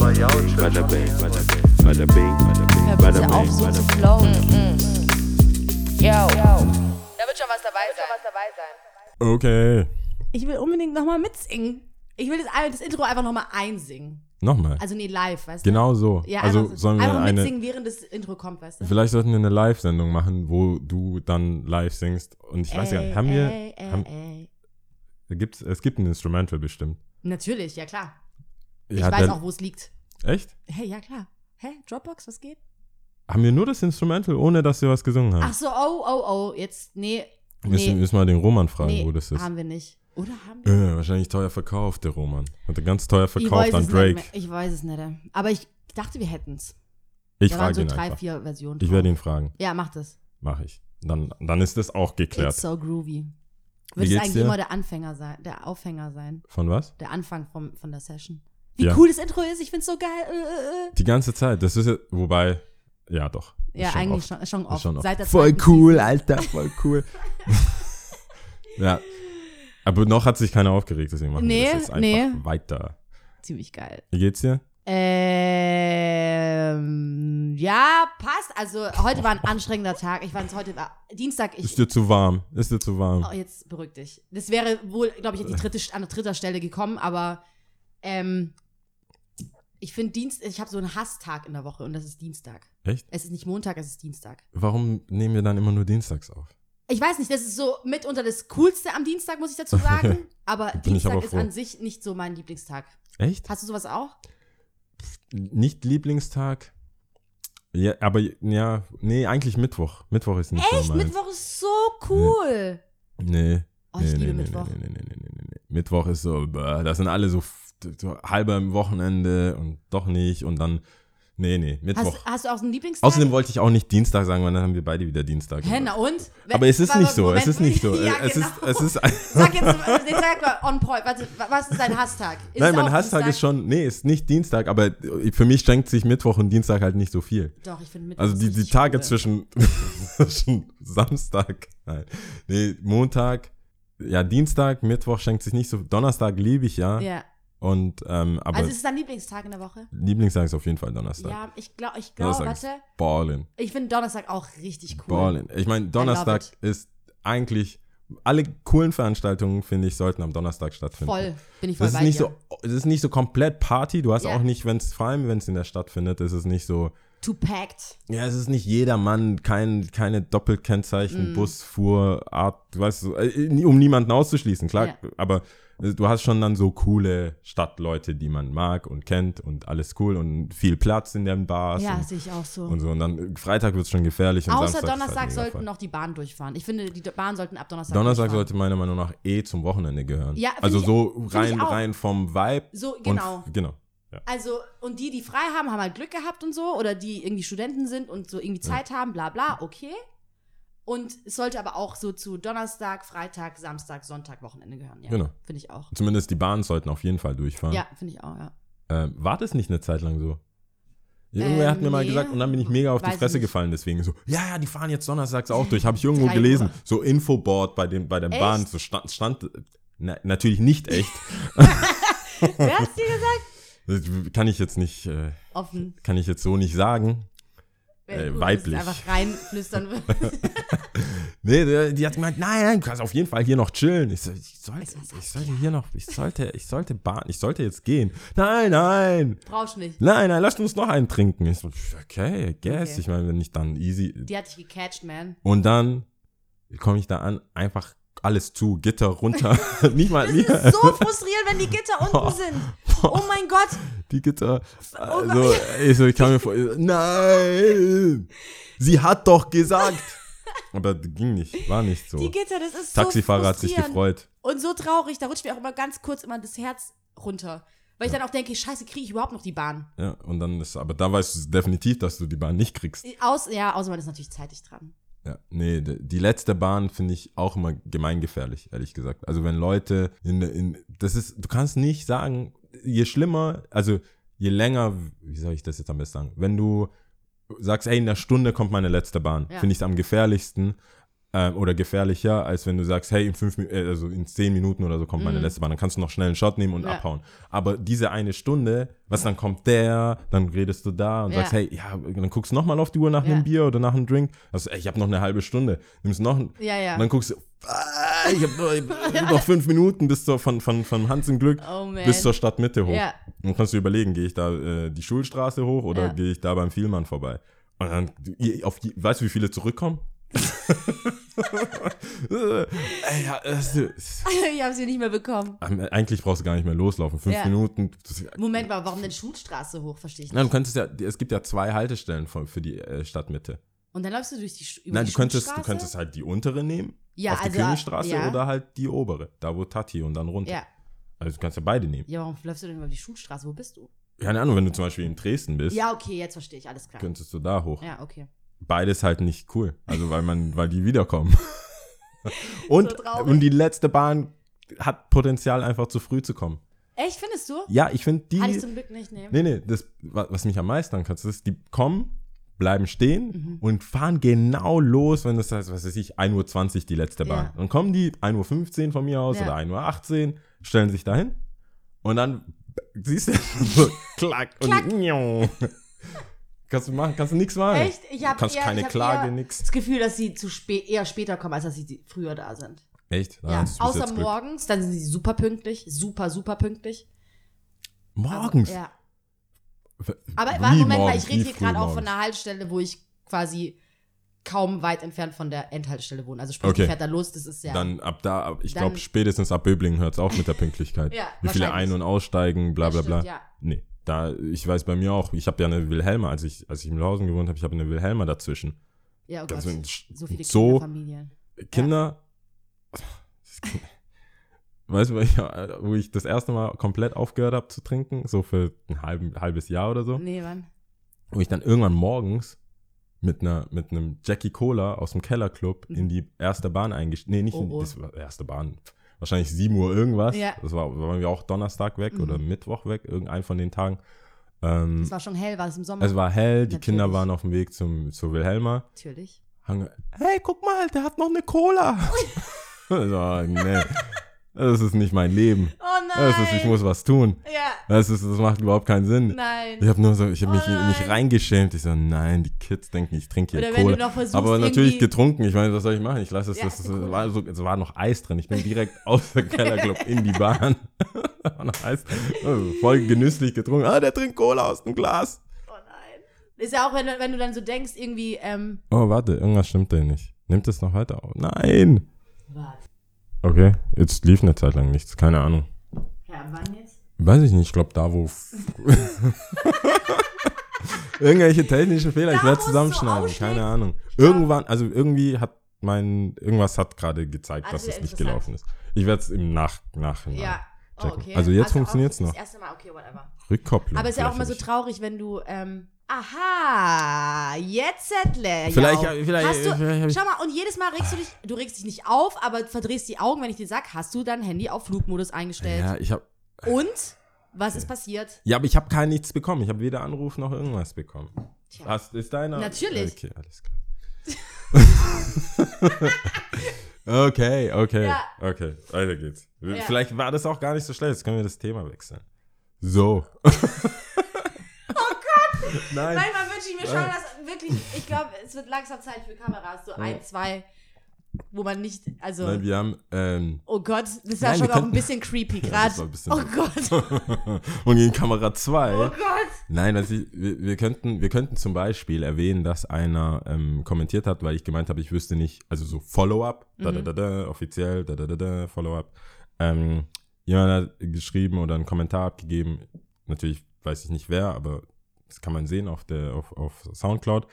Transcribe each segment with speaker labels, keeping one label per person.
Speaker 1: Bada bing, bada bing, bada bing,
Speaker 2: auf,
Speaker 1: bing,
Speaker 2: so zu
Speaker 1: bing.
Speaker 2: flowen. Yo. Da wird schon was dabei sein.
Speaker 3: Okay.
Speaker 2: Ich will unbedingt nochmal mitsingen. Ich will das, das Intro einfach nochmal einsingen.
Speaker 3: Nochmal.
Speaker 2: Also nee, live, weißt
Speaker 3: genau so.
Speaker 2: du? Ja,
Speaker 3: also
Speaker 2: einfach,
Speaker 3: sollen wir
Speaker 2: einfach
Speaker 3: eine.
Speaker 2: mitsingen, während das Intro kommt, weißt du?
Speaker 3: Vielleicht sollten wir eine Live-Sendung machen, wo du dann live singst. Und ich weiß ja,
Speaker 2: Ey,
Speaker 3: haben wir.
Speaker 2: ey, ey,
Speaker 3: haben,
Speaker 2: ey.
Speaker 3: Gibt's, es gibt ein Instrumental bestimmt.
Speaker 2: Natürlich, ja klar. Ich
Speaker 3: Ja,
Speaker 2: weiß
Speaker 3: der-
Speaker 2: auch, wo es liegt.
Speaker 3: Echt?
Speaker 2: Hey, ja klar. Hä? Dropbox, was geht?
Speaker 3: Haben wir nur das Instrumental, ohne dass wir was gesungen haben?
Speaker 2: Ach so, oh, oh, oh. Jetzt, nee.
Speaker 3: müssen,
Speaker 2: nee,
Speaker 3: müssen wir den Roman fragen,
Speaker 2: nee,
Speaker 3: wo das ist.
Speaker 2: haben wir nicht. Oder haben wir?
Speaker 3: Äh, wahrscheinlich teuer verkauft, der Roman. Hat er ganz teuer
Speaker 2: Ich
Speaker 3: verkauft
Speaker 2: weiß
Speaker 3: an Drake.
Speaker 2: Ich weiß es nicht. Aber ich dachte, wir hätten es.
Speaker 3: Ich
Speaker 2: Da
Speaker 3: frage
Speaker 2: so
Speaker 3: ihn
Speaker 2: drei,
Speaker 3: einfach.
Speaker 2: vier Versionen.
Speaker 3: Ich werde ihn fragen.
Speaker 2: Ja, mach das.
Speaker 3: Mache ich. Dann, dann ist das auch geklärt.
Speaker 2: It's so groovy. Wird es eigentlich
Speaker 3: dir?
Speaker 2: immer der Anfänger sein, der Aufhänger sein,
Speaker 3: Von was?
Speaker 2: der Anfang vom, von der Session. Wie
Speaker 3: Ja.
Speaker 2: cool das Intro ist, ich find's so geil. Äh, äh, äh.
Speaker 3: Die ganze Zeit. Das ist ja, wobei, ja doch.
Speaker 2: Ja,
Speaker 3: schon
Speaker 2: eigentlich
Speaker 3: oft.
Speaker 2: schon, schon oft.
Speaker 3: schon oft.
Speaker 2: Seit der
Speaker 3: Voll cool,
Speaker 2: Season.
Speaker 3: Alter, voll cool. ja. Aber noch hat sich keiner aufgeregt, deswegen machen
Speaker 2: Nee,
Speaker 3: wir das jetzt einfach
Speaker 2: nee.
Speaker 3: weiter.
Speaker 2: Ziemlich geil.
Speaker 3: Wie geht's dir?
Speaker 2: Ähm, ja, passt. Also heute war ein anstrengender Tag. Ich fand heute war Dienstag. Ich,
Speaker 3: Ist dir zu warm? Ist dir zu warm?
Speaker 2: Oh, jetzt beruhig dich. Das wäre wohl, glaube ich, an, die dritte, an dritter Stelle gekommen, aber ähm, ich finde Dienst, ich habe so einen Hasstag in der Woche und das ist Dienstag.
Speaker 3: Echt?
Speaker 2: Es ist nicht Montag, es ist Dienstag.
Speaker 3: Warum nehmen wir dann immer nur dienstags auf?
Speaker 2: Ich weiß nicht, das ist so mitunter das Coolste am Dienstag, muss ich dazu sagen. Aber Dienstag
Speaker 3: aber
Speaker 2: ist an sich nicht so mein Lieblingstag.
Speaker 3: Echt?
Speaker 2: Hast du sowas auch?
Speaker 3: Nicht Lieblingstag? Ja, aber ja, nee, eigentlich Mittwoch. Mittwoch ist nicht
Speaker 2: Echt?
Speaker 3: so meins.
Speaker 2: Mittwoch ist so cool.
Speaker 3: Nee.
Speaker 2: Oh, ich
Speaker 3: nee,
Speaker 2: liebe
Speaker 3: nee,
Speaker 2: Mittwoch.
Speaker 3: Nee, nee, nee, nee, nee, nee. Mittwoch ist so, das sind alle so, so halber im Wochenende und doch nicht und dann, nee, nee, Mittwoch.
Speaker 2: Hast, hast du auch so einen Lieblingstag?
Speaker 3: Außerdem wollte ich auch nicht Dienstag sagen, weil dann haben wir beide wieder Dienstag.
Speaker 2: Hä, na und?
Speaker 3: Aber es ist nicht so,
Speaker 2: Moment.
Speaker 3: es ist nicht so.
Speaker 2: ja,
Speaker 3: es,
Speaker 2: genau.
Speaker 3: ist, es ist,
Speaker 2: Sag jetzt, nee, sag mal on point. Warte, was ist dein Hasstag? Ist
Speaker 3: Nein, mein Hasstag
Speaker 2: Dienstag?
Speaker 3: ist schon, nee, ist nicht Dienstag, aber für mich schenkt sich Mittwoch und Dienstag halt nicht so viel.
Speaker 2: Doch, ich finde Mittwoch
Speaker 3: Also die, die Tage
Speaker 2: cool.
Speaker 3: zwischen, zwischen Samstag, nein, nee, Montag, ja, Dienstag, Mittwoch schenkt sich nicht so, Donnerstag liebe ich ja,
Speaker 2: Ja.
Speaker 3: Und, ähm, aber
Speaker 2: Also ist es dein Lieblingstag in der Woche?
Speaker 3: Lieblingstag ist auf jeden Fall Donnerstag.
Speaker 2: Ja, ich glaube, ich glaube,
Speaker 3: ist
Speaker 2: warte.
Speaker 3: Ballin.
Speaker 2: Ich finde Donnerstag auch richtig cool.
Speaker 3: Ballin. Ich meine, Donnerstag ist eigentlich, alle coolen Veranstaltungen, finde ich, sollten am Donnerstag stattfinden.
Speaker 2: Voll, bin ich voll
Speaker 3: Das ist,
Speaker 2: bei
Speaker 3: nicht
Speaker 2: dir.
Speaker 3: so, das ist nicht so komplett Party. Du hast
Speaker 2: Ja.
Speaker 3: auch nicht, wenn es, vor allem wenn es in der Stadt findet, ist es nicht so,
Speaker 2: Too packed.
Speaker 3: ja, es ist nicht jeder Mann, kein, keine
Speaker 2: Mm.
Speaker 3: Doppelkennzeichen, Bus, Fuhr, Art, du weißt, so, äh, um niemanden auszuschließen, klar,
Speaker 2: Ja.
Speaker 3: aber du hast schon dann so coole Stadtleute, die man mag und kennt und alles cool und viel Platz in den Bars
Speaker 2: Ja, sehe ich auch so.
Speaker 3: und so. Und dann äh, Freitag wird es schon gefährlich und
Speaker 2: Außer
Speaker 3: Samstag ist
Speaker 2: Donnerstag
Speaker 3: halt
Speaker 2: sollten noch die Bahnen durchfahren. Ich finde, die Bahnen sollten ab Donnerstag
Speaker 3: Donnerstag sollte meiner Meinung nach eh zum Wochenende gehören.
Speaker 2: Ja,
Speaker 3: also
Speaker 2: ich-
Speaker 3: so rein, rein vom Vibe.
Speaker 2: So, genau.
Speaker 3: Und, genau. Ja.
Speaker 2: Also, und die, die frei haben, haben halt Glück gehabt und so, oder die irgendwie Studenten sind und so irgendwie Zeit haben, bla bla, okay. Und es sollte aber auch so zu Donnerstag, Freitag, Samstag, Sonntag, Wochenende gehören. Ja,
Speaker 3: Genau.
Speaker 2: Finde ich auch.
Speaker 3: Zumindest die Bahnen sollten auf jeden Fall durchfahren.
Speaker 2: Ja, finde ich auch, ja.
Speaker 3: Ähm, war das nicht eine Zeit lang so? Irgendwer
Speaker 2: Ähm,
Speaker 3: hat mir mal
Speaker 2: nee.
Speaker 3: gesagt, und dann bin ich mega auf
Speaker 2: Weiß
Speaker 3: die Fresse gefallen, deswegen so, ja, ja, die fahren jetzt donnerstags auch durch. Habe ich irgendwo
Speaker 2: Drei
Speaker 3: gelesen.
Speaker 2: Uhr.
Speaker 3: So Infoboard bei, dem, bei der
Speaker 2: Echt?
Speaker 3: Bahn. So stand, stand na, natürlich nicht echt.
Speaker 2: Wer hat's dir gesagt?
Speaker 3: Das kann ich jetzt nicht, äh,
Speaker 2: Offen.
Speaker 3: kann ich jetzt so nicht sagen.
Speaker 2: Wenn
Speaker 3: Äh,
Speaker 2: das
Speaker 3: weiblich.
Speaker 2: Einfach reinflüstern.
Speaker 3: Nee, die, hat gemeint, nein, nein, du kannst auf jeden Fall hier noch chillen. Ich, so, ich, sollte, ich sollte hier noch, ich sollte, ich sollte Bahn, ich sollte jetzt gehen. Nein, nein,
Speaker 2: Brauchst nicht.
Speaker 3: nein, nein, lass uns noch einen trinken. Ich so, okay, I guess.
Speaker 2: Okay.
Speaker 3: Ich meine, wenn ich dann easy.
Speaker 2: Die hat dich gecatcht, man.
Speaker 3: Und dann komme ich da an, einfach alles zu, Gitter runter. nicht mal,
Speaker 2: Das ist so frustrierend, wenn die Gitter unten sind. Oh mein Gott.
Speaker 3: Die Gitter.
Speaker 2: Oh
Speaker 3: Also, ich, so, ich kam mir vor, ich so, nein, sie hat doch gesagt. Aber ging nicht, war nicht so.
Speaker 2: Die Gitter, das ist
Speaker 3: Taxifahrer
Speaker 2: so
Speaker 3: hat sich gefreut.
Speaker 2: Und so traurig, da rutscht mir auch immer ganz kurz immer das Herz runter. Weil ich dann auch denke, scheiße, kriege ich überhaupt noch die Bahn?
Speaker 3: Ja, und dann ist, aber da weißt du definitiv, dass du die Bahn nicht kriegst.
Speaker 2: Aus, ja, außer man ist natürlich zeitig dran.
Speaker 3: Ja, nee, die letzte Bahn finde ich auch immer gemeingefährlich, ehrlich gesagt. Also wenn Leute in, in, das ist, du kannst nicht sagen, je schlimmer, also je länger, wie soll ich das jetzt am besten sagen, wenn du sagst, ey, in einer Stunde kommt meine letzte Bahn,
Speaker 2: Ja.
Speaker 3: finde ich es am gefährlichsten, ähm, oder gefährlicher, als wenn du sagst, hey, in fünf, äh, also in zehn Minuten oder so kommt meine letzte Bahn. Dann kannst du noch schnell einen Shot nehmen und
Speaker 2: Mhm. Ja.
Speaker 3: abhauen. Aber diese eine Stunde, was dann kommt der, dann redest du da und
Speaker 2: Ja.
Speaker 3: sagst, hey, ja, dann guckst du nochmal auf die Uhr nach einem Bier oder nach einem Drink. Also, ey, ich habe noch eine halbe Stunde. Nimmst noch
Speaker 2: Ja, ja.
Speaker 3: und dann guckst du, ah, ich habe noch, hab noch fünf Minuten bis zur, von, von, von Hans im Glück
Speaker 2: Oh
Speaker 3: bis zur Stadtmitte hoch.
Speaker 2: Ja.
Speaker 3: Und dann kannst du überlegen, gehe ich da äh, die Schulstraße hoch oder
Speaker 2: Ja.
Speaker 3: gehe ich da beim Vielmann vorbei? Und dann, auf, weißt du, wie viele zurückkommen? Ey, ja, das, ist-
Speaker 2: ich habe sie nicht mehr bekommen.
Speaker 3: eigentlich brauchst du gar nicht mehr loslaufen. Fünf
Speaker 2: Ja.
Speaker 3: Minuten. Das,
Speaker 2: Moment mal, warum denn Schulstraße hoch? Verstehe ich
Speaker 3: Nein,
Speaker 2: nicht.
Speaker 3: du könntest ja, es gibt ja zwei Haltestellen von, für die äh, Stadtmitte.
Speaker 2: Und dann läufst du durch die über
Speaker 3: Nein,
Speaker 2: die
Speaker 3: du könntest, du könntest halt die untere nehmen,
Speaker 2: Ja,
Speaker 3: auf die
Speaker 2: also,
Speaker 3: Königstraße
Speaker 2: ja.
Speaker 3: oder halt die obere, da wo Tati und dann runter.
Speaker 2: Ja.
Speaker 3: Also du kannst ja beide nehmen.
Speaker 2: Ja, warum läufst du denn über die Schulstraße? Wo bist du?
Speaker 3: Keine Ahnung, wenn du zum Beispiel in Dresden bist,
Speaker 2: Ja, okay, jetzt verstehe ich, alles klar.
Speaker 3: könntest du da hoch.
Speaker 2: Ja, okay.
Speaker 3: Beides halt nicht cool. Also weil man, weil die wiederkommen. und,
Speaker 2: So
Speaker 3: und die letzte Bahn hat Potenzial, einfach zu früh zu kommen.
Speaker 2: Echt, findest du?
Speaker 3: Ja, ich finde die.
Speaker 2: Hatte ich zum Glück nicht, nee.
Speaker 3: Nee, nee, das, wa- was mich am meisten ankotzt, ist, die kommen, bleiben stehen
Speaker 2: Mhm.
Speaker 3: und fahren genau los, wenn das heißt, was weiß ich, 1.20 Uhr die letzte Bahn.
Speaker 2: Ja.
Speaker 3: Dann kommen die 1.15 Uhr von mir aus
Speaker 2: Ja.
Speaker 3: oder 1.18 Uhr, stellen sich dahin und dann siehst du so klack,
Speaker 2: Klack.
Speaker 3: und kannst du machen, kannst du nichts machen.
Speaker 2: Echt? Ich habe
Speaker 3: Kannst
Speaker 2: eher,
Speaker 3: keine
Speaker 2: ich hab
Speaker 3: Klage, nix.
Speaker 2: das Gefühl, dass sie zu spät, eher später kommen, als dass sie früher da sind.
Speaker 3: Echt? Da
Speaker 2: Ja. Außer morgens, dann sind sie super pünktlich, super, super pünktlich.
Speaker 3: Morgens?
Speaker 2: Aber, ja. Aber warte, Moment mal, ich rede hier gerade auch von einer Haltestelle, wo ich quasi kaum weit entfernt von der Endhaltestelle wohne. Also sprich,
Speaker 3: Okay.
Speaker 2: fährt da los, das ist ja.
Speaker 3: Dann ab da, ich glaube, spätestens ab Böblingen hört es auf mit der Pünktlichkeit.
Speaker 2: Ja,
Speaker 3: Wie viele ein- und aussteigen, bla bla bla.
Speaker 2: stimmt, ja.
Speaker 3: Nee, da, ich weiß bei mir auch, ich habe ja eine Wilhelma, als ich, als ich in Mühlhausen gewohnt habe, ich habe eine Wilhelma dazwischen.
Speaker 2: ja, oh Gott. So viele
Speaker 3: Zoo.
Speaker 2: Kinderfamilien.
Speaker 3: Kinder, weißt du, wo ich, wo ich das erste Mal komplett aufgehört habe zu trinken, so für ein halben, halbes Jahr oder so,
Speaker 2: Nee, Mann.
Speaker 3: wo ich dann irgendwann morgens mit einer mit einem Jackie Cola aus dem Kellerclub in die erste Bahn eingestiegen. Nee, nicht in
Speaker 2: Mhm. Oh, oh.
Speaker 3: das war erste Bahn. Wahrscheinlich 7 Uhr irgendwas.
Speaker 2: Ja.
Speaker 3: Das war, waren wir auch Donnerstag weg
Speaker 2: Mhm.
Speaker 3: oder Mittwoch weg, irgendein von den Tagen. Ähm,
Speaker 2: Es war schon hell, war es im Sommer?
Speaker 3: es war hell, die
Speaker 2: Natürlich.
Speaker 3: Kinder waren auf dem Weg zum, zur Wilhelma.
Speaker 2: Natürlich.
Speaker 3: Haben, hey, guck mal, der hat noch eine Cola. so, nee, das ist nicht mein Leben.
Speaker 2: Oh nein.
Speaker 3: Das ist, ich muss was tun.
Speaker 2: Ja,
Speaker 3: Das, ist, das macht überhaupt keinen Sinn.
Speaker 2: nein.
Speaker 3: Ich habe nur so, ich habe
Speaker 2: Oh
Speaker 3: mich, mich reingeschämt. Ich so, nein, die Kids denken, ich trinke hier
Speaker 2: Oder wenn
Speaker 3: Cola.
Speaker 2: du noch versuchst,
Speaker 3: Aber natürlich getrunken. Ich meine, was soll ich machen? Ich lasse es,
Speaker 2: Ja,
Speaker 3: das, das
Speaker 2: cool.
Speaker 3: war so, es war noch Eis drin. Ich bin direkt aus der Kellerclub in die Bahn. War noch Eis. Also voll genüsslich getrunken. Ah, der trinkt Cola aus dem Glas.
Speaker 2: Oh nein. Ist ja auch, wenn, du- wenn du dann so denkst, irgendwie, ähm,
Speaker 3: Oh, warte, irgendwas stimmt da nicht. Nimmt es noch weiter auf? Nein.
Speaker 2: was?
Speaker 3: Okay, jetzt lief eine Zeit lang nichts. Keine Ahnung.
Speaker 2: Ja, wann jetzt?
Speaker 3: Weiß ich nicht, ich glaube da, wo. Irgendwelche technischen Fehler, ich
Speaker 2: Da
Speaker 3: werde
Speaker 2: musst du
Speaker 3: zusammenschneiden, keine Ahnung. Irgendwann, also irgendwie hat mein, irgendwas hat gerade gezeigt,
Speaker 2: Also
Speaker 3: dass es nicht gelaufen ist. Ich werde es im Nach, Nachhinein
Speaker 2: Ja. Oh, okay.
Speaker 3: Also jetzt
Speaker 2: auch
Speaker 3: funktioniert's noch.
Speaker 2: Das erste Mal, okay, whatever.
Speaker 3: Rückkopplung.
Speaker 2: Aber es ist ja auch immer so traurig, wenn du, ähm, aha, jetzt Zettle.
Speaker 3: Vielleicht,
Speaker 2: ja,
Speaker 3: vielleicht,
Speaker 2: hast du,
Speaker 3: vielleicht hab ich-
Speaker 2: schau mal, und jedes Mal regst du dich, du regst dich nicht auf, aber verdrehst die Augen, wenn ich dir sag, hast du dein Handy auf Flugmodus eingestellt.
Speaker 3: Ja, ich habe
Speaker 2: Und, was ist passiert?
Speaker 3: ja, aber ich habe kein nichts bekommen. Ich habe weder Anruf noch irgendwas bekommen.
Speaker 2: Tja.
Speaker 3: Hast, ist deiner?
Speaker 2: Natürlich.
Speaker 3: Okay, alles klar. okay, okay,
Speaker 2: Ja.
Speaker 3: okay. Weiter geht's.
Speaker 2: Ja.
Speaker 3: Vielleicht war das auch gar nicht so schlecht. Jetzt können wir das Thema wechseln. So. Nein.
Speaker 2: Manchmal wünsche ich mir schon, dass wirklich, ich glaube, es wird langsam Zeit für Kameras, so ein, zwei, wo man nicht, also,
Speaker 3: Nein, wir haben ähm,
Speaker 2: oh Gott, das ist ja schon auch ein bisschen creepy
Speaker 3: Ja,
Speaker 2: gerade.
Speaker 3: bisschen-
Speaker 2: oh Gott,
Speaker 3: und in Kamera 2.
Speaker 2: oh Gott.
Speaker 3: Nein, also ich, wir, wir, könnten, wir könnten zum Beispiel erwähnen, dass einer ähm, kommentiert hat, weil ich gemeint habe, ich wüsste nicht, also so Follow-up, da, da, da, da, offiziell, da, da, da, da, Follow-up. Ähm, jemand hat geschrieben oder einen Kommentar abgegeben, natürlich weiß ich nicht wer, aber das kann man sehen auf, der, auf, auf Soundcloud,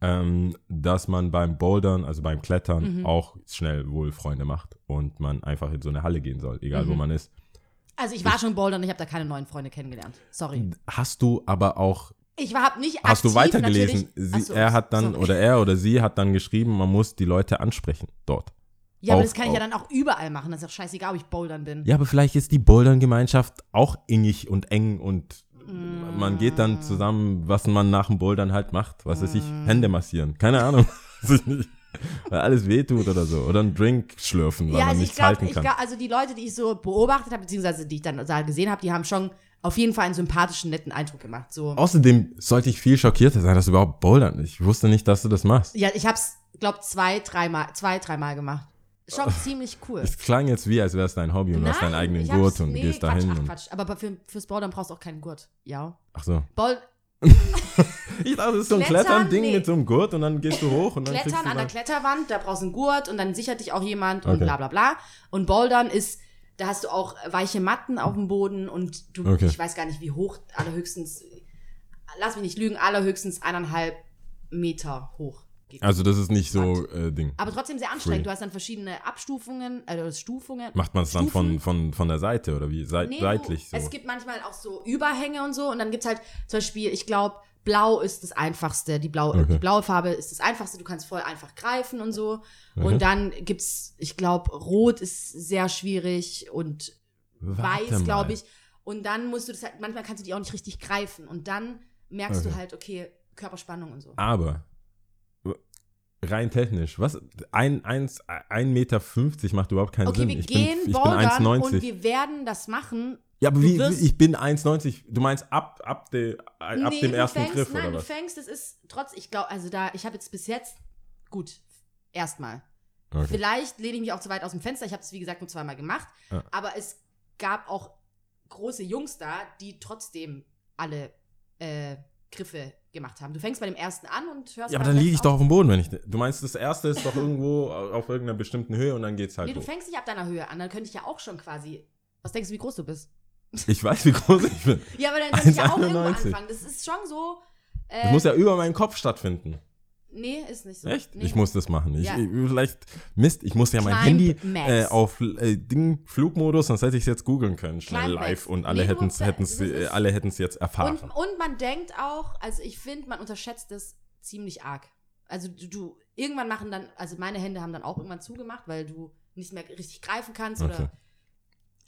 Speaker 3: ähm, dass man beim Bouldern, also beim Klettern,
Speaker 2: Mhm.
Speaker 3: auch schnell wohl Freunde macht und man einfach in so eine Halle gehen soll, egal wo
Speaker 2: Mhm.
Speaker 3: man ist.
Speaker 2: Also ich war schon bouldern, ich habe da keine neuen Freunde kennengelernt. Sorry.
Speaker 3: Hast du aber auch
Speaker 2: Ich habe nicht
Speaker 3: Hast du weitergelesen? Sie,
Speaker 2: so,
Speaker 3: er hat dann,
Speaker 2: sorry.
Speaker 3: oder er oder sie hat dann geschrieben, man muss die Leute ansprechen dort.
Speaker 2: Ja, aber
Speaker 3: auch-
Speaker 2: das kann ich ja
Speaker 3: auch-
Speaker 2: dann auch überall machen. Das ist doch scheißegal, ob ich bouldern bin.
Speaker 3: Ja, aber vielleicht ist die Bouldern-Gemeinschaft auch ingig und eng und man geht dann zusammen, was man nach dem Bouldern halt macht. Was weiß ich, Hände massieren. Keine Ahnung. Weil alles wehtut oder so. Oder einen Drink schlürfen, weil
Speaker 2: Ja,
Speaker 3: man
Speaker 2: also ich
Speaker 3: nichts
Speaker 2: glaube,
Speaker 3: halten
Speaker 2: ich
Speaker 3: kann.
Speaker 2: glaub, also die Leute, die ich so beobachtet habe, beziehungsweise die ich dann da gesehen habe, die haben schon auf jeden Fall einen sympathischen, netten Eindruck gemacht. So.
Speaker 3: Außerdem sollte ich viel schockierter sein, dass du überhaupt bouldern. Ich wusste nicht, dass du das machst.
Speaker 2: Ja, ich hab's, glaub, zwei, dreimal, zwei, dreimal gemacht. Schon ziemlich cool.
Speaker 3: Es klang jetzt wie, als wäre es dein Hobby und du hast deinen eigenen Gurt und
Speaker 2: nee,
Speaker 3: gehst
Speaker 2: Quatsch,
Speaker 3: dahin.
Speaker 2: Ach,
Speaker 3: und,
Speaker 2: Quatsch. Aber für, fürs Bouldern brauchst du auch keinen Gurt. Ja.
Speaker 3: ach so.
Speaker 2: Bowl,
Speaker 3: Ich dachte, das ist so ein
Speaker 2: Klettern?
Speaker 3: Klettern-Ding
Speaker 2: Nee.
Speaker 3: mit so einem Gurt und dann gehst du hoch und dann
Speaker 2: Klettern
Speaker 3: du
Speaker 2: an der Kletterwand, da brauchst du einen Gurt und dann sichert dich auch jemand und
Speaker 3: Okay.
Speaker 2: bla bla bla. Und Bouldern ist, da hast du auch weiche Matten auf dem Boden und du,
Speaker 3: Okay.
Speaker 2: ich weiß gar nicht, wie hoch, allerhöchstens, lass mich nicht lügen, allerhöchstens eineinhalb Meter hoch. Geht.
Speaker 3: Also das ist nicht so äh, Ding.
Speaker 2: Aber trotzdem sehr anstrengend.
Speaker 3: Free.
Speaker 2: Du hast dann verschiedene Abstufungen, also Stufungen.
Speaker 3: Macht man es dann von, von, von der Seite oder wie? Seit,
Speaker 2: Nee,
Speaker 3: seitlich so.
Speaker 2: Es gibt manchmal auch so Überhänge und so und dann gibt es halt zum Beispiel, ich glaube, blau ist das einfachste. Die, blau,
Speaker 3: Okay.
Speaker 2: die blaue Farbe ist das einfachste. Du kannst voll einfach greifen und so.
Speaker 3: Mhm.
Speaker 2: Und dann gibt's, ich glaube, rot ist sehr schwierig und
Speaker 3: Warte
Speaker 2: weiß, glaube ich. Und dann musst du das halt, manchmal kannst du die auch nicht richtig greifen. Und dann merkst
Speaker 3: Okay.
Speaker 2: du halt, okay, Körperspannung und so.
Speaker 3: Aber rein technisch, was? Ein, eins, ein Meter fünfzig macht überhaupt keinen
Speaker 2: Okay,
Speaker 3: Sinn.
Speaker 2: wir
Speaker 3: ich
Speaker 2: gehen
Speaker 3: bin, ich bin
Speaker 2: bouldern und
Speaker 3: 1,90.
Speaker 2: wir werden das machen.
Speaker 3: Ja, aber
Speaker 2: du
Speaker 3: wie,
Speaker 2: wirst-
Speaker 3: ich bin 1,90. Du meinst ab, ab, de, ab
Speaker 2: Nee,
Speaker 3: dem
Speaker 2: du
Speaker 3: ersten
Speaker 2: fängst,
Speaker 3: Griff
Speaker 2: nein,
Speaker 3: oder
Speaker 2: du
Speaker 3: was?
Speaker 2: fängst, es ist trotz, ich glaube, also da, ich habe jetzt bis jetzt, gut, erstmal.
Speaker 3: Okay.
Speaker 2: Vielleicht lehne ich mich auch zu weit aus dem Fenster. Ich habe es, wie gesagt, nur zweimal gemacht.
Speaker 3: Ja.
Speaker 2: Aber es gab auch große Jungs da, die trotzdem alle äh, Griffe gemacht haben. Du fängst bei dem ersten an und hörst
Speaker 3: Ja, aber dann liege ich
Speaker 2: letzten
Speaker 3: doch
Speaker 2: auf.
Speaker 3: auf dem Boden, wenn ich. Du meinst, das erste ist doch irgendwo auf irgendeiner bestimmten Höhe und dann geht's halt
Speaker 2: Nee, du
Speaker 3: hoch.
Speaker 2: fängst nicht ab deiner Höhe an. Dann könnte ich ja auch schon quasi. Was denkst du, wie groß du bist?
Speaker 3: Ich weiß, wie groß ich bin.
Speaker 2: Ja, aber dann könnte ich ja auch irgendwo
Speaker 3: 1,91.
Speaker 2: anfangen. Das ist schon so. Äh,
Speaker 3: Das muss ja über meinen Kopf stattfinden.
Speaker 2: Nee, ist nicht so.
Speaker 3: Echt?
Speaker 2: Nee.
Speaker 3: Ich muss das machen. Ich,
Speaker 2: Ja.
Speaker 3: ich, vielleicht, Mist, ich muss ja mein Handy äh, auf äh, Ding, Flugmodus, sonst hätte ich es jetzt googeln können, schnell
Speaker 2: Climb
Speaker 3: live und alle
Speaker 2: Nee,
Speaker 3: hätten
Speaker 2: musst
Speaker 3: es hätten's, äh,
Speaker 2: ist-
Speaker 3: alle hätten's jetzt erfahren.
Speaker 2: Und, und man denkt auch, also ich finde, man unterschätzt das ziemlich arg. Also du, du, irgendwann machen dann, also meine Hände haben dann auch irgendwann zugemacht, weil du nicht mehr richtig greifen kannst
Speaker 3: Okay.
Speaker 2: oder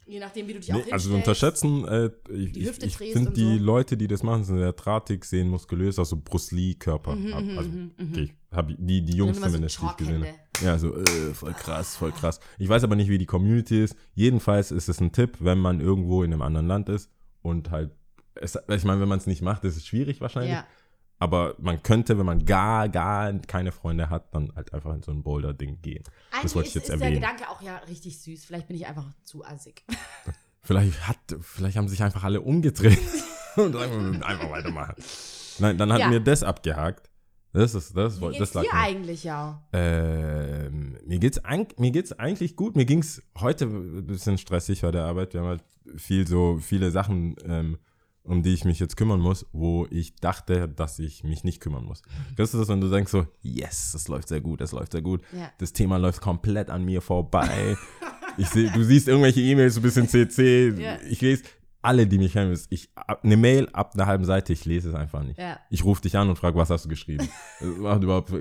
Speaker 2: je nachdem, wie du dich auch
Speaker 3: Nee,
Speaker 2: hinstellst.
Speaker 3: also unterschätzen, äh, ich,
Speaker 2: Die
Speaker 3: ich, ich finde die
Speaker 2: so.
Speaker 3: Leute, die das machen, sind sehr drahtig, sehen muskulös, also Bruce Lee-Körper.
Speaker 2: Mhm, mhm,
Speaker 3: also,
Speaker 2: mhm, mhm.
Speaker 3: okay, hab ich, die, die Jungs
Speaker 2: so
Speaker 3: zumindest, die ich gesehen.
Speaker 2: Chalkhände.
Speaker 3: Ja, so, äh, voll krass, voll krass. Ich weiß aber nicht, wie die Community ist. Jedenfalls ist es ein Tipp, wenn man irgendwo in einem anderen Land ist und halt, es, ich meine, wenn man es nicht macht, ist es schwierig wahrscheinlich.
Speaker 2: Ja.
Speaker 3: Aber man könnte, wenn man gar, gar keine Freunde hat, dann halt einfach in so ein Boulder-Ding gehen.
Speaker 2: Eigentlich
Speaker 3: wollte ich
Speaker 2: ist,
Speaker 3: jetzt
Speaker 2: ist der
Speaker 3: erwähnen.
Speaker 2: Gedanke auch ja richtig süß. Vielleicht bin ich einfach zu assig.
Speaker 3: Vielleicht hat, vielleicht haben sich einfach alle umgedreht und einfach weitermachen. Nein, dann hat
Speaker 2: Ja.
Speaker 3: mir das abgehakt. Das ist, das,
Speaker 2: Wie
Speaker 3: das
Speaker 2: geht's
Speaker 3: lag
Speaker 2: dir
Speaker 3: mir.
Speaker 2: eigentlich, ja?
Speaker 3: Ähm, mir geht's, mir geht's eigentlich gut. Mir ging's heute ein bisschen stressig bei der Arbeit. Wir haben halt viel so viele Sachen, ähm, um die ich mich jetzt kümmern muss, wo ich dachte, dass ich mich nicht kümmern muss. Kennst du das, wenn du denkst so, yes, das läuft sehr gut, das läuft sehr gut.
Speaker 2: Ja.
Speaker 3: Das Thema läuft komplett an mir vorbei. ich seh, du siehst irgendwelche E-Mails, so ein bisschen CC.
Speaker 2: Ja.
Speaker 3: Ich lese alle, die mich kennen, ich eine Mail ab einer halben Seite, ich lese es einfach nicht.
Speaker 2: Ja.
Speaker 3: Ich rufe dich an und frage, was hast du geschrieben? Das macht überhaupt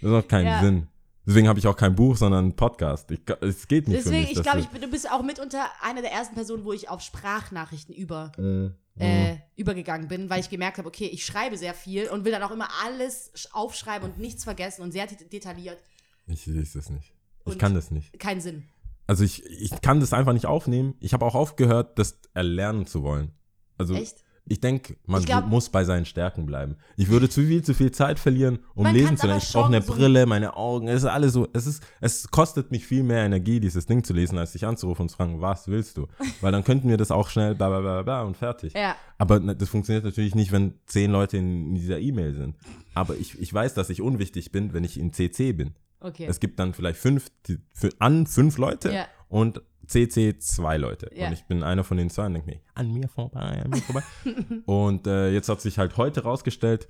Speaker 3: das macht keinen. Sinn. Deswegen habe ich auch kein Buch, sondern einen Podcast. Ich, es geht nicht für
Speaker 2: Deswegen,
Speaker 3: mich.
Speaker 2: ich glaube,
Speaker 3: du-
Speaker 2: ich, bist auch mitunter eine der ersten Personen, wo ich auf Sprachnachrichten über,
Speaker 3: Äh,
Speaker 2: äh, übergegangen bin, weil ich gemerkt habe, okay, ich schreibe sehr viel und will dann auch immer alles sch- aufschreiben und nichts vergessen und sehr det- detailliert.
Speaker 3: ich lese das nicht. Ich
Speaker 2: Und-
Speaker 3: kann das nicht.
Speaker 2: Keinen Sinn.
Speaker 3: Also ich, ich kann das einfach nicht aufnehmen. Ich habe auch aufgehört, das erlernen zu wollen. Also
Speaker 2: Echt?
Speaker 3: Ich denke, man
Speaker 2: Ich glaub-
Speaker 3: muss bei seinen Stärken bleiben. Ich würde zu viel, zu viel Zeit verlieren, um lesen zu lernen. Ich brauche eine
Speaker 2: so-
Speaker 3: Brille, meine Augen. Es ist alles so. Es ist, es kostet mich viel mehr Energie, dieses Ding zu lesen, als dich anzurufen und zu fragen, was willst du? Weil dann könnten wir das auch schnell bla bla bla bla und fertig.
Speaker 2: Ja.
Speaker 3: Aber ne, das funktioniert natürlich nicht, wenn zehn Leute in dieser E-Mail sind. Aber ich, ich weiß, dass ich unwichtig bin, wenn ich in CC bin.
Speaker 2: Okay.
Speaker 3: Es gibt dann vielleicht fünf, die, für, an fünf Leute
Speaker 2: Ja.
Speaker 3: und CC zwei Leute.
Speaker 2: Ja.
Speaker 3: Und ich bin einer von den zwei und denke mir, an mir vorbei, an mir vorbei. und äh, jetzt hat sich halt heute rausgestellt,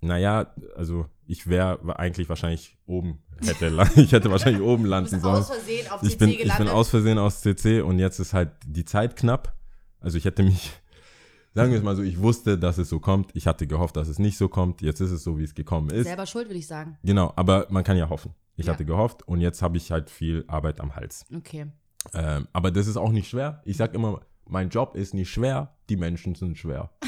Speaker 3: naja, also ich wäre eigentlich wahrscheinlich oben, hätte, ich hätte wahrscheinlich oben landen sollen.
Speaker 2: aus Versehen auf
Speaker 3: Ich
Speaker 2: CC
Speaker 3: bin, ich
Speaker 2: gelandet.
Speaker 3: bin aus Versehen aus CC und jetzt ist halt die Zeit knapp. Also ich hätte mich, sagen wir es mal so, ich wusste, dass es so kommt. Ich hatte gehofft, dass es nicht so kommt. Jetzt ist es so, wie es gekommen ist.
Speaker 2: Selber schuld, würde ich sagen.
Speaker 3: Genau, aber man kann ja hoffen. Ich
Speaker 2: Ja.
Speaker 3: hatte gehofft und jetzt habe ich halt viel Arbeit am Hals.
Speaker 2: Okay.
Speaker 3: Ähm, aber das ist auch nicht schwer. Ich sag immer, mein Job ist nicht schwer, die Menschen sind schwer.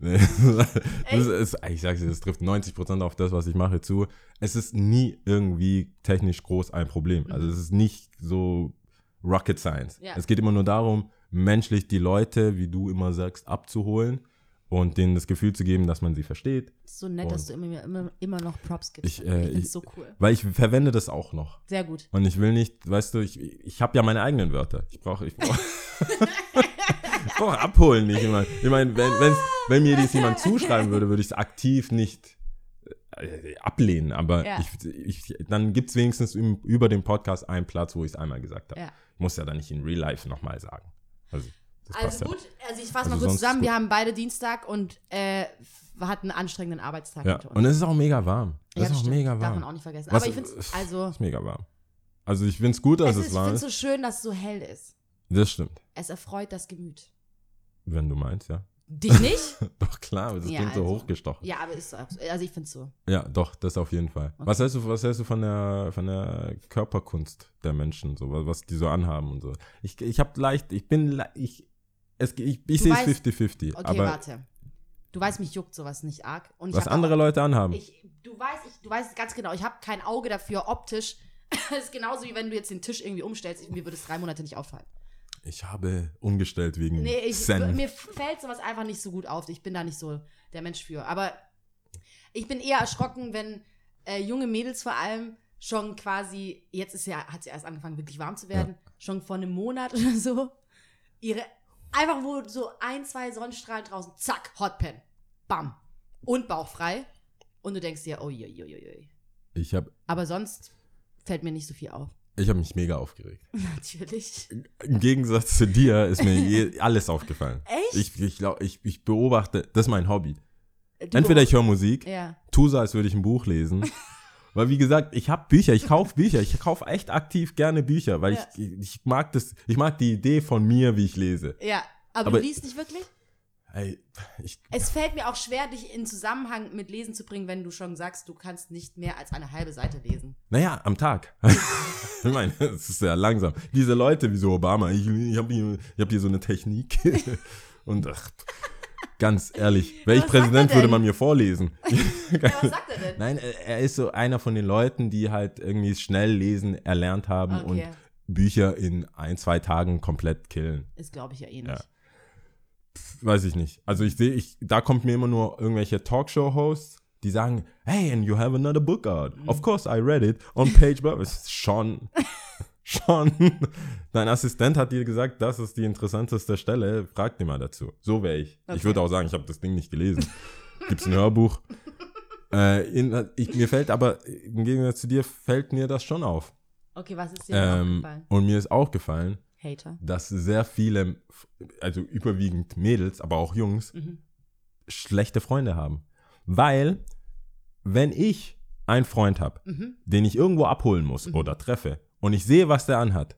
Speaker 3: Ist, ich sag's dir, das trifft 90% auf das, was ich mache, zu. Es ist nie irgendwie technisch groß ein Problem. Also es ist nicht so Rocket Science.
Speaker 2: Ja.
Speaker 3: Es geht immer nur darum, menschlich die Leute, wie du immer sagst, abzuholen und denen das Gefühl zu geben, dass man sie versteht.
Speaker 2: So nett, dass du immer, immer, immer noch Props gibst.
Speaker 3: Ich, äh,
Speaker 2: ich find's
Speaker 3: ich-
Speaker 2: so cool.
Speaker 3: Weil ich verwende das auch noch.
Speaker 2: Sehr gut.
Speaker 3: Und ich will nicht, weißt du, ich, ich habe ja meine eigenen Wörter. Ich brauche, ich brauche. ich brauche abholen nicht immer. Ich meine, wenn, wenn's, wenn mir dies jemand zuschreiben würde, würde ich es aktiv nicht äh, ablehnen. Aber
Speaker 2: Ja.
Speaker 3: ich, ich, dann gibt es wenigstens im, über den Podcast einen Platz, wo ich es einmal gesagt habe.
Speaker 2: Ja.
Speaker 3: Ich muss ja dann nicht in Real Life nochmal sagen. Also, das
Speaker 2: Also
Speaker 3: ja.
Speaker 2: gut, also ich fasse
Speaker 3: Also
Speaker 2: mal kurz
Speaker 3: sonst
Speaker 2: zusammen.
Speaker 3: ist
Speaker 2: Wir haben beide Dienstag und äh, hatten einen anstrengenden Arbeitstag
Speaker 3: Ja, und es ist auch mega warm. Es
Speaker 2: Ja,
Speaker 3: ist auch
Speaker 2: stimmt.
Speaker 3: mega
Speaker 2: Darf
Speaker 3: warm.
Speaker 2: man auch nicht vergessen.
Speaker 3: Was-
Speaker 2: Aber ich finde es, also,
Speaker 3: ist mega warm. Also ich finde es gut, dass
Speaker 2: es
Speaker 3: es,
Speaker 2: ist, ich
Speaker 3: warm
Speaker 2: finde es
Speaker 3: ist.
Speaker 2: so schön, dass es so hell ist.
Speaker 3: Das stimmt.
Speaker 2: Es erfreut das Gemüt.
Speaker 3: Wenn du meinst, ja.
Speaker 2: Dich nicht?
Speaker 3: Doch klar, das
Speaker 2: Ja,
Speaker 3: klingt so
Speaker 2: also.
Speaker 3: hochgestochen.
Speaker 2: ja, aber ist so. Also ich finde es so.
Speaker 3: Ja, doch, das auf jeden Fall.
Speaker 2: Okay.
Speaker 3: Was hältst du, was hältst du von der, von der Körperkunst der Menschen, so, was, die so anhaben und so? Ich, ich habe leicht, ich bin, ich, es, ich, ich sehe es
Speaker 2: weißt-
Speaker 3: 50-50,
Speaker 2: Okay,
Speaker 3: aber
Speaker 2: warte. Du weißt, mich juckt sowas nicht arg. Und
Speaker 3: was andere
Speaker 2: auch,
Speaker 3: Leute anhaben.
Speaker 2: Ich, du, weißt, ich, du weißt ganz genau, ich habe kein Auge dafür optisch. Das ist genauso wie wenn du jetzt den Tisch irgendwie umstellst. Mir würde es drei Monate nicht auffallen.
Speaker 3: Ich habe umgestellt wegen
Speaker 2: Nee, ich,
Speaker 3: Zen.
Speaker 2: mir fällt sowas einfach nicht so gut auf. Ich bin da nicht so der Mensch für. Aber ich bin eher erschrocken, wenn äh, junge Mädels vor allem schon quasi, jetzt ist ja, hat sie erst angefangen, wirklich warm zu werden, schon vor einem Monat oder so, ihre, einfach wo so ein, zwei Sonnenstrahlen draußen, zack, Hotpen, bam. Und bauchfrei. Und du denkst dir, oh je, je, je, je.
Speaker 3: Ich habe
Speaker 2: Aber sonst fällt mir nicht so viel auf.
Speaker 3: ich hab mich mega aufgeregt.
Speaker 2: Natürlich.
Speaker 3: Im Gegensatz zu dir ist mir je, alles aufgefallen.
Speaker 2: Echt?
Speaker 3: Ich, ich, glaub, ich, ich beobachte, das ist mein Hobby.
Speaker 2: Du-
Speaker 3: Entweder ich höre Musik,
Speaker 2: Ja.
Speaker 3: tu so, als würde ich ein Buch lesen. Weil, wie gesagt, ich habe Bücher, ich kaufe Bücher, ich kaufe echt aktiv gerne Bücher, weil
Speaker 2: Ja.
Speaker 3: ich, ich mag das, ich mag die Idee von mir, wie ich lese.
Speaker 2: Ja. Aber,
Speaker 3: Aber-
Speaker 2: du liest nicht wirklich?
Speaker 3: Ey, ich,
Speaker 2: Es fällt mir auch schwer, dich in Zusammenhang mit Lesen zu bringen, wenn du schon sagst, du kannst nicht mehr als eine halbe Seite lesen.
Speaker 3: naja, am Tag. ich meine, es ist sehr langsam. Diese Leute wie so Obama, ich, ich habe hier, ich hab hier so eine Technik. Und ach, ganz ehrlich, wäre ich Präsident, würde man mir vorlesen.
Speaker 2: Ja, was sagt er denn?
Speaker 3: Nein, er ist so einer von den Leuten, die halt irgendwie schnell lesen erlernt haben und
Speaker 2: Okay.
Speaker 3: Bücher in ein, zwei Tagen komplett killen.
Speaker 2: Ist, glaube ich, ja eh nicht.
Speaker 3: Ja. Weiß ich nicht. Also ich sehe, ich, da kommt mir immer nur irgendwelche Talkshow-Hosts, die sagen, hey, and you have another book out.
Speaker 2: Mhm.
Speaker 3: Of course, I read it on page, blah. Ist Schon. Dein Assistent hat dir gesagt, das ist die interessanteste Stelle. Frag dir mal dazu. So wäre ich.
Speaker 2: Okay.
Speaker 3: Ich würde auch sagen, ich habe das Ding nicht gelesen. Gibt's ein Hörbuch? Äh, in, ich, mir fällt aber, im Gegensatz zu dir, fällt mir das schon auf.
Speaker 2: Okay, was ist dir
Speaker 3: Ähm,
Speaker 2: aufgefallen?
Speaker 3: und mir ist aufgefallen,
Speaker 2: Hater.
Speaker 3: dass sehr viele, also überwiegend Mädels, aber auch Jungs,
Speaker 2: Mhm.
Speaker 3: schlechte Freunde haben. Weil, wenn ich einen Freund habe,
Speaker 2: Mhm.
Speaker 3: den ich irgendwo abholen muss oder treffe und ich sehe, was der anhat,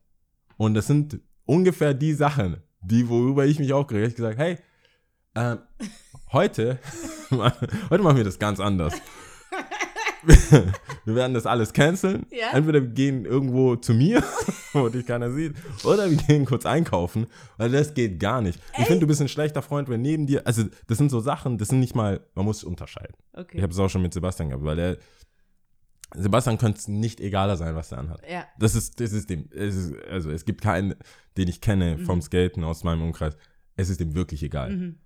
Speaker 3: und das sind ungefähr die Sachen, die, worüber ich mich aufgeregt habe, ich gesagt, hey, ähm, heute, heute machen wir das ganz anders. wir werden das alles canceln.
Speaker 2: Ja.
Speaker 3: Entweder wir gehen irgendwo zu mir, wo dich keiner sieht, oder wir gehen kurz einkaufen, weil das geht gar nicht. Ich finde, du bist ein schlechter Freund, wenn neben dir, also das sind so Sachen, das sind nicht mal, man muss unterscheiden.
Speaker 2: Okay.
Speaker 3: Ich habe es auch schon mit Sebastian gehabt, weil der, Sebastian könnte es nicht egaler sein, was er anhat.
Speaker 2: ja.
Speaker 3: Das ist, das ist dem, es ist, also es gibt keinen, den ich kenne vom Skaten aus meinem Umkreis. Es ist ihm wirklich egal.
Speaker 2: Mhm.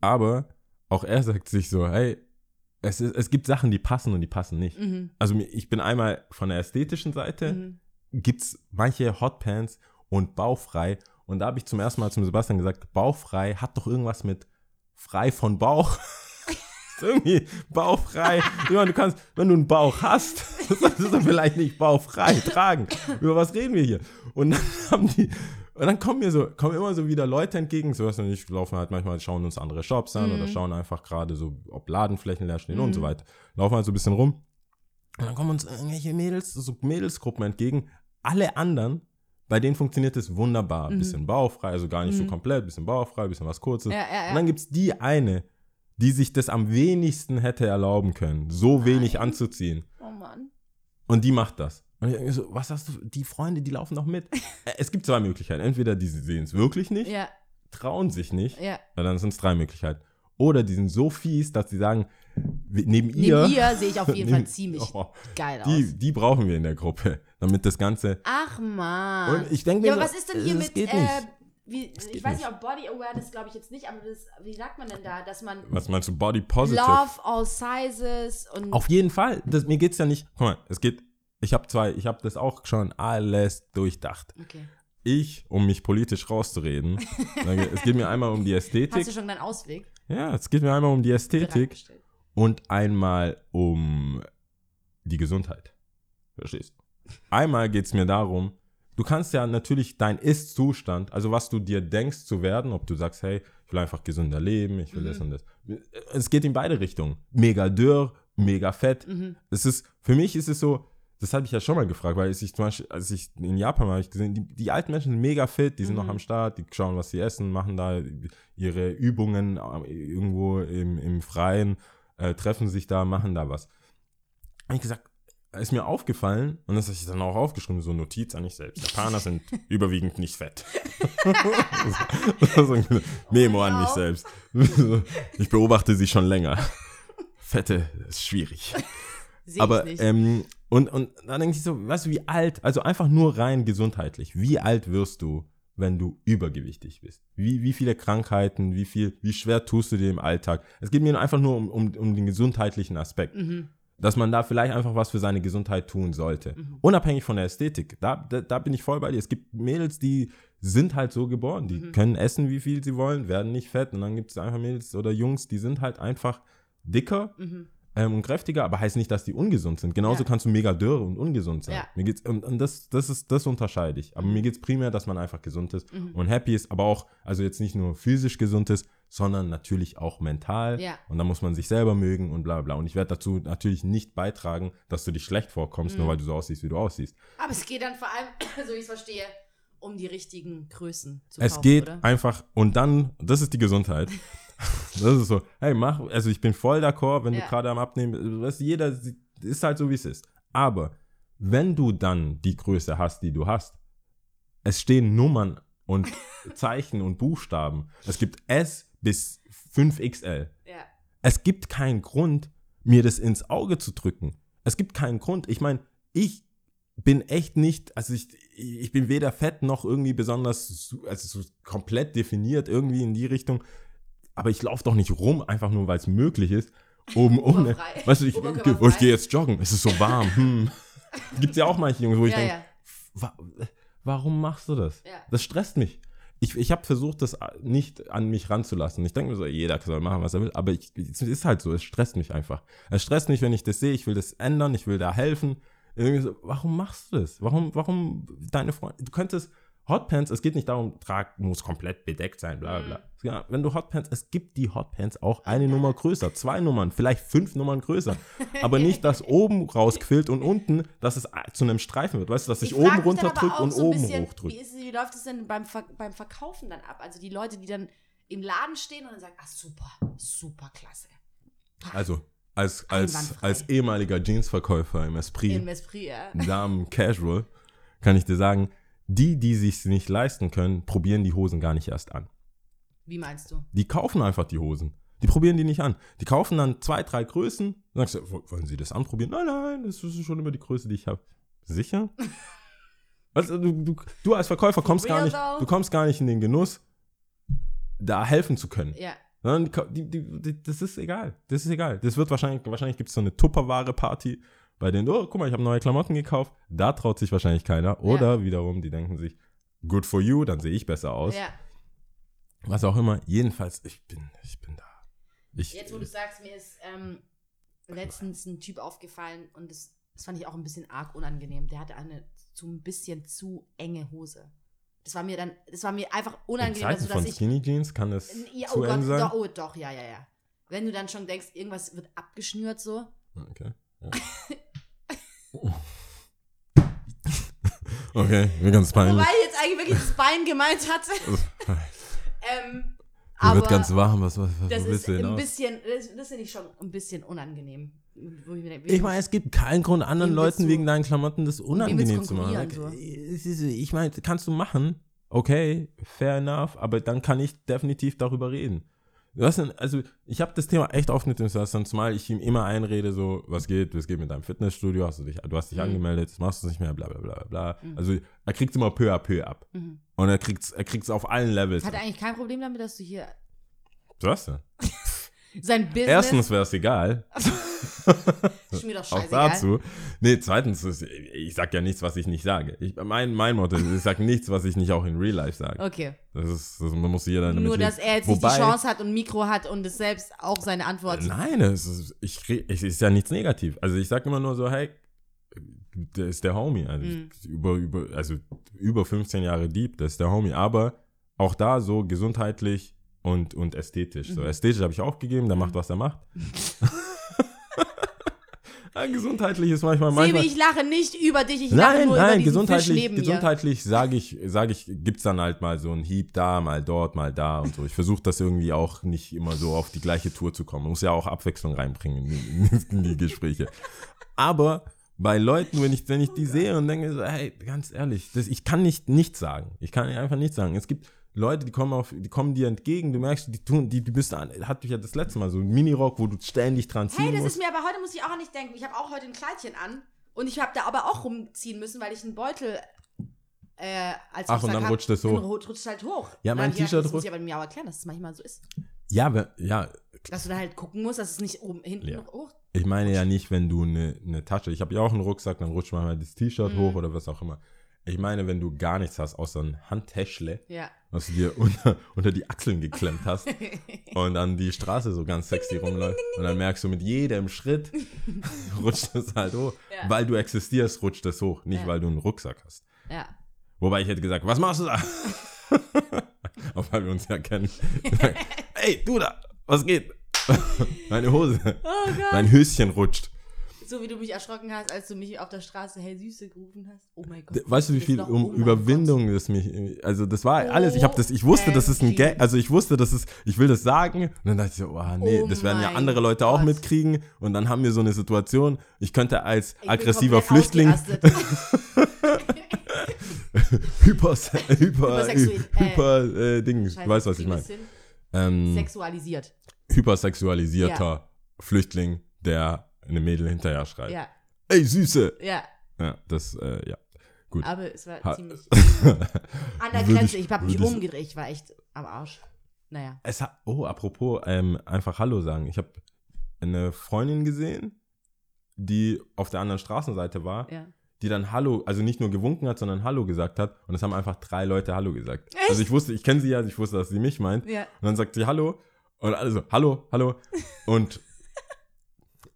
Speaker 3: Aber auch er sagt sich so, hey, es, ist, es gibt Sachen, die passen und die passen nicht.
Speaker 2: Mhm.
Speaker 3: Also ich bin einmal von der ästhetischen Seite,
Speaker 2: Mhm.
Speaker 3: gibt's manche Hotpants und bauchfrei. Und da habe ich zum ersten Mal zum Sebastian gesagt, bauchfrei hat doch irgendwas mit frei von Bauch. Irgendwie bauchfrei. Meine, du kannst, wenn du einen Bauch hast, solltest du vielleicht nicht bauchfrei tragen. Über was reden wir hier? Und dann haben die, und dann kommen mir so, kommen immer so wieder Leute entgegen. Sebastian und ich laufen halt manchmal, schauen uns andere Shops an oder schauen einfach gerade so, ob Ladenflächen leer stehen und so weiter. Laufen halt so ein bisschen rum. Und dann kommen uns irgendwelche Mädels, so Mädelsgruppen entgegen. Alle anderen, bei denen funktioniert es wunderbar. Bisschen bauchfrei, also gar nicht so komplett, bisschen bauchfrei, bisschen was Kurzes.
Speaker 2: Ja, ja, ja.
Speaker 3: Und dann gibt es die eine, die sich das am wenigsten hätte erlauben können, so wenig anzuziehen.
Speaker 2: Oh Mann.
Speaker 3: Und die macht das. Und ich denk so, was hast du, die Freunde, die laufen noch mit. Äh, es gibt zwei Möglichkeiten. Entweder die sehen es wirklich nicht,
Speaker 2: Ja,
Speaker 3: trauen sich nicht,
Speaker 2: ja.
Speaker 3: ja, dann sind es drei Möglichkeiten. oder die sind so fies, dass sie sagen, neben ihr,
Speaker 2: Neben ihr sehe ich auf jeden Fall
Speaker 3: neben-
Speaker 2: ziemlich
Speaker 3: Oh,
Speaker 2: geil aus.
Speaker 3: die, die brauchen wir in der Gruppe, damit das Ganze.
Speaker 2: Ach man.
Speaker 3: Und ich denke
Speaker 2: ja,
Speaker 3: mir
Speaker 2: aber
Speaker 3: so,
Speaker 2: was ist denn hier mit, äh. Wie,
Speaker 3: geht
Speaker 2: ich weiß
Speaker 3: nicht.
Speaker 2: ob Body Awareness glaube ich jetzt nicht, aber das, wie sagt man denn da, dass man
Speaker 3: Was meinst du, Body Positive?
Speaker 2: Love all sizes und
Speaker 3: Auf jeden Fall. Das, mir geht's ja nicht. Guck mal, es geht. Ich habe zwei, ich habe das auch schon alles durchdacht.
Speaker 2: okay.
Speaker 3: Ich, um mich politisch rauszureden, sage, es geht mir einmal um die Ästhetik.
Speaker 2: Hast du schon deinen Ausweg
Speaker 3: Ja, es geht mir einmal um die Ästhetik und einmal um die Gesundheit. Verstehst du? Einmal geht es mir darum, du kannst ja natürlich dein Ist-Zustand, also was du dir denkst zu werden, ob du sagst, hey, ich will einfach gesünder leben, ich will das und das. Es geht in beide Richtungen. Mega dürr, mega fett. Es ist, für mich ist es so, das habe ich ja schon mal gefragt, weil ich zum Beispiel, als ich in Japan war, habe ich gesehen, die, die alten Menschen sind mega fit, die sind noch am Start, die schauen, was sie essen, machen da ihre Übungen äh, irgendwo im, im Freien, äh, treffen sich da, machen da was. Habe ich gesagt, ist mir aufgefallen, und das habe ich dann auch aufgeschrieben, so Notiz an mich selbst. Japaner sind überwiegend nicht fett. so ein Memo an mich selbst. ich beobachte sie schon länger. Fette ist schwierig.
Speaker 2: Sehe
Speaker 3: Aber ähm, und, und dann denke ich so, weißt du, wie alt, also einfach nur rein gesundheitlich, wie alt wirst du, wenn du übergewichtig bist? Wie, wie viele Krankheiten, wie viel, wie schwer tust du dir im Alltag? Es geht mir einfach nur um, um, um den gesundheitlichen Aspekt.
Speaker 2: Mhm.
Speaker 3: Dass man da vielleicht einfach was für seine Gesundheit tun sollte.
Speaker 2: Mhm.
Speaker 3: Unabhängig von der Ästhetik. Da, da, da bin ich voll bei dir. Es gibt Mädels, die sind halt so geboren. Die
Speaker 2: Mhm.
Speaker 3: können essen, wie viel sie wollen, werden nicht fett. Und dann gibt es einfach Mädels oder Jungs, die sind halt einfach dicker
Speaker 2: Mhm.
Speaker 3: ähm, und kräftiger, aber heißt nicht, dass die ungesund sind. Genauso
Speaker 2: Ja.
Speaker 3: kannst du mega dürr und ungesund sein.
Speaker 2: Ja.
Speaker 3: Mir geht's, und, und das, das ist, das unterscheide ich. Aber mir geht es primär, dass man einfach gesund ist
Speaker 2: Mhm.
Speaker 3: und happy ist, aber auch, also jetzt nicht nur physisch gesund ist, sondern natürlich auch mental.
Speaker 2: Ja.
Speaker 3: Und da muss man sich selber mögen und bla bla. Und ich werde dazu natürlich nicht beitragen, dass du dich schlecht vorkommst,
Speaker 2: Mhm.
Speaker 3: nur weil du so aussiehst, wie du aussiehst.
Speaker 2: Aber es geht dann vor allem, so wie ich es verstehe, um die richtigen Größen zu
Speaker 3: Es
Speaker 2: kaufen,
Speaker 3: geht
Speaker 2: oder?
Speaker 3: einfach, und dann, das ist die Gesundheit. das ist so, hey, mach, also ich bin voll d'accord, wenn
Speaker 2: Ja.
Speaker 3: du gerade am Abnehmen bist. Jeder ist halt so, wie es ist. Aber wenn du dann die Größe hast, die du hast, es stehen Nummern und Zeichen und Buchstaben. Es gibt S bis 5XL.
Speaker 2: Ja.
Speaker 3: Es gibt keinen Grund, mir das ins Auge zu drücken. Es gibt keinen Grund. Ich meine, ich bin echt nicht, also ich, ich bin weder fett noch irgendwie besonders, also so komplett definiert irgendwie in die Richtung. Aber ich laufe doch nicht rum, einfach nur, weil es möglich ist. Oben ohne. Weißt du, ich, oh, ich gehe jetzt joggen. Es ist so warm. Hm. Gibt ja auch manche Jungs, wo ich
Speaker 2: Ja,
Speaker 3: denke,
Speaker 2: ja.
Speaker 3: wa warum machst du das?
Speaker 2: Ja.
Speaker 3: Das stresst mich. Ich, ich habe versucht, das nicht an mich ranzulassen. Ich denke mir so, jeder soll machen, was er will, aber ich, es ist halt so, es stresst mich einfach. Es stresst mich, wenn ich das sehe, ich will das ändern, ich will da helfen. Irgendwie so, warum machst du das? Warum, warum deine Freunde, du könntest Hotpants, es geht nicht darum, trag, muss komplett bedeckt sein, bla bla. Ja, wenn du Hotpants, es gibt die Hotpants auch eine Nummer größer, zwei Nummern, vielleicht fünf Nummern größer. Aber nicht, dass oben rausquillt und unten, dass es zu einem Streifen wird. Weißt du, dass sich
Speaker 2: Ich
Speaker 3: oben runterdrückt und
Speaker 2: so
Speaker 3: oben
Speaker 2: bisschen,
Speaker 3: hochdrückt.
Speaker 2: Wie, ist, wie läuft es denn beim, Ver beim Verkaufen dann ab? Also die Leute, die dann im Laden stehen und dann sagen, ach super, super klasse.
Speaker 3: Also, als, als, als ehemaliger Jeansverkäufer im Esprit,
Speaker 2: Im Esprit, ja.
Speaker 3: Damen Casual, kann ich dir sagen, die, die sich nicht leisten können, probieren die Hosen gar nicht erst an.
Speaker 2: Wie meinst du?
Speaker 3: Die kaufen einfach die Hosen. Die probieren die nicht an. Die kaufen dann zwei, drei Größen. Sagst du, "Wo- wollen Sie das anprobieren? Nein, nein, das ist schon immer die Größe, die ich habe. Sicher? Also, du, du, du als Verkäufer kommst gar nicht, du kommst gar nicht in den Genuss, da helfen zu können.
Speaker 2: Ja.
Speaker 3: Die, die, die, das ist egal. Das ist egal. Das wird wahrscheinlich, wahrscheinlich gibt es so eine Tupperware-Party, bei denen, oh, guck mal, ich habe neue Klamotten gekauft. Da traut sich wahrscheinlich keiner. Oder wiederum, die denken sich, good for you, dann sehe ich besser aus.
Speaker 2: ja.
Speaker 3: Was auch immer. Jedenfalls, ich bin, ich bin da. Ich,
Speaker 2: Jetzt, wo du sagst, mir ist ähm, letztens ein Typ aufgefallen und das, das fand ich auch ein bisschen arg unangenehm. Der hatte eine zu ein bisschen zu enge Hose. Das war mir dann, das war mir einfach
Speaker 3: in
Speaker 2: unangenehm,
Speaker 3: Zeiten
Speaker 2: also,
Speaker 3: von
Speaker 2: dass ich.
Speaker 3: Skinny Jeans kann das
Speaker 2: Ja,
Speaker 3: zu
Speaker 2: oh
Speaker 3: eng
Speaker 2: Gott,
Speaker 3: sein.
Speaker 2: doch, oh doch, ja, ja, ja. Wenn du dann schon denkst, irgendwas wird abgeschnürt so.
Speaker 3: Okay. Ja. okay, mir ganz peinlich.
Speaker 2: Wobei ich jetzt eigentlich wirklich das Bein gemeint hatte. ähm,
Speaker 3: Mir
Speaker 2: aber
Speaker 3: wird ganz warm. Was, was, was
Speaker 2: das
Speaker 3: willst
Speaker 2: ist ein
Speaker 3: hinaus?
Speaker 2: bisschen, das, das finde ich schon ein bisschen unangenehm. Wo ich mir denke,
Speaker 3: Ich meine, es gibt keinen Grund, anderen
Speaker 2: Wem willst
Speaker 3: Leuten
Speaker 2: du-
Speaker 3: wegen deinen Klamotten das unangenehm
Speaker 2: willst
Speaker 3: zu machen.
Speaker 2: konkurrieren,
Speaker 3: Es ist- Ich meine, kannst du machen. Okay, fair enough, aber dann kann ich definitiv darüber reden. Dann, also ich habe das Thema echt oft mit dem Sebastian, zumal ich ihm immer einrede, so, was geht, was geht mit deinem Fitnessstudio, hast du dich, du hast dich
Speaker 2: Mhm.
Speaker 3: angemeldet, machst du nicht mehr, bla bla bla bla. Also er kriegt immer peu à peu ab. Und er kriegt er kriegt's auf allen Levels.
Speaker 2: Mhm. Hat er eigentlich kein Problem damit, dass du hier
Speaker 3: Was denn?
Speaker 2: sein Business.
Speaker 3: Erstens wäre es egal,
Speaker 2: ist mir doch
Speaker 3: auch
Speaker 2: scheißegal.
Speaker 3: dazu. Nee, zweitens, ich sag ja nichts, was ich nicht sage. Ich, mein, mein Motto ist, ich sag nichts, was ich nicht auch in Real Life sage.
Speaker 2: Okay.
Speaker 3: Das ist, das muss jeder
Speaker 2: Nur, dass er jetzt
Speaker 3: Wobei,
Speaker 2: nicht die Chance hat und ein Mikro hat und es selbst auch seine Antwort.
Speaker 3: Nein, es ist, ich, es ist ja nichts negativ. Also ich sag immer nur so, hey, der ist der Homie. Also,
Speaker 2: Mhm.
Speaker 3: ich- über, über, also über 15 Jahre Deep, das ist der Homie. Aber auch da so gesundheitlich und, und ästhetisch.
Speaker 2: Mhm.
Speaker 3: So ästhetisch habe ich auch gegeben, der macht, was er macht. ja, gesundheitlich ist manchmal,
Speaker 2: Sebi,
Speaker 3: manchmal
Speaker 2: ich lache nicht über dich, ich lache
Speaker 3: Nein,
Speaker 2: nur über
Speaker 3: nein,
Speaker 2: Fisch
Speaker 3: gesundheitlich, gesundheitlich sage ich, sage ich, gibt's dann halt mal so einen Hieb da, mal dort, mal da und so. Ich versuche das irgendwie auch nicht immer so auf die gleiche Tour zu kommen. Man muss ja auch Abwechslung reinbringen in, in die Gespräche. Aber bei Leuten, wenn ich, wenn ich die sehe und denke so, hey, ganz ehrlich, das, ich kann nicht nichts sagen. Ich kann einfach nichts sagen. Es gibt Leute, die kommen auf, die kommen dir entgegen, du merkst, die tun, die, die bist an, hatte ich ja das letzte Mal so ein Minirock, wo du ständig dran ziehen
Speaker 2: Hey, das
Speaker 3: musst.
Speaker 2: ist mir aber heute muss ich auch nicht denken. Ich habe auch heute ein Kleidchen an und ich habe da aber auch rumziehen müssen, weil ich einen Beutel äh, als
Speaker 3: Ach, und dann
Speaker 2: hab.
Speaker 3: rutscht es hoch.
Speaker 2: Rutscht halt hoch.
Speaker 3: Ja, mein T-Shirt
Speaker 2: Das muss
Speaker 3: rutscht-
Speaker 2: ich aber mir auch erklären, dass es manchmal so ist.
Speaker 3: ja, wer- ja,
Speaker 2: Dass du da halt gucken musst, dass es nicht oben, hinten
Speaker 3: Ja.
Speaker 2: hoch.
Speaker 3: Ich meine ja nicht, wenn du eine ne Tasche, ich habe ja auch einen Rucksack, dann rutscht manchmal das T-Shirt
Speaker 2: Mhm.
Speaker 3: hoch oder was auch immer. Ich meine, wenn du gar nichts hast, außer ein Handtäschle,
Speaker 2: Ja.
Speaker 3: was du dir unter, unter die Achseln geklemmt hast und dann die Straße so ganz sexy rumläuft und dann merkst du mit jedem Schritt rutscht es halt hoch.
Speaker 2: Ja.
Speaker 3: Weil du existierst, rutscht es hoch, nicht
Speaker 2: Ja.
Speaker 3: weil du einen Rucksack hast.
Speaker 2: Ja.
Speaker 3: Wobei ich hätte gesagt, was machst du da? Auch weil wir uns ja kennen. Ey, du da, was geht? Meine Hose,
Speaker 2: Oh
Speaker 3: mein Höschen rutscht.
Speaker 2: So wie du mich erschrocken hast, als du mich auf der Straße Hey Süße gerufen hast. Oh mein Gott.
Speaker 3: Weißt du, wie viel um
Speaker 2: oh
Speaker 3: Überwindung das mich, also das war alles, ich habe das, ich wusste, das ist ein. Gag, also ich wusste, das ist, ich will das sagen und dann dachte ich so, oh nee,
Speaker 2: Oh
Speaker 3: das werden ja andere Leute auch
Speaker 2: Gott.
Speaker 3: mitkriegen und dann haben wir so eine Situation, ich könnte als
Speaker 2: Ich
Speaker 3: aggressiver Flüchtling hyper, hyper,
Speaker 2: äh,
Speaker 3: hyper, äh, Ding, du
Speaker 2: Scheiße,
Speaker 3: weißt, was ich meine, ähm,
Speaker 2: Sexualisiert.
Speaker 3: hypersexualisierter Flüchtling, der eine Mädel hinterher schreit.
Speaker 2: Ja,
Speaker 3: Ey, Süße!
Speaker 2: ja.
Speaker 3: Ja, das, äh, ja. Gut.
Speaker 2: Aber es war
Speaker 3: Ha-
Speaker 2: ziemlich an der Grenze.
Speaker 3: ich-
Speaker 2: Ich habe mich umgedreht. Ich war echt am Arsch. Naja.
Speaker 3: Es hat, oh, apropos, ähm, einfach Hallo sagen. Ich habe eine Freundin gesehen, die auf der anderen Straßenseite war,
Speaker 2: Ja.
Speaker 3: die dann Hallo, also nicht nur gewunken hat, sondern Hallo gesagt hat. Und es haben einfach drei Leute Hallo gesagt.
Speaker 2: Echt?
Speaker 3: Also ich wusste, ich kenne sie ja, ich wusste, dass sie mich meint.
Speaker 2: Ja.
Speaker 3: Und dann sagt sie Hallo. Und alle so, Hallo, Hallo. Und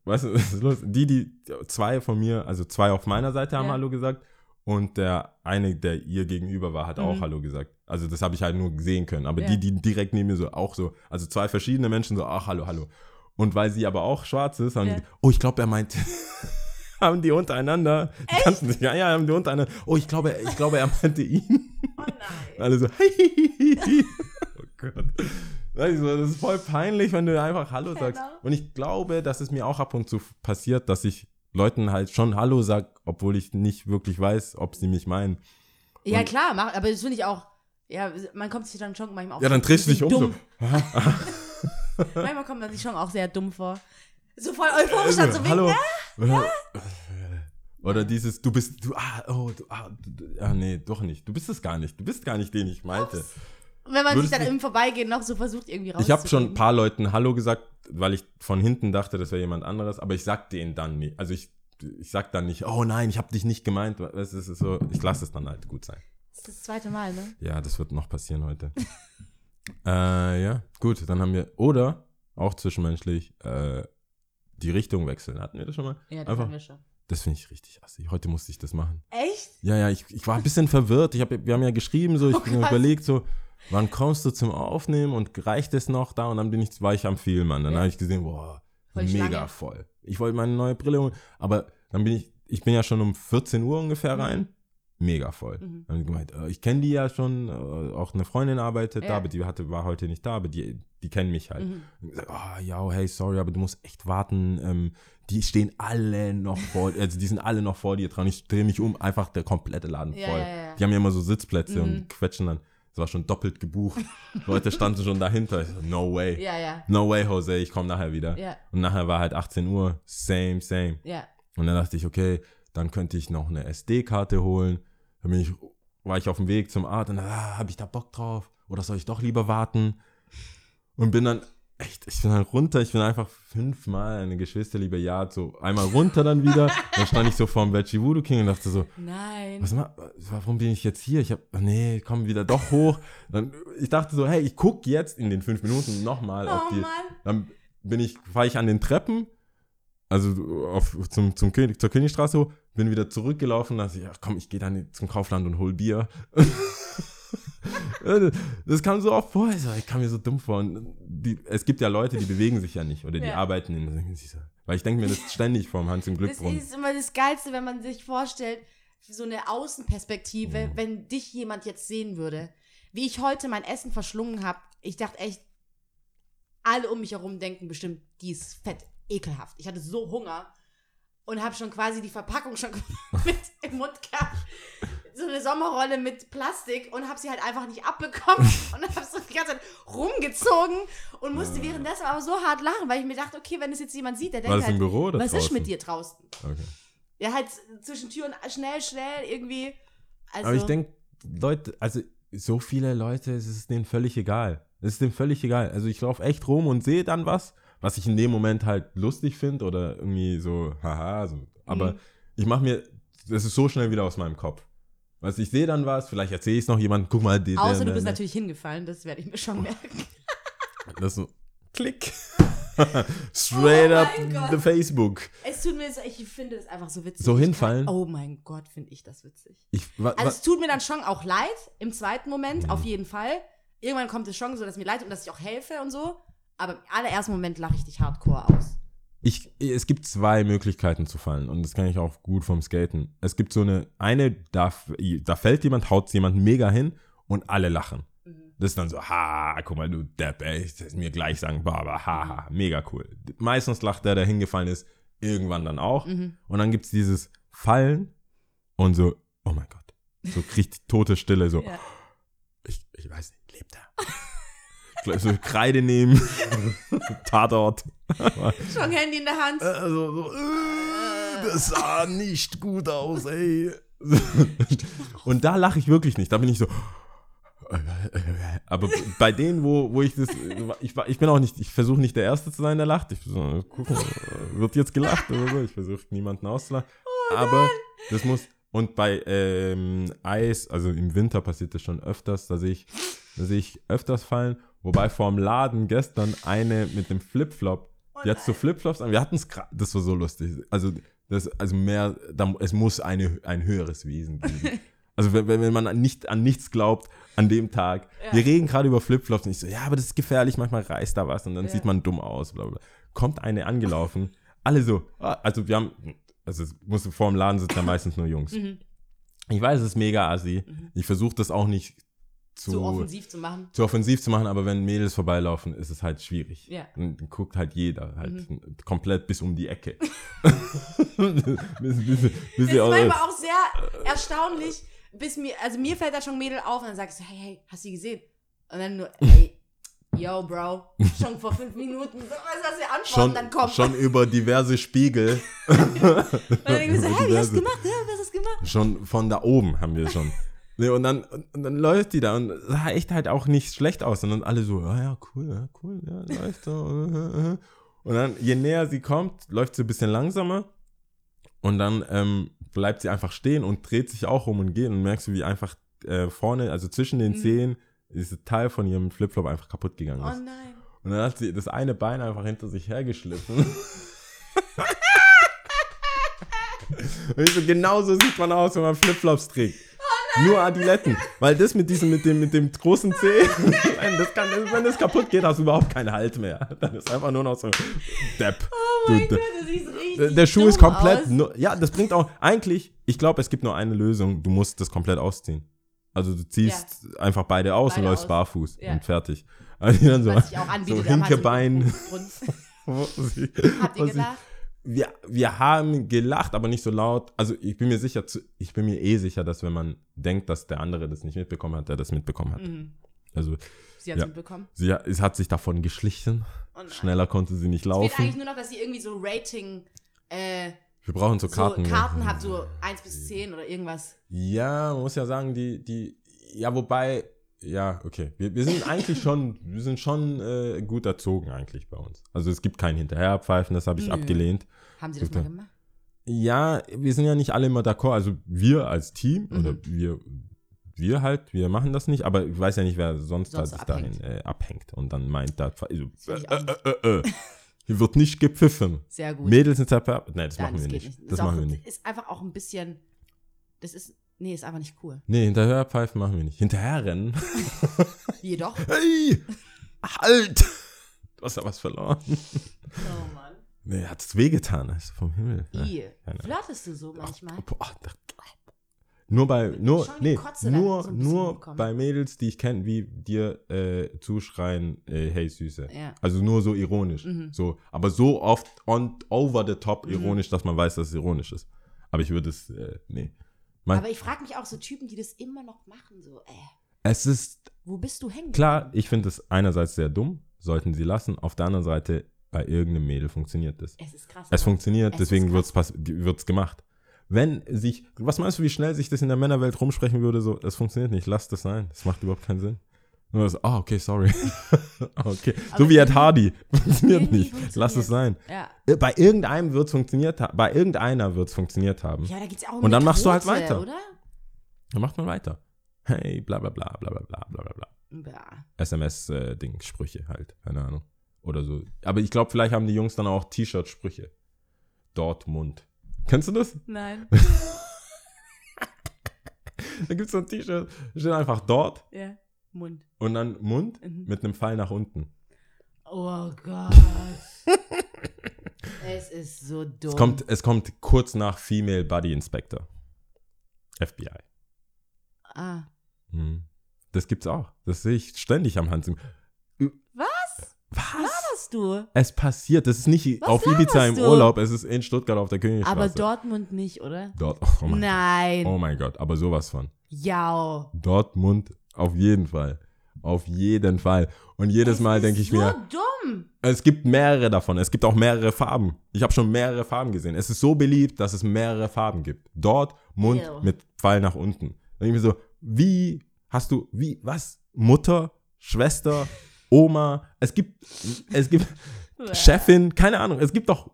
Speaker 3: weißt du, was ist los? Die, die, zwei von mir, also zwei auf meiner Seite haben
Speaker 2: Ja.
Speaker 3: Hallo gesagt. Und der eine, der ihr gegenüber war, hat auch
Speaker 2: Mhm.
Speaker 3: Hallo gesagt. Also das habe ich halt nur sehen können. Aber
Speaker 2: Ja.
Speaker 3: die, die direkt neben mir so auch so, also zwei verschiedene Menschen so, ach, Hallo, Hallo. Und weil sie aber auch schwarz ist, haben
Speaker 2: Ja.
Speaker 3: die, oh, ich glaube, er meint, haben die untereinander, die sich, ja, ja, haben die untereinander, oh, ich glaube, ich glaube, er meinte ihn.
Speaker 2: Oh nein.
Speaker 3: Alle so, oh Gott. Weißt du, das ist voll peinlich, wenn du einfach Hallo sagst.
Speaker 2: Genau.
Speaker 3: Und ich glaube, dass es mir auch ab und zu passiert, dass ich Leuten halt schon Hallo sag, obwohl ich nicht wirklich weiß, ob sie mich meinen.
Speaker 2: Ja,
Speaker 3: Und-
Speaker 2: klar, mach, aber das finde ich auch. Ja, man kommt sich dann schon manchmal auch
Speaker 3: Ja, dann drehst du dich um
Speaker 2: dumm.
Speaker 3: so.
Speaker 2: Manchmal kommt man sich schon auch sehr dumm vor. So voll euphorisch dann so
Speaker 3: Hallo.
Speaker 2: winken.
Speaker 3: Oder, oder dieses, du bist, du, ah, oh, du, ah, du, ah, nee, doch nicht. Du bist es gar nicht. Du bist gar nicht, den ich meinte.
Speaker 2: Wenn man
Speaker 3: Würdest
Speaker 2: sich dann im Vorbeigehen noch so versucht, irgendwie
Speaker 3: Ich habe schon ein paar Leuten Hallo gesagt, weil ich von hinten dachte, das wäre jemand anderes, aber ich sag denen dann nicht. Also ich, ich sag dann nicht, oh nein, ich habe dich nicht gemeint. Es ist so, ich lasse es dann halt gut sein.
Speaker 2: Das ist das zweite Mal, ne?
Speaker 3: Ja, das wird noch passieren heute. äh, ja, gut, dann haben wir, oder auch zwischenmenschlich, äh, die Richtung wechseln. Hatten wir das schon mal?
Speaker 2: Ja, das
Speaker 3: Einfach,
Speaker 2: haben wir schon.
Speaker 3: das finde ich richtig assi. Heute musste ich das machen.
Speaker 2: Echt?
Speaker 3: Ja, ja, ich, ich war ein bisschen verwirrt. Ich hab, wir haben ja geschrieben, so, ich
Speaker 2: Oh
Speaker 3: bin überlegt, so, wann kommst du zum Aufnehmen und reicht es noch da? Und dann bin ich, war ich am Filmen. Dann
Speaker 2: Ja.
Speaker 3: habe ich gesehen, boah,
Speaker 2: Voll
Speaker 3: mega
Speaker 2: Schlange.
Speaker 3: voll. Ich wollte meine neue Brille holen, aber dann bin ich, ich bin ja schon um 14 Uhr ungefähr rein. Mega voll.
Speaker 2: Mhm.
Speaker 3: Dann gemeint, äh, ich kenne die ja schon, äh, auch eine Freundin arbeitet da,
Speaker 2: Ja.
Speaker 3: aber die hatte, war heute nicht da, aber die, die kennen mich halt.
Speaker 2: Mhm.
Speaker 3: Gesagt, oh, ja, hey, sorry, aber du musst echt warten. Ähm, die stehen alle noch vor, also die sind alle noch vor dir dran. Ich drehe mich um, einfach der komplette Laden
Speaker 2: Ja,
Speaker 3: voll.
Speaker 2: ja, ja.
Speaker 3: Die haben ja immer so Sitzplätze
Speaker 2: Mhm.
Speaker 3: und quetschen dann. Es war schon doppelt gebucht. Leute standen schon dahinter. Ich so, no way.
Speaker 2: Ja, ja,
Speaker 3: No way, Jose, ich komme nachher wieder.
Speaker 2: ja,
Speaker 3: Und nachher war halt 18 Uhr, same, same.
Speaker 2: ja.
Speaker 3: Und dann dachte ich, okay, dann könnte ich noch eine SD-Karte holen. Dann bin ich, war ich auf dem Weg zum Arzt und ah, habe ich da Bock drauf? Oder soll ich doch lieber warten? Und bin dann echt, ich bin dann runter, ich bin einfach fünfmal eine Geschwisterliebe ja, so einmal runter dann wieder. dann stand ich so vorm Veggie Voodoo King und dachte so,
Speaker 2: Nein.
Speaker 3: was ma, warum bin ich jetzt hier? Ich hab, nee, komm wieder doch hoch. Dann, ich dachte so, hey, ich guck jetzt in den fünf Minuten nochmal auf
Speaker 2: Oh
Speaker 3: die,
Speaker 2: Mann.
Speaker 3: dann bin ich, fahre ich an den Treppen, also auf, zum, zum König, zur Königstraße hoch, bin wieder zurückgelaufen, dachte ich, ja komm, ich gehe dann zum Kaufland und hol Bier. das kam so oft vor, ich, so, ich kam mir so dumm vor. Und die, es gibt ja Leute, die bewegen sich ja nicht oder die
Speaker 2: Ja.
Speaker 3: arbeiten in, weil ich denke mir das ständig vorm Hans im
Speaker 2: Das
Speaker 3: Glückbrunnen.
Speaker 2: ist immer das Geilste, wenn man sich vorstellt, so eine Außenperspektive,
Speaker 3: Mhm.
Speaker 2: wenn dich jemand jetzt sehen würde. Wie ich heute mein Essen verschlungen habe, ich dachte echt, alle um mich herum denken bestimmt, die ist fett, ekelhaft. Ich hatte so Hunger und habe schon quasi die Verpackung schon mit im Mund gehabt. So eine Sommerrolle mit Plastik und habe sie halt einfach nicht abbekommen und habe so die ganze Zeit rumgezogen und musste währenddessen aber so hart lachen, weil ich mir dachte, okay, wenn es jetzt jemand sieht, der denkt halt,
Speaker 3: Büro
Speaker 2: was ist
Speaker 3: draußen?
Speaker 2: mit dir draußen?
Speaker 3: Okay.
Speaker 2: Ja, halt zwischen Tür und schnell, schnell irgendwie. Also,
Speaker 3: Aber ich denke, Leute, also so viele Leute, es ist denen völlig egal. Es ist denen völlig egal. Also ich laufe echt rum und sehe dann was, was ich in dem Moment halt lustig finde oder irgendwie so, haha, so. Aber
Speaker 2: Mhm.
Speaker 3: ich mache mir, das ist so schnell wieder aus meinem Kopf. Du, ich sehe dann was, vielleicht erzähle ich es noch jemandem, guck mal, die,
Speaker 2: außer
Speaker 3: der,
Speaker 2: du bist
Speaker 3: der,
Speaker 2: natürlich hingefallen, das werde ich mir schon merken.
Speaker 3: Das ist so, klick. Straight
Speaker 2: Oh
Speaker 3: up the Facebook.
Speaker 2: Es tut mir so, ich finde das einfach so witzig.
Speaker 3: So hinfallen?
Speaker 2: Kann, oh mein Gott, finde ich das witzig.
Speaker 3: Ich, wa,
Speaker 2: Also es tut mir dann schon auch leid, im zweiten Moment,
Speaker 3: Mhm.
Speaker 2: auf jeden Fall. Irgendwann kommt es schon so, dass mir leid und dass ich auch helfe und so. Aber im allerersten Moment lache ich dich hardcore aus.
Speaker 3: Ich, es gibt zwei Möglichkeiten zu fallen und das kann ich auch gut vom Skaten. Es gibt so eine, eine, da, da fällt jemand, haut jemand mega hin und alle lachen.
Speaker 2: Mhm.
Speaker 3: Das ist dann so, ha, guck mal, du Depp, ey, das ist mir gleich sagen, Baba, haha, mega cool. Meistens lacht der, der hingefallen ist, irgendwann dann auch.
Speaker 2: Mhm.
Speaker 3: Und dann gibt es dieses Fallen und so, oh mein Gott, so richtig tote Stille, so,
Speaker 2: Ja.
Speaker 3: ich, ich weiß nicht, lebt er? Gleich so Kreide nehmen, Tatort.
Speaker 2: Schon Handy in der Hand.
Speaker 3: Also, so, äh, das sah nicht gut aus, ey. Und da lache ich wirklich nicht. Da bin ich so. Aber bei denen, wo, wo ich das. Ich, ich bin auch nicht. Ich versuche nicht der Erste zu sein, der lacht. Ich so, gucken, wird jetzt gelacht oder so. Ich versuche niemanden auszulachen. Aber das muss. Und bei ähm, Eis, also im Winter passiert das schon öfters, da sehe ich, da sehe ich öfters fallen. Wobei vorm Laden gestern eine mit dem Flipflop die hat so Flipflops an. Wir hatten es das war so lustig. Also, das, also mehr, da, es muss eine, ein höheres Wesen geben. Also, wenn, wenn man an, nicht, an nichts glaubt an dem Tag.
Speaker 2: Ja.
Speaker 3: Wir reden gerade über Flipflops und ich so, ja, aber das ist gefährlich, manchmal reißt da was und dann
Speaker 2: Ja.
Speaker 3: sieht man dumm aus. Bla bla. Kommt eine angelaufen, alle so, ah, also wir haben, also es muss vor dem Laden sitzen ja meistens nur Jungs.
Speaker 2: Mhm.
Speaker 3: Ich weiß, es ist mega assi. Ich versuche das auch nicht zu,
Speaker 2: Zu offensiv zu machen.
Speaker 3: zu offensiv zu machen, aber wenn Mädels vorbeilaufen, ist es halt schwierig.
Speaker 2: Ja.
Speaker 3: Dann guckt halt jeder halt
Speaker 2: Mhm.
Speaker 3: komplett bis um die Ecke. bis, bis, bis,
Speaker 2: Das ist manchmal auch sehr erstaunlich, bis mir, also mir fällt da schon Mädel auf und dann sagst du, hey, hey, hast du die gesehen? Und dann nur, hey, yo, Bro, schon vor fünf Minuten, so, was hast du antworten,
Speaker 3: schon,
Speaker 2: dann kommt
Speaker 3: schon über diverse Spiegel,
Speaker 2: Und dann denkst du, so, hä, wie hast du gemacht? Ja, was hast du gemacht?
Speaker 3: schon von da oben haben wir schon. Nee, und dann, und dann läuft die da und sah echt halt auch nicht schlecht aus, sondern alle so, ah ja, cool, ja, cool, ja, läuft so. äh, äh, äh. Und dann, je näher sie kommt, läuft sie ein bisschen langsamer und dann ähm, bleibt sie einfach stehen und dreht sich auch um und geht und merkst du, wie einfach äh, vorne, also zwischen den
Speaker 2: Mhm.
Speaker 3: Zehen, dieses Teil von ihrem Flipflop einfach kaputt gegangen
Speaker 2: Oh
Speaker 3: ist.
Speaker 2: nein.
Speaker 3: Und dann hat sie das eine Bein einfach hinter sich hergeschliffen. Und ich so, genau so sieht man aus, wenn man Flipflops trägt. Nur Adiletten. Weil das mit diesem, mit dem, mit dem großen Zeh, nein, das kann, wenn das kaputt geht, hast du überhaupt keinen Halt mehr. Dann ist einfach nur noch so Depp.
Speaker 2: Oh
Speaker 3: Du
Speaker 2: mein
Speaker 3: Depp.
Speaker 2: Gott, du siehst richtig
Speaker 3: Der, Schuh ist komplett. Nur, ja, das bringt auch. Eigentlich, ich glaube, es gibt nur eine Lösung. Du musst das komplett ausziehen. Also du ziehst einfach beide aus und
Speaker 2: Beide
Speaker 3: läufst
Speaker 2: aus.
Speaker 3: barfuß
Speaker 2: Ja.
Speaker 3: und fertig. Also dann so,
Speaker 2: Was sich auch anbietet.
Speaker 3: so
Speaker 2: aber halt
Speaker 3: Hinkebein. Wo sie,
Speaker 2: Habt ihr gelacht?
Speaker 3: Wir, wir haben gelacht, aber nicht so laut. Also ich bin mir sicher, ich bin mir eh sicher, dass wenn man denkt, dass der andere das nicht mitbekommen hat, der das mitbekommen hat.
Speaker 2: Mhm.
Speaker 3: Also
Speaker 2: Sie hat
Speaker 3: Ja.
Speaker 2: es mitbekommen.
Speaker 3: sie hat, es hat sich davon geschlichen.
Speaker 2: Oh.
Speaker 3: Schneller konnte sie nicht
Speaker 2: Es fehlt eigentlich
Speaker 3: laufen.
Speaker 2: nur noch, dass sie irgendwie so Rating, äh,
Speaker 3: Wir brauchen so
Speaker 2: so
Speaker 3: Karten.
Speaker 2: Karten,
Speaker 3: ne?
Speaker 2: hat, so 1 bis 10 oder irgendwas.
Speaker 3: Ja, man muss ja sagen, die, die, ja, wobei, ja, okay. Wir, wir sind eigentlich schon, wir sind schon äh, gut erzogen eigentlich bei uns. Also es gibt kein Hinterherpfeifen, das habe ich
Speaker 2: Nö.
Speaker 3: abgelehnt.
Speaker 2: Haben sie das mal gemacht?
Speaker 3: Ja, wir sind ja nicht alle immer d'accord. Also wir als Team
Speaker 2: Mhm.
Speaker 3: oder wir, wir halt, wir machen das nicht, aber ich weiß ja nicht, wer sonst,
Speaker 2: Sonst
Speaker 3: halt sich dahin äh, abhängt und dann meint da, also, äh, äh, äh, hier wird nicht gepfiffen.
Speaker 2: Sehr gut.
Speaker 3: Mädels sind. Nein, das
Speaker 2: Nein,
Speaker 3: machen wir
Speaker 2: geht
Speaker 3: nicht.
Speaker 2: Das,
Speaker 3: Das
Speaker 2: ist,
Speaker 3: machen wir nicht.
Speaker 2: ist einfach auch ein bisschen, das ist, nee, ist einfach nicht cool.
Speaker 3: Nee, Hinterherpfeifen machen wir nicht. Hinterherrennen.
Speaker 2: Jedoch.
Speaker 3: Hey! Halt! Du hast ja was verloren.
Speaker 2: Oh Mann.
Speaker 3: Nee, hat es wehgetan, also vom Himmel. Ja.
Speaker 2: I.
Speaker 3: keine
Speaker 2: Flirtest du so manchmal?
Speaker 3: Boah, da, nur bei, nur, nee,
Speaker 2: Kotze
Speaker 3: nur,
Speaker 2: so
Speaker 3: nur
Speaker 2: bekommen.
Speaker 3: bei Mädels, die ich kenne, wie dir äh, zuschreien, äh, hey Süße.
Speaker 2: Ja.
Speaker 3: Also nur so ironisch.
Speaker 2: Mhm.
Speaker 3: So, aber so oft on, over the top ironisch, dass man weiß, dass es ironisch ist. Aber ich würde es, äh, nee. Man,
Speaker 2: Aber ich frage mich auch so Typen, die das immer noch machen, so, äh,
Speaker 3: es ist
Speaker 2: wo bist du hängen?
Speaker 3: Klar, ich finde es einerseits sehr dumm, sollten sie lassen. Auf der anderen Seite, bei irgendeinem Mädel funktioniert das.
Speaker 2: Es ist krass.
Speaker 3: Es funktioniert,
Speaker 2: es
Speaker 3: deswegen wird es gemacht. Wenn sich, was meinst du, wie schnell sich das in der Männerwelt rumsprechen würde? So, das funktioniert nicht, lass das sein. Das macht überhaupt keinen Sinn. Nur das, ah, okay, sorry. Okay.
Speaker 2: Aber
Speaker 3: So wie Ed Hardy. Funktioniert nicht. Lass es sein.
Speaker 2: Ja.
Speaker 3: Äh, Bei irgendeinem wird es funktioniert haben. Bei irgendeiner wird es funktioniert haben.
Speaker 2: ja, da geht's auch um
Speaker 3: Und dann machst du halt
Speaker 2: Quote,
Speaker 3: weiter.
Speaker 2: Oder?
Speaker 3: Dann macht man weiter. Hey, bla bla bla bla bla bla bla bla bla. SMS-Ding, Sprüche halt, keine Ahnung. Oder so. Aber ich glaube, vielleicht haben die Jungs dann auch T-Shirt-Sprüche. Dortmund. Kennst du das?
Speaker 2: Nein.
Speaker 3: Da gibt es so ein T-Shirt, steht einfach dort
Speaker 2: ja. Mund.
Speaker 3: und dann Mund
Speaker 2: Mhm.
Speaker 3: mit einem Pfeil nach unten.
Speaker 2: Oh Gott. es ist so dumm.
Speaker 3: Es kommt, es kommt kurz nach Female Body Inspector. FBI.
Speaker 2: Ah.
Speaker 3: Mhm. Das gibt's auch. Das sehe ich ständig am Hans.
Speaker 2: Was?
Speaker 3: Was?
Speaker 2: Hast du?
Speaker 3: Es passiert. Das ist nicht
Speaker 2: Was
Speaker 3: auf Ibiza im
Speaker 2: laberst du?
Speaker 3: Urlaub, es ist in Stuttgart auf der Königstraße.
Speaker 2: Aber Dortmund nicht, oder?
Speaker 3: Dort. Oh mein,
Speaker 2: Nein.
Speaker 3: oh mein Gott, aber sowas von.
Speaker 2: Ja.
Speaker 3: Dortmund auf jeden Fall. Auf jeden Fall. Und jedes Mal denke ich
Speaker 2: so
Speaker 3: mir,
Speaker 2: dumm.
Speaker 3: es gibt mehrere davon. Es gibt auch mehrere Farben. Ich habe schon mehrere Farben gesehen. Es ist so beliebt, dass es mehrere Farben gibt. Dort Mund
Speaker 2: Ew.
Speaker 3: mit Pfeil nach unten. Dann denke ich mir so, wie hast du, wie, was? Mutter, Schwester, Oma. Es gibt, es gibt Chefin, keine Ahnung. Es gibt doch,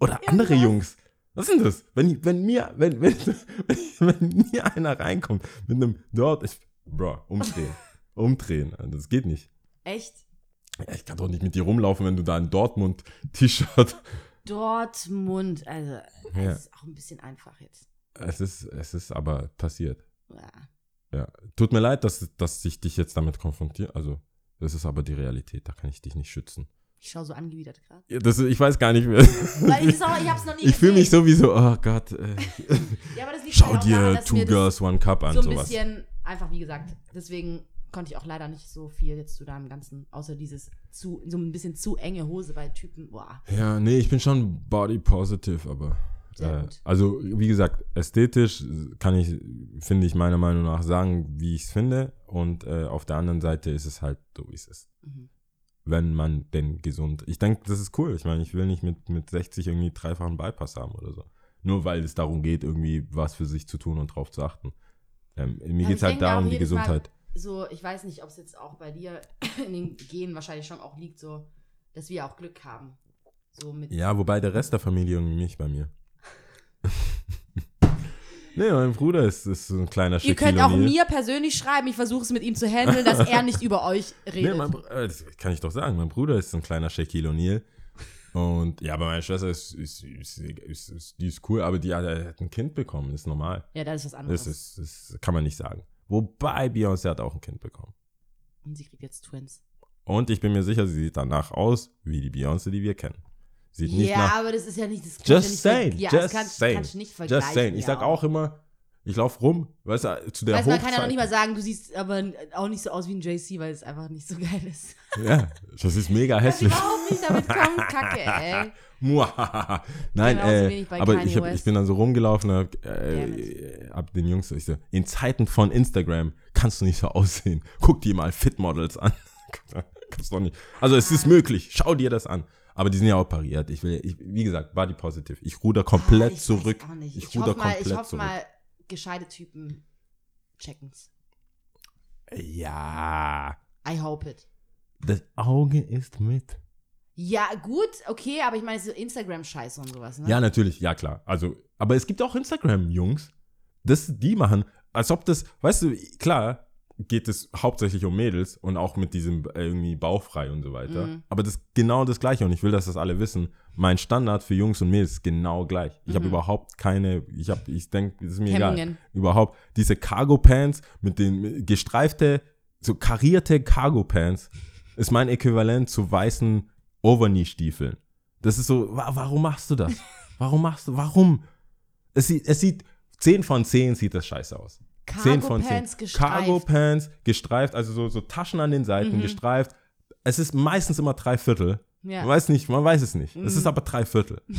Speaker 3: oder andere
Speaker 2: Irgendwas.
Speaker 3: Jungs. Was ist denn das? Wenn, wenn mir, wenn, wenn, wenn mir einer reinkommt mit einem dort, ich, bro, umdrehen. umdrehen. Das geht nicht.
Speaker 2: Echt?
Speaker 3: Ja, ich kann doch nicht mit dir rumlaufen, wenn du da ein Dortmund-T-Shirt.
Speaker 2: Dortmund. Also,
Speaker 3: Ja.
Speaker 2: das ist auch ein bisschen einfach jetzt.
Speaker 3: Es ist, es ist aber passiert.
Speaker 2: Ja.
Speaker 3: Ja. Tut mir leid, dass, dass ich dich jetzt damit konfrontiere. Also, das ist aber die Realität. Da kann ich dich nicht schützen.
Speaker 2: Ich schaue so angewidert gerade.
Speaker 3: Ja, Das, ich weiß gar nicht mehr.
Speaker 2: Weil ich, auch, ich hab's noch nie
Speaker 3: Ich fühle mich sowieso, oh Gott. Äh,
Speaker 2: Ja, aber das liegt
Speaker 3: schau
Speaker 2: daran,
Speaker 3: dir
Speaker 2: dass
Speaker 3: Two Girls, One Cup an,
Speaker 2: so ein
Speaker 3: sowas.
Speaker 2: bisschen, einfach wie gesagt, deswegen konnte ich auch leider nicht so viel jetzt zu deinem Ganzen, außer dieses zu, so ein bisschen zu enge Hose bei Typen. Boah,
Speaker 3: Ja, nee, ich bin schon body positive, aber. Äh, also, wie gesagt, ästhetisch kann ich, finde ich meiner Meinung nach sagen, wie ich es finde. Und äh, auf der anderen Seite ist es halt so, wie es ist.
Speaker 2: Mhm.
Speaker 3: Wenn man denn gesund. Ich denke, das ist cool. Ich meine, ich will nicht mit, mit 60 irgendwie dreifachen Bypass haben oder so. Nur weil es darum geht, irgendwie was für sich zu tun und drauf zu achten. Ähm, mir
Speaker 2: Aber
Speaker 3: geht es halt darum, die
Speaker 2: jedes Mal-
Speaker 3: Gesundheit.
Speaker 2: so, ich weiß nicht, ob es jetzt auch bei dir in den Genen wahrscheinlich schon auch liegt, so, dass wir auch Glück haben. So mit.
Speaker 3: Ja, wobei der Rest der Familie irgendwie nicht bei mir. nee, mein Bruder ist, ist so ein kleiner
Speaker 2: Ihr könnt auch mir persönlich schreiben, ich versuche es mit ihm zu handeln, dass er nicht über euch
Speaker 3: Nee,
Speaker 2: redet.
Speaker 3: mein, Br- äh, das kann ich doch sagen. Mein Bruder ist so ein kleiner Shaquille O'Neal. Und ja, aber meine Schwester ist, ist, ist, ist, die ist cool, aber die hat, hat ein Kind bekommen, ist normal.
Speaker 2: ja, das ist was anderes.
Speaker 3: Das, ist, das kann man nicht sagen. Wobei Beyoncé hat auch ein Kind bekommen.
Speaker 2: Und sie kriegt jetzt Twins.
Speaker 3: Und ich bin mir sicher, sie sieht danach aus wie die Beyoncé, die wir kennen. Sieht nicht
Speaker 2: Ja,
Speaker 3: nach.
Speaker 2: aber das ist ja nicht das
Speaker 3: Just
Speaker 2: ja nicht
Speaker 3: saying,
Speaker 2: Ja,
Speaker 3: just
Speaker 2: das kannst,
Speaker 3: saying,
Speaker 2: kannst du nicht vergleichen.
Speaker 3: Just saying. Ich sag
Speaker 2: ja.
Speaker 3: auch immer, ich laufe rum, weißt du, zu der
Speaker 2: Weißt du, man kann ja noch nicht mal sagen, du siehst aber auch nicht so aus wie ein JC, weil es einfach nicht so geil ist.
Speaker 3: Ja, das ist mega hässlich.
Speaker 2: überhaupt nicht damit kommen. Kacke, ey.
Speaker 3: Nein,
Speaker 2: Genauso
Speaker 3: äh, aber ich, hab, ich bin dann so rumgelaufen, hab, äh, hab den Jungs, ich so, in Zeiten von Instagram kannst du nicht so aussehen. Guck dir mal Fitmodels an. kannst doch nicht. Also es ist möglich, schau dir das an. Aber die sind ja operiert. Ich will, ich, wie gesagt, Body Positive. Ich ruder komplett
Speaker 2: Ah, ich
Speaker 3: zurück.
Speaker 2: Weiß auch nicht.
Speaker 3: Ich
Speaker 2: Ich,
Speaker 3: ruder
Speaker 2: hoffe mal,
Speaker 3: komplett
Speaker 2: ich hoffe
Speaker 3: zurück.
Speaker 2: mal, gescheite Typen checken's.
Speaker 3: Ja,
Speaker 2: I hope it.
Speaker 3: das Auge ist mit.
Speaker 2: Ja, gut, okay, aber ich meine, so Instagram-Scheiße und sowas, ne?
Speaker 3: Ja, natürlich, ja klar. Also, aber es gibt auch Instagram-Jungs, das die machen, als ob das, weißt du, klar geht es hauptsächlich um Mädels und auch mit diesem äh, irgendwie bauchfrei und so weiter.
Speaker 2: Mhm.
Speaker 3: Aber das ist genau das Gleiche und ich will, dass das alle wissen. Mein Standard für Jungs und Mädels ist genau gleich. Ich habe
Speaker 2: Mhm.
Speaker 3: überhaupt keine, ich habe, ich denke, das ist mir egal.
Speaker 2: Hemmungen.
Speaker 3: Überhaupt diese Cargo Pants mit den gestreifte, so karierte Cargo Pants ist mein Äquivalent zu weißen Overknee-Stiefeln. Das ist so, wa warum machst du das? Warum machst du, warum? Es sieht, es sieht, 10 von 10 sieht das scheiße aus. 10 von 10.
Speaker 2: Cargo-Pants gestreift.
Speaker 3: Cargo Pants gestreift, also so, so Taschen an den Seiten
Speaker 2: Mhm.
Speaker 3: gestreift. Es ist meistens immer drei Viertel.
Speaker 2: Ja.
Speaker 3: Man weiß nicht, man weiß es nicht. Es ist
Speaker 2: Mhm.
Speaker 3: aber drei Viertel.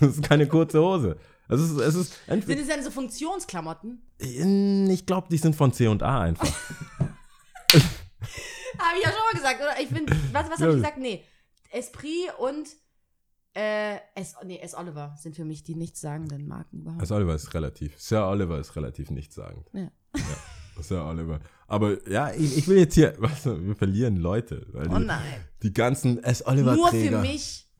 Speaker 3: Es ist keine kurze Hose. Es ist, es ist
Speaker 2: Sind es denn so Funktionsklamotten?
Speaker 3: ich glaube, die sind von C&A einfach.
Speaker 2: Habe ich ja schon mal gesagt, oder? Ich finde, was, was habe ich gesagt? Nee, Esprit und äh, S, nee, S. Oliver sind für mich die nichtssagenden Marken überhaupt.
Speaker 3: Also Oliver ist relativ, Sir Oliver ist relativ nichtssagend.
Speaker 2: Ja.
Speaker 3: ja Sir Oliver. Aber ja, ich, ich will jetzt hier, weißt du, wir verlieren Leute. Weil die,
Speaker 2: oh nein.
Speaker 3: die ganzen S. Oliver
Speaker 2: Nur für mich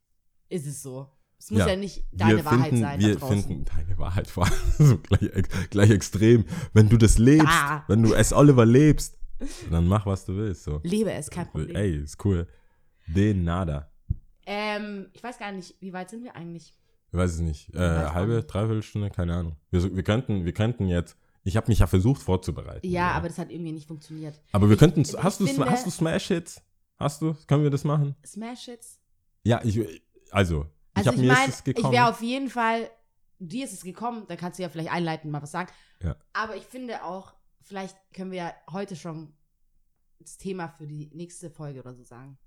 Speaker 2: ist es so. Es muss
Speaker 3: Ja.
Speaker 2: ja, nicht deine
Speaker 3: wir
Speaker 2: Wahrheit
Speaker 3: finden,
Speaker 2: sein.
Speaker 3: Wir finden deine Wahrheit vor allem so gleich, gleich extrem. Wenn du das lebst,
Speaker 2: Da.
Speaker 3: wenn du S. Oliver lebst, dann mach, was du willst. So.
Speaker 2: Lebe es, kein Problem.
Speaker 3: Ey, ist cool. De nada.
Speaker 2: Ähm, ich weiß gar nicht, wie weit sind wir eigentlich?
Speaker 3: Ich weiß es nicht. Äh, halbe, dreiviertel Stunde, keine Ahnung. Wir, wir, könnten, wir könnten jetzt, ich habe mich ja versucht vorzubereiten.
Speaker 2: Ja, aber das hat irgendwie nicht funktioniert.
Speaker 3: Aber wir
Speaker 2: Ich-
Speaker 3: könnten,
Speaker 2: ich
Speaker 3: hast du,
Speaker 2: finde-
Speaker 3: hast du Smash-Hits? Hast du? Können wir das machen?
Speaker 2: Smash Hits?
Speaker 3: Ja, ich, also, ich
Speaker 2: Also
Speaker 3: habe
Speaker 2: ich
Speaker 3: mir
Speaker 2: meine,
Speaker 3: ist es
Speaker 2: ich
Speaker 3: gekommen.
Speaker 2: wäre auf jeden Fall, dir ist es gekommen, dann kannst du ja vielleicht einleiten, mal was sagen.
Speaker 3: Ja.
Speaker 2: Aber ich finde auch, vielleicht können wir ja heute schon das Thema für die nächste Folge oder so sagen.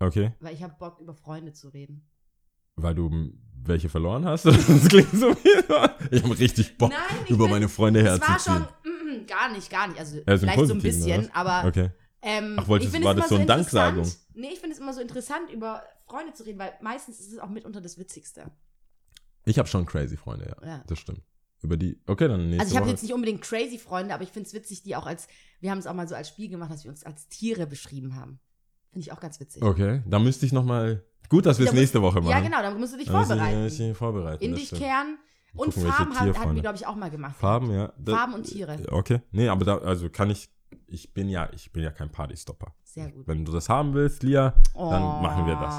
Speaker 3: Okay,
Speaker 2: Weil ich habe Bock, über Freunde zu reden.
Speaker 3: weil du welche verloren hast? das klingt so wie, ich habe richtig Bock,
Speaker 2: Nein,
Speaker 3: über
Speaker 2: bin-
Speaker 3: meine Freunde
Speaker 2: Das war
Speaker 3: herzuziehen.
Speaker 2: schon, mm, gar nicht, gar nicht. Also
Speaker 3: Ja, so im
Speaker 2: vielleicht so ein bisschen, aber
Speaker 3: Okay.
Speaker 2: ähm,
Speaker 3: Ach, wolltest-
Speaker 2: ich finde
Speaker 3: war
Speaker 2: es
Speaker 3: das
Speaker 2: immer
Speaker 3: so eine
Speaker 2: interessant-
Speaker 3: Danksagung?
Speaker 2: Nee, ich finde es immer so interessant, über Freunde zu reden, weil meistens ist es auch mitunter das Witzigste.
Speaker 3: Ich habe schon crazy Freunde, ja.
Speaker 2: Ja.
Speaker 3: Das stimmt. Über die, okay, dann nächste
Speaker 2: Also ich habe jetzt nicht unbedingt crazy Freunde, aber ich finde es witzig, die auch als, wir haben es auch mal so als Spiel gemacht, dass wir uns als Tiere beschrieben haben. Finde ich auch ganz witzig.
Speaker 3: Okay, da müsste ich noch mal, gut, dass wir es
Speaker 2: musst-
Speaker 3: nächste Woche machen.
Speaker 2: Ja, genau, da musst du dich
Speaker 3: Da
Speaker 2: vorbereiten.
Speaker 3: muss ich mich vorbereiten.
Speaker 2: In
Speaker 3: das
Speaker 2: dich
Speaker 3: stimmt.
Speaker 2: kehren. Und
Speaker 3: Gucken,
Speaker 2: Farben hat, hatten wir, glaube ich, auch mal gemacht.
Speaker 3: Farben, ja. Da-
Speaker 2: Farben und Tiere.
Speaker 3: Okay. Nee, aber da, also kann ich, ich bin ja, ich bin ja kein Partystopper.
Speaker 2: Sehr gut.
Speaker 3: Wenn du das haben willst, Lia, dann
Speaker 2: Oh.
Speaker 3: machen wir das.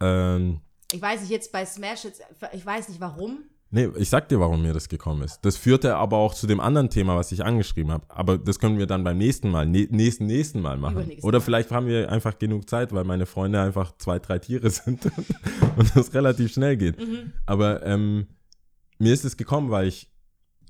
Speaker 3: Ähm,
Speaker 2: Ich weiß nicht, jetzt bei Smash, jetzt, ich weiß nicht warum.
Speaker 3: Nee, ich sag dir, warum mir das gekommen ist. Das führte aber auch zu dem anderen Thema, was ich angeschrieben habe. Aber das können wir dann beim nächsten Mal, nächsten, nächsten Mal machen. Oder vielleicht haben wir einfach genug Zeit, weil meine Freunde einfach zwei, drei Tiere sind und das relativ schnell geht.
Speaker 2: Mhm.
Speaker 3: Aber ähm, mir ist es gekommen, weil ich,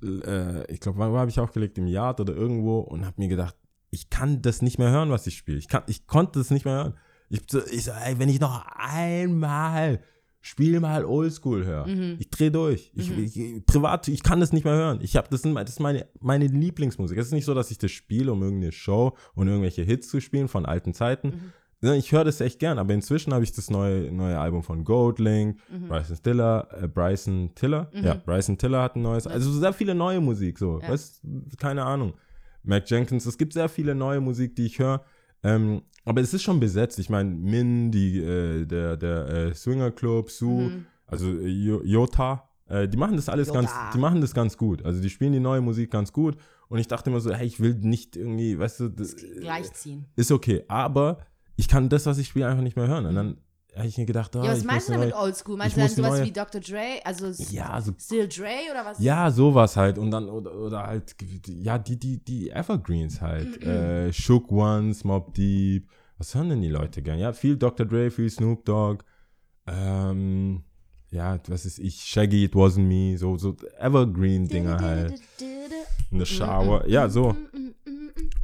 Speaker 3: äh, ich glaube, wo habe ich aufgelegt? Im Yard oder irgendwo und habe mir gedacht, ich kann das nicht mehr hören, was ich spiele. Ich, kann, ich konnte das nicht mehr hören. Ich, ich so, ey, wenn ich noch einmal Spiel mal Oldschool höre,
Speaker 2: Mhm.
Speaker 3: ich drehe durch. Ich,
Speaker 2: Mhm.
Speaker 3: ich, privat, ich kann das nicht mehr hören. Ich habe das, sind- das ist meine, meine Lieblingsmusik. Es ist nicht so, dass ich das spiele, um irgendeine Show und irgendwelche Hits zu spielen von alten Zeiten.
Speaker 2: Mhm.
Speaker 3: Ich höre das echt gern, aber inzwischen habe ich das neue, neue Album von Goldlink,
Speaker 2: Mhm.
Speaker 3: Bryson Tiller, äh, Bryson Tiller,
Speaker 2: Mhm.
Speaker 3: ja, Bryson Tiller hat ein neues, also sehr viele neue Musik, so,
Speaker 2: Ja.
Speaker 3: weißt, keine Ahnung. Mac Jenkins, es gibt sehr viele neue Musik, die ich höre, ähm, aber es ist schon besetzt. Ich meine, Min, die, äh, der, der äh, Swinger Club, Sue,
Speaker 2: Mhm.
Speaker 3: also äh, Jo- Jota, äh, die machen das alles
Speaker 2: Jota.
Speaker 3: ganz, die machen das ganz gut. Also die spielen die neue Musik ganz gut und ich dachte immer so, hey, ich will nicht irgendwie, weißt du, das,
Speaker 2: Gleichziehen.
Speaker 3: ist okay, aber ich kann das, was ich spiele, einfach nicht mehr hören. Und dann habe ich mir gedacht, ah,
Speaker 2: Ja, was meinst du damit Oldschool? Meinst du dann sowas
Speaker 3: neue-
Speaker 2: wie Dr. Dre? Also
Speaker 3: Ja, so
Speaker 2: Still Dre oder was?
Speaker 3: ja, sowas halt. Und dann, oder, oder halt, ja, die, die, die Evergreens halt. äh, Shook Ones, Mob Deep. Was hören denn die Leute gern? Ja, viel Dr. Dre, viel Snoop Dogg. Ähm, ja, was ist ich? Shaggy, It Wasn't Me. So, so Evergreen-Dinger halt. In the Shower. Ja, so.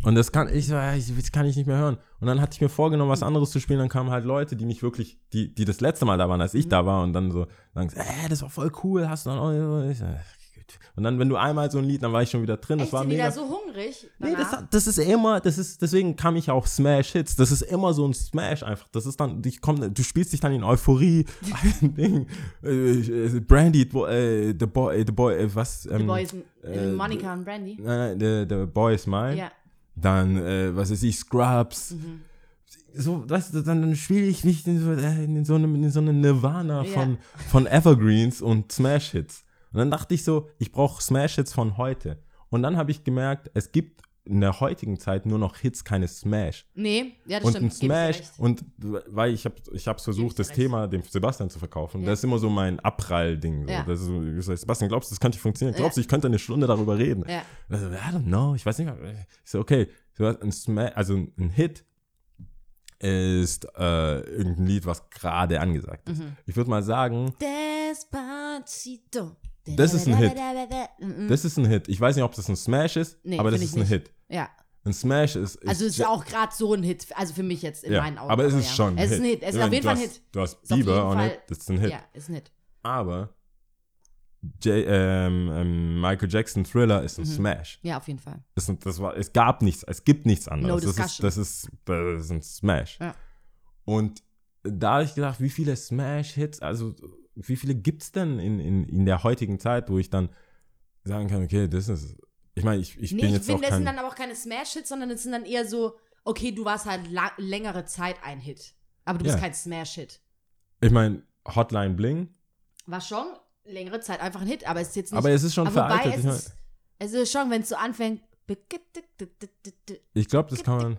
Speaker 3: Und das kann ich, das kann ich nicht mehr hören. Und dann hatte ich mir vorgenommen, was anderes zu spielen. Dann kamen halt Leute, die mich wirklich, die, die das letzte Mal da waren, als ich
Speaker 2: Mhm.
Speaker 3: da war. Und dann so, sagen, sie, äh, das war voll cool, hast du dann auch. Ich so, "Ach, gut." Und dann, wenn du einmal so ein Lied, dann war ich schon wieder drin. Das
Speaker 2: Echt,
Speaker 3: war mega.
Speaker 2: wieder so hungrig?
Speaker 3: Nee, das,
Speaker 2: danach?
Speaker 3: das ist immer, das ist, deswegen kam ich auch Smash Hits. Das ist immer so ein Smash einfach. Das ist dann, ich komm, du spielst dich dann in Euphorie. Ein Ding, äh, Brandy, äh, The Boy, äh, The Boy, äh, was?
Speaker 2: The
Speaker 3: Ähm,
Speaker 2: Boys, äh,
Speaker 3: äh,
Speaker 2: Monica und Brandy.
Speaker 3: Nein, The, the Boy is Mine.
Speaker 2: Ja.
Speaker 3: Dann, äh, was weiß ich, Scrubs.
Speaker 2: Mhm.
Speaker 3: So, weißt du, dann, dann spiele ich mich in so, äh, in so einem in so eine Nirvana
Speaker 2: Ja.
Speaker 3: von, von Evergreens und Smash-Hits. Und dann dachte ich so, ich brauche Smash-Hits von heute. Und dann habe ich gemerkt, es gibt in der heutigen Zeit nur noch Hits, keine Smash.
Speaker 2: Nee, ja, das
Speaker 3: und
Speaker 2: stimmt.
Speaker 3: ein Smash, und weil ich habe ich hab's versucht, das
Speaker 2: recht.
Speaker 3: Thema dem Sebastian zu verkaufen.
Speaker 2: Ja.
Speaker 3: Das ist immer so mein Abprall-Ding. So.
Speaker 2: Ja.
Speaker 3: Das ist so, ich sag, Sebastian, glaubst du, das könnte funktionieren? Glaubst du, ich könnte eine Stunde darüber reden?
Speaker 2: Ja.
Speaker 3: Also, I don't know, ich weiß nicht mehr. Ich so, okay, ein Sma also ein Hit ist äh, irgendein Lied, was gerade angesagt ist.
Speaker 2: Mhm.
Speaker 3: Ich würde mal sagen,
Speaker 2: Despacito.
Speaker 3: Das ist ein Hit. Das ist ein Hit. Ich weiß nicht, ob das ein Smash ist,
Speaker 2: Nee,
Speaker 3: aber das ist ein
Speaker 2: nicht.
Speaker 3: Hit.
Speaker 2: Ja,
Speaker 3: Ein Smash ist. ist
Speaker 2: also es ist auch gerade so ein Hit, also für mich jetzt in
Speaker 3: ja,
Speaker 2: meinen Augen.
Speaker 3: aber es ist
Speaker 2: ja.
Speaker 3: schon ein
Speaker 2: Es
Speaker 3: Hit.
Speaker 2: ist ein Hit, es ist auf jeden Fall ein Hit.
Speaker 3: Du hast Bieber
Speaker 2: jeden
Speaker 3: on
Speaker 2: Fall-
Speaker 3: it, das ist ein Hit.
Speaker 2: Ja, ist ein Hit.
Speaker 3: Aber J ähm, ähm, Michael Jackson Thriller ist ein
Speaker 2: Mhm.
Speaker 3: Smash.
Speaker 2: Ja, auf jeden Fall.
Speaker 3: Das, das war, es gab nichts, es gibt nichts anderes.
Speaker 2: No
Speaker 3: das, ist, das, ist, das ist ein Smash.
Speaker 2: Ja.
Speaker 3: Und da habe ich gedacht, wie viele Smash-Hits, also wie viele gibt es denn in, in, in der heutigen Zeit, wo ich dann sagen kann, okay, das ist. Ich meine, ich, ich
Speaker 2: Nee,
Speaker 3: bin
Speaker 2: ich
Speaker 3: jetzt auch
Speaker 2: finde, das sind dann aber auch keine Smash-Hits, sondern es sind dann eher so, okay, du warst halt längere Zeit ein Hit. Aber du bist kein Smash-Hit.
Speaker 3: Ich meine, Hotline Bling,
Speaker 2: War schon längere Zeit einfach ein Hit, aber es ist jetzt nicht.
Speaker 3: aber es ist schon veraltet. Ich,
Speaker 2: es ist, es ist schon, wenn es so anfängt.
Speaker 3: ich glaube, das kann man.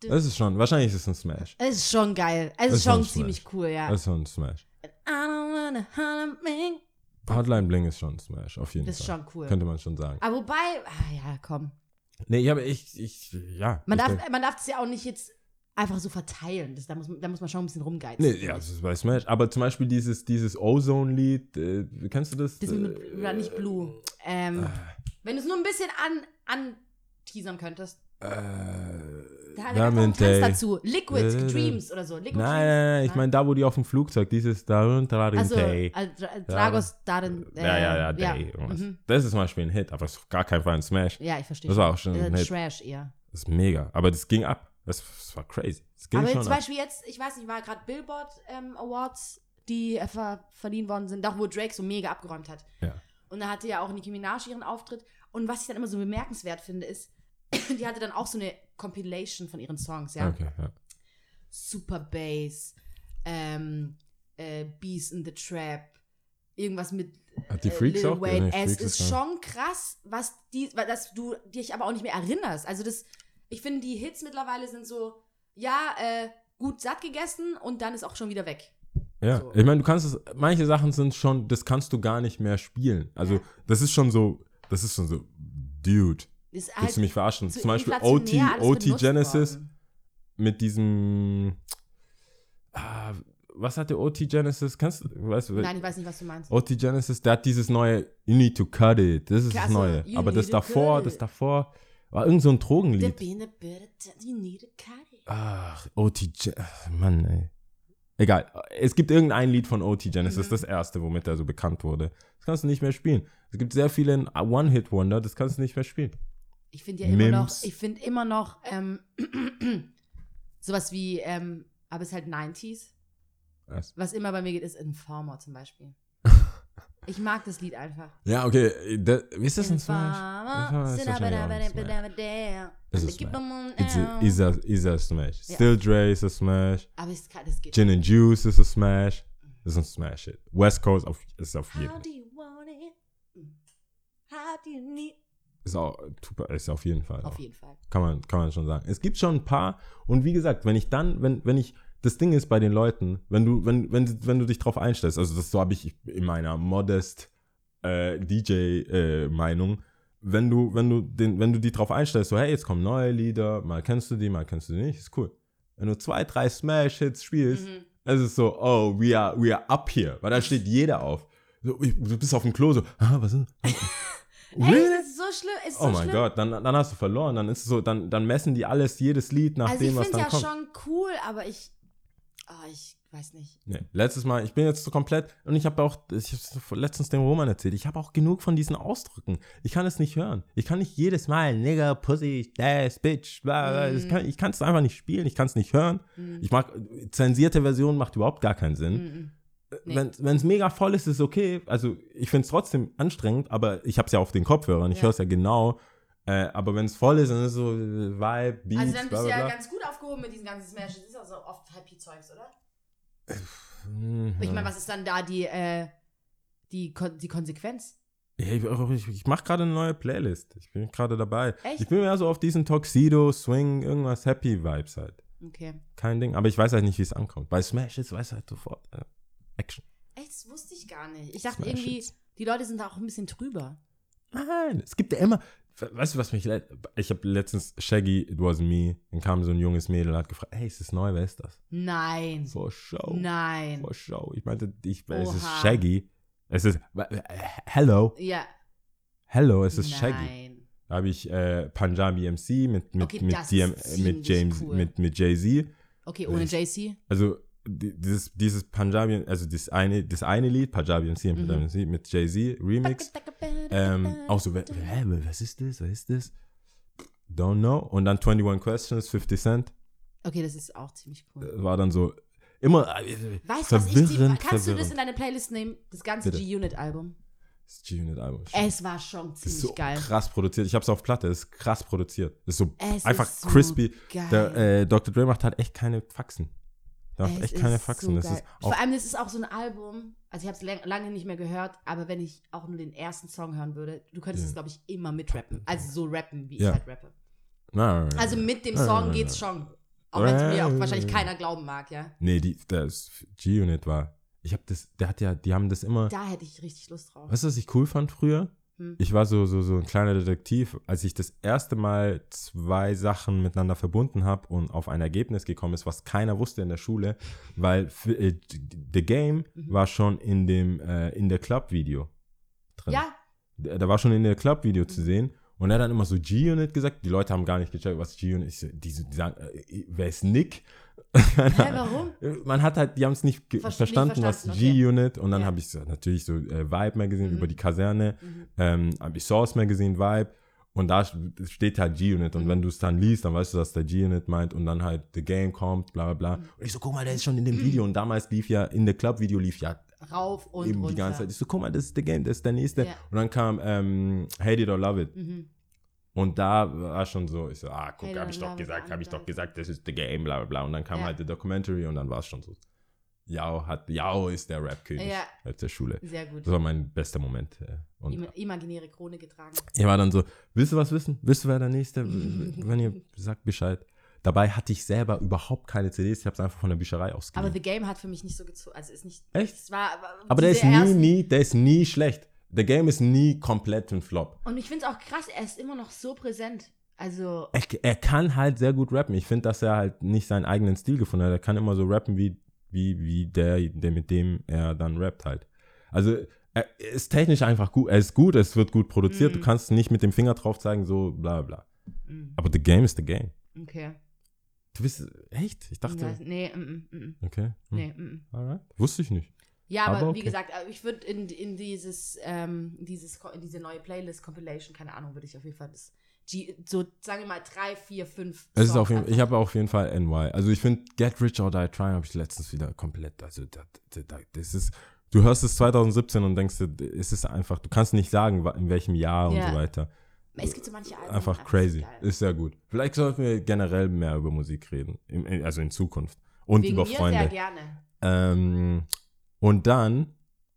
Speaker 3: Das ist schon, wahrscheinlich ist es ein Smash.
Speaker 2: Es ist schon geil. Es ist
Speaker 3: schon
Speaker 2: ziemlich cool, ja.
Speaker 3: Das ist schon ein Smash.
Speaker 2: I don't.
Speaker 3: Hotline Bling ist schon Smash, auf jeden
Speaker 2: Das ist
Speaker 3: Fall.
Speaker 2: schon cool.
Speaker 3: Könnte man schon sagen.
Speaker 2: Aber wobei, ah, ja, komm.
Speaker 3: Nee, aber ich, ich, ja.
Speaker 2: Man
Speaker 3: ich
Speaker 2: darf,
Speaker 3: denk-
Speaker 2: man darf es ja auch nicht jetzt einfach so verteilen. Das, da, muss, da muss man schon ein bisschen rumgeizen.
Speaker 3: Nee, ja, das ist bei Smash. Aber zum Beispiel dieses, dieses Ozone-Lied, äh, kennst du das?
Speaker 2: Das mit,
Speaker 3: Äh,
Speaker 2: nicht Blue. Ähm,
Speaker 3: Ah.
Speaker 2: wenn du es nur ein bisschen an, anteasern könntest.
Speaker 3: Äh,
Speaker 2: Da
Speaker 3: Diamond
Speaker 2: einen Tanz dazu. Liquid
Speaker 3: Äh,
Speaker 2: Dreams oder so. Liquid
Speaker 3: Nein,
Speaker 2: Dreams.
Speaker 3: nein, nein, ich meine da, wo die auf dem Flugzeug, dieses Darun Darin
Speaker 2: Also,
Speaker 3: Day.
Speaker 2: äh, Dra- Dragos Darin. Äh,
Speaker 3: Ja, ja, ja, Day.
Speaker 2: Ja, mhm.
Speaker 3: Das ist zum Beispiel ein Hit, aber es ist auf gar kein Fall ein Smash.
Speaker 2: ja ich verstehe.
Speaker 3: Das war auch schon
Speaker 2: äh,
Speaker 3: ein Hit.
Speaker 2: Trash eher.
Speaker 3: Das ist mega. Aber das ging ab. Das, das war crazy. Das ging
Speaker 2: Aber
Speaker 3: schon
Speaker 2: zum
Speaker 3: ab.
Speaker 2: Beispiel jetzt, ich weiß nicht, war gerade Billboard ähm, Awards, die äh, ver verliehen worden sind, da wo Drake so mega abgeräumt hat.
Speaker 3: Ja.
Speaker 2: Und da hatte ja auch Nicki Minaj ihren Auftritt. Und was ich dann immer so bemerkenswert finde, ist, die hatte dann auch so eine Compilation von ihren Songs, ja.
Speaker 3: Okay, ja.
Speaker 2: Super Bass, ähm, äh, Beast in the Trap, irgendwas mit
Speaker 3: Hat die
Speaker 2: äh,
Speaker 3: Freaks
Speaker 2: Lil
Speaker 3: auch?
Speaker 2: Wayne.
Speaker 3: Nee,
Speaker 2: es ist
Speaker 3: ja-
Speaker 2: schon krass, was die, dass du dich aber auch nicht mehr erinnerst. Also das, ich finde, die Hits mittlerweile sind so, ja, äh, gut satt gegessen und dann ist auch schon wieder weg.
Speaker 3: Ja,
Speaker 2: So.
Speaker 3: ich meine, du kannst es, manche Sachen sind schon, das kannst du gar nicht mehr spielen. Also,
Speaker 2: Ja.
Speaker 3: das ist schon so, das ist schon so, Dude,
Speaker 2: Ist
Speaker 3: willst du mich verarschen?
Speaker 2: zu
Speaker 3: Zum Beispiel OT, OT Genesis
Speaker 2: worden.
Speaker 3: mit diesem, ah, was hat der OT Genesis? Kannst du, weißt
Speaker 2: Nein, ich weiß nicht, was du meinst.
Speaker 3: OT Genesis, der hat dieses neue, you need to cut it, das ist das
Speaker 2: Klasse,
Speaker 3: Neue.
Speaker 2: you
Speaker 3: Aber das davor, das davor, war irgend so ein Drogenlied. Ach, OT Genesis, Mann, ey. Egal, es gibt irgendein Lied von OT Genesis,
Speaker 2: Mhm.
Speaker 3: das erste, womit er so bekannt wurde. Das kannst du nicht mehr spielen. Es gibt sehr viele One-Hit-Wonder, das kannst du nicht mehr spielen.
Speaker 2: Ich finde ja immer noch,
Speaker 3: Mims.
Speaker 2: ich finde immer noch ähm, sowas wie, ähm, aber es ist halt 90s.
Speaker 3: Was?
Speaker 2: Was immer bei mir geht, ist Informer zum Beispiel. Ich mag das Lied einfach.
Speaker 3: Ja, okay, da, wie ist das ein Smash?
Speaker 2: Informer,
Speaker 3: ist ein Smash. Das ist
Speaker 2: down.
Speaker 3: is, a, is a Smash.
Speaker 2: Ja.
Speaker 3: Still Dre is a Smash.
Speaker 2: Aber es kann, das geht.
Speaker 3: Gin and Juice is a Smash. Das ist ein Smash-Hit. West Coast auf, ist auf jeden
Speaker 2: How
Speaker 3: Fall.
Speaker 2: do you want it? How do you need
Speaker 3: Ist, auch, super- ist auf jeden Fall.
Speaker 2: Auf
Speaker 3: auch.
Speaker 2: jeden Fall.
Speaker 3: Kann man, kann man schon sagen. Es gibt schon ein paar. Und wie gesagt, wenn ich dann, wenn, wenn ich, das Ding ist bei den Leuten, wenn du, wenn, wenn, wenn du dich drauf einstellst, also das so habe ich in meiner modest äh, DJ-Meinung, wenn du, wenn du den, wenn du die drauf einstellst, so hey, jetzt kommen neue Lieder, mal kennst du die, mal kennst du die nicht, ist cool. Wenn du zwei, drei Smash-Hits spielst,
Speaker 2: Mhm.
Speaker 3: es ist so, oh, we are, we are up here. Weil dann steht jeder auf. So, du bist auf dem Klo so, ah, was ist?
Speaker 2: Das so schlimm? Ist
Speaker 3: Oh
Speaker 2: so
Speaker 3: mein
Speaker 2: schlimm?
Speaker 3: Gott, dann, dann hast du verloren. Dann ist es so, dann, dann messen die alles, jedes Lied nach
Speaker 2: Also
Speaker 3: dem,
Speaker 2: ich
Speaker 3: was
Speaker 2: finde
Speaker 3: dann
Speaker 2: ja
Speaker 3: kommt.
Speaker 2: schon cool, aber ich, oh, ich weiß nicht.
Speaker 3: Nee, letztes Mal, ich bin jetzt so komplett, und ich habe auch, ich habe letztens dem Roman erzählt, ich habe auch genug von diesen Ausdrücken. Ich kann es nicht hören. Ich kann nicht jedes Mal, Nigger, Pussy, Das, Bitch, bla, bla. Kann, ich kann es einfach nicht spielen, ich kann es nicht hören. Ich mag, zensierte Version macht überhaupt gar keinen Sinn.
Speaker 2: Mhm. Nee.
Speaker 3: Wenn es mega voll ist, ist es okay. Also ich finde es trotzdem anstrengend, aber ich habe es ja auf den Kopfhörern, ich
Speaker 2: Ja.
Speaker 3: höre es ja genau. Äh, aber wenn es voll ist, dann ist es so äh, Vibe, Beats,
Speaker 2: Also dann bist du ja ganz gut aufgehoben mit diesen ganzen Smashes. Das ist also oft Happy-Zeugs, oder?
Speaker 3: Mhm.
Speaker 2: Ich meine, was ist dann da die, äh, die, Kon die Konsequenz?
Speaker 3: Ja, ich, ich, ich mache gerade eine neue Playlist. Ich bin gerade dabei.
Speaker 2: Echt?
Speaker 3: Ich bin mehr so auf diesen Tuxedo, Swing, irgendwas Happy Vibes halt.
Speaker 2: Okay.
Speaker 3: Kein Ding. Aber ich weiß halt nicht, wie es ankommt. Bei Smash ist, weiß halt sofort. Äh, Action.
Speaker 2: Echt, das wusste ich gar nicht. Ich dachte
Speaker 3: Smash
Speaker 2: irgendwie,
Speaker 3: Hits.
Speaker 2: die Leute sind da auch ein bisschen drüber.
Speaker 3: Nein, es gibt ja immer. Weißt du, was mich. Ich habe letztens Shaggy, It Wasn't Me. Dann kam so ein junges Mädel und hat gefragt: Hey, ist das neu? Wer ist das?
Speaker 2: Nein.
Speaker 3: For Show.
Speaker 2: Nein.
Speaker 3: For Show. Ich meinte, ich, es ist. Shaggy. Es ist. äh, Hello.
Speaker 2: Ja.
Speaker 3: Hello, es ist Shaggy.
Speaker 2: Nein.
Speaker 3: Da habe ich äh, Punjabi MC mit, mit,
Speaker 2: Okay,
Speaker 3: mit, DM, äh, mit James,
Speaker 2: cool.
Speaker 3: mit, mit Jay-Z.
Speaker 2: Okay, ohne
Speaker 3: Ich-
Speaker 2: JC?
Speaker 3: Also dieses, dieses Punjabi, also das eine, das eine Lied, Punjabi MC,
Speaker 2: Mhm.
Speaker 3: Punjabi MC mit Jay-Z, Remix. Ähm, auch so, hä, was ist das, was ist das? Don't know. Und dann 21 Questions, 50 Cent.
Speaker 2: Okay, das ist auch ziemlich cool.
Speaker 3: Äh, War dann so, immer äh,
Speaker 2: Weißt du, was ich die,
Speaker 3: verwirrend,
Speaker 2: Kannst du das
Speaker 3: verwirrend.
Speaker 2: in deine Playlist nehmen? Das ganze. G-Unit-Album.
Speaker 3: Das G-Unit-Album.
Speaker 2: Es war schon ziemlich
Speaker 3: so
Speaker 2: geil.
Speaker 3: krass produziert. Ich hab's auf Platte, das ist krass produziert. Das ist so
Speaker 2: Es
Speaker 3: einfach
Speaker 2: ist so
Speaker 3: crispy.
Speaker 2: geil.
Speaker 3: Der, äh, Dr. Dre macht halt echt keine Faxen. Der macht echt keine Faxen.
Speaker 2: So
Speaker 3: das ist
Speaker 2: Vor allem, das ist auch so ein Album, also ich habe es lange nicht mehr gehört, aber wenn ich auch nur den ersten Song hören würde, du könntest
Speaker 3: Ja.
Speaker 2: es, glaube ich, immer mitrappen. Also so rappen, wie
Speaker 3: Ja.
Speaker 2: ich halt rappe.
Speaker 3: Nein,
Speaker 2: Also mit dem Song
Speaker 3: nein,
Speaker 2: geht's schon. Auch wenn es mir auch
Speaker 3: Nein.
Speaker 2: wahrscheinlich keiner glauben mag, ja.
Speaker 3: Nee, die, das G-Unit war. Ich hab das, der hat ja, die haben das immer.
Speaker 2: Da hätte ich richtig Lust drauf.
Speaker 3: Weißt du, was ich cool fand früher?
Speaker 2: Hm.
Speaker 3: Ich war so, so, so ein kleiner Detektiv, als ich das erste Mal zwei Sachen miteinander verbunden habe und auf ein Ergebnis gekommen ist, was keiner wusste in der Schule, weil äh, The Game
Speaker 2: Mhm.
Speaker 3: war schon in dem, äh, in der Club-Video drin.
Speaker 2: Ja,
Speaker 3: der war schon in der Club-Video
Speaker 2: Mhm.
Speaker 3: zu sehen. Und er hat dann immer so G-Unit gesagt. Die Leute haben gar nicht gecheckt, was G-Unit ist. Die, die sagen, äh, wer ist Nick?
Speaker 2: hä, warum?
Speaker 3: Man hat halt, die haben es nicht ge-
Speaker 2: Ver- nicht
Speaker 3: verstanden, was
Speaker 2: verstanden, okay.
Speaker 3: G-Unit. Und dann
Speaker 2: Ja.
Speaker 3: habe ich so, natürlich so äh, Vibe Magazine
Speaker 2: Mhm.
Speaker 3: über die Kaserne.
Speaker 2: Mhm.
Speaker 3: Ähm, habe ich Source Magazine Vibe. Und da steht halt G-Unit. Und
Speaker 2: Mhm.
Speaker 3: wenn du es dann liest, dann weißt du, dass der G-Unit meint. Und dann halt The Game kommt, bla bla bla.
Speaker 2: Mhm.
Speaker 3: Und ich so, guck mal, der ist schon in dem Video. Und damals lief ja, in der Club-Video lief ja
Speaker 2: Rauf und
Speaker 3: eben
Speaker 2: runter.
Speaker 3: die ganze Zeit. Ich so, guck mal, das ist The Game, das ist der nächste.
Speaker 2: Ja.
Speaker 3: Und dann kam ähm, Hate It or Love It.
Speaker 2: Mhm.
Speaker 3: Und da war schon so, ich so, ah, guck,
Speaker 2: Hate It
Speaker 3: hab
Speaker 2: or
Speaker 3: ich doch gesagt, hab ich doch gesagt, das ist The Game, bla bla bla. Und dann kam
Speaker 2: Ja.
Speaker 3: halt der Documentary und dann war es schon so. Yao hat, Yao ist der Rap-König
Speaker 2: Ja.
Speaker 3: aus der Schule.
Speaker 2: Sehr gut.
Speaker 3: Das war mein bester Moment. äh. Und
Speaker 2: Ima imaginäre Krone getragen.
Speaker 3: ich war dann so, willst du was wissen? Willst du, wer der Nächste? Wenn ihr sagt Bescheid. Dabei hatte ich selber überhaupt keine CDs, ich habe es einfach von der Bücherei
Speaker 2: Aber
Speaker 3: ausgeliehen.
Speaker 2: The Game hat für mich nicht so gezogen. Also ist nicht.
Speaker 3: Echt?
Speaker 2: Es war,
Speaker 3: Aber der ist nie, nie, der ist nie schlecht. The Game ist nie komplett ein Flop.
Speaker 2: Und ich finde es auch krass, er ist immer noch so präsent. Also,
Speaker 3: er, er kann halt sehr gut rappen. Ich finde, dass er halt nicht seinen eigenen Stil gefunden hat. Er kann immer so rappen, wie, wie, wie der, der, mit dem er dann rappt halt. Also, er ist technisch einfach gut. Er ist gut, es wird gut produziert. Du
Speaker 2: Mhm.
Speaker 3: kannst nicht mit dem Finger drauf zeigen, so bla bla.
Speaker 2: mm,
Speaker 3: Aber the game is the game.
Speaker 2: okay.
Speaker 3: Du bist, echt? Ich dachte,
Speaker 2: Ja, nee, mm, mm, mm,
Speaker 3: okay. Hm.
Speaker 2: nee, mm.
Speaker 3: Alright. Wusste ich nicht.
Speaker 2: Ja, aber,
Speaker 3: Aber
Speaker 2: wie
Speaker 3: okay.
Speaker 2: gesagt, äh, ich würde in, in dieses, ähm, dieses, in diese neue Playlist, Compilation, keine Ahnung, würde ich auf jeden Fall das, G, so, sagen wir mal, drei, vier, fünf.
Speaker 3: Es ist auf jeden, ich habe auf jeden Fall NY. Also ich finde Get Rich or Die Trying habe ich letztens wieder komplett. Also das, das, das ist, du hörst es 2017 und denkst, es ist einfach, du kannst nicht sagen, in welchem Jahr
Speaker 2: Ja.
Speaker 3: und so weiter.
Speaker 2: Es gibt so manche Alben.
Speaker 3: Einfach
Speaker 2: so
Speaker 3: crazy. Ist sehr gut. Vielleicht sollten wir generell mehr über Musik reden. Im, also in Zukunft. Und
Speaker 2: Wegen
Speaker 3: über
Speaker 2: mir
Speaker 3: Freunde.
Speaker 2: sehr gerne.
Speaker 3: Ähm, und dann,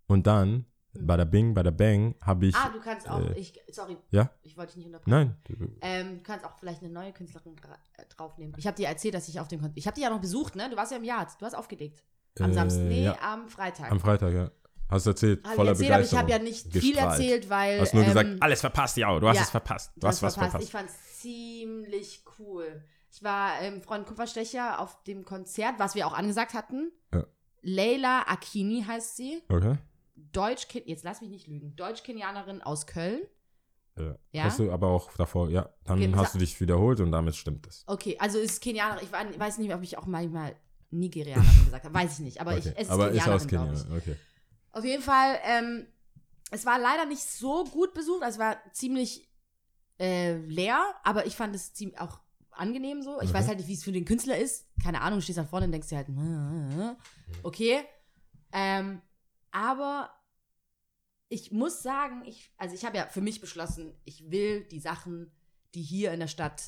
Speaker 3: und dann, bei der Bing, bei der Bang, habe ich.
Speaker 2: ah, du kannst auch,
Speaker 3: äh,
Speaker 2: ich, sorry,
Speaker 3: ja?
Speaker 2: ich wollte dich nicht unterbrechen.
Speaker 3: Nein.
Speaker 2: Ähm, du kannst auch vielleicht eine neue Künstlerin äh, draufnehmen. Ich habe dir erzählt, dass ich auf dem Kon Ich habe die ja noch besucht, ne? Du warst ja im Yard. Du hast aufgelegt. Am
Speaker 3: Äh,
Speaker 2: Samstag. Nee,
Speaker 3: ja.
Speaker 2: am Freitag.
Speaker 3: Am Freitag, ja. Hast du erzählt.
Speaker 2: Hab
Speaker 3: voller
Speaker 2: erzählt, aber ich
Speaker 3: Begeisterung.
Speaker 2: habe ja nicht viel
Speaker 3: Gestrahlt.
Speaker 2: erzählt, weil.
Speaker 3: Hast nur
Speaker 2: ähm,
Speaker 3: gesagt, alles verpasst, ja, du hast
Speaker 2: ja,
Speaker 3: es verpasst. Du
Speaker 2: Du
Speaker 3: hast was verpasst.
Speaker 2: Ich fand es ziemlich cool. Ich war ähm, Freund Kupferstecher auf dem Konzert, was wir auch angesagt hatten.
Speaker 3: Ja.
Speaker 2: Leila Akini heißt sie.
Speaker 3: Okay.
Speaker 2: Deutsch, jetzt lass mich nicht lügen, Deutsch-Kenianerin aus Köln.
Speaker 3: Ja.
Speaker 2: Ja?
Speaker 3: Hast du aber auch davor, ja, dann
Speaker 2: Okay,
Speaker 3: hast du dich wiederholt und damit stimmt es.
Speaker 2: Okay, also ist Kenianer. Ich war- weiß nicht, ob ich auch manchmal Nigerianerin gesagt habe. Weiß ich nicht. Aber
Speaker 3: Okay.
Speaker 2: ich, es ist
Speaker 3: aber ist
Speaker 2: Kenianerin,
Speaker 3: aus
Speaker 2: glaube
Speaker 3: Kenia,
Speaker 2: ich.
Speaker 3: okay.
Speaker 2: Auf jeden Fall, ähm, es war leider nicht so gut besucht. Also es war ziemlich äh, leer, aber ich fand es ziemlich auch angenehm so. Ich
Speaker 3: Mhm.
Speaker 2: weiß halt nicht, wie es für den Künstler ist. Keine Ahnung, du stehst da vorne und denkst dir halt, äh, äh, okay. Ähm, aber ich muss sagen, ich, also ich habe ja für mich beschlossen, ich will die Sachen, die hier in der Stadt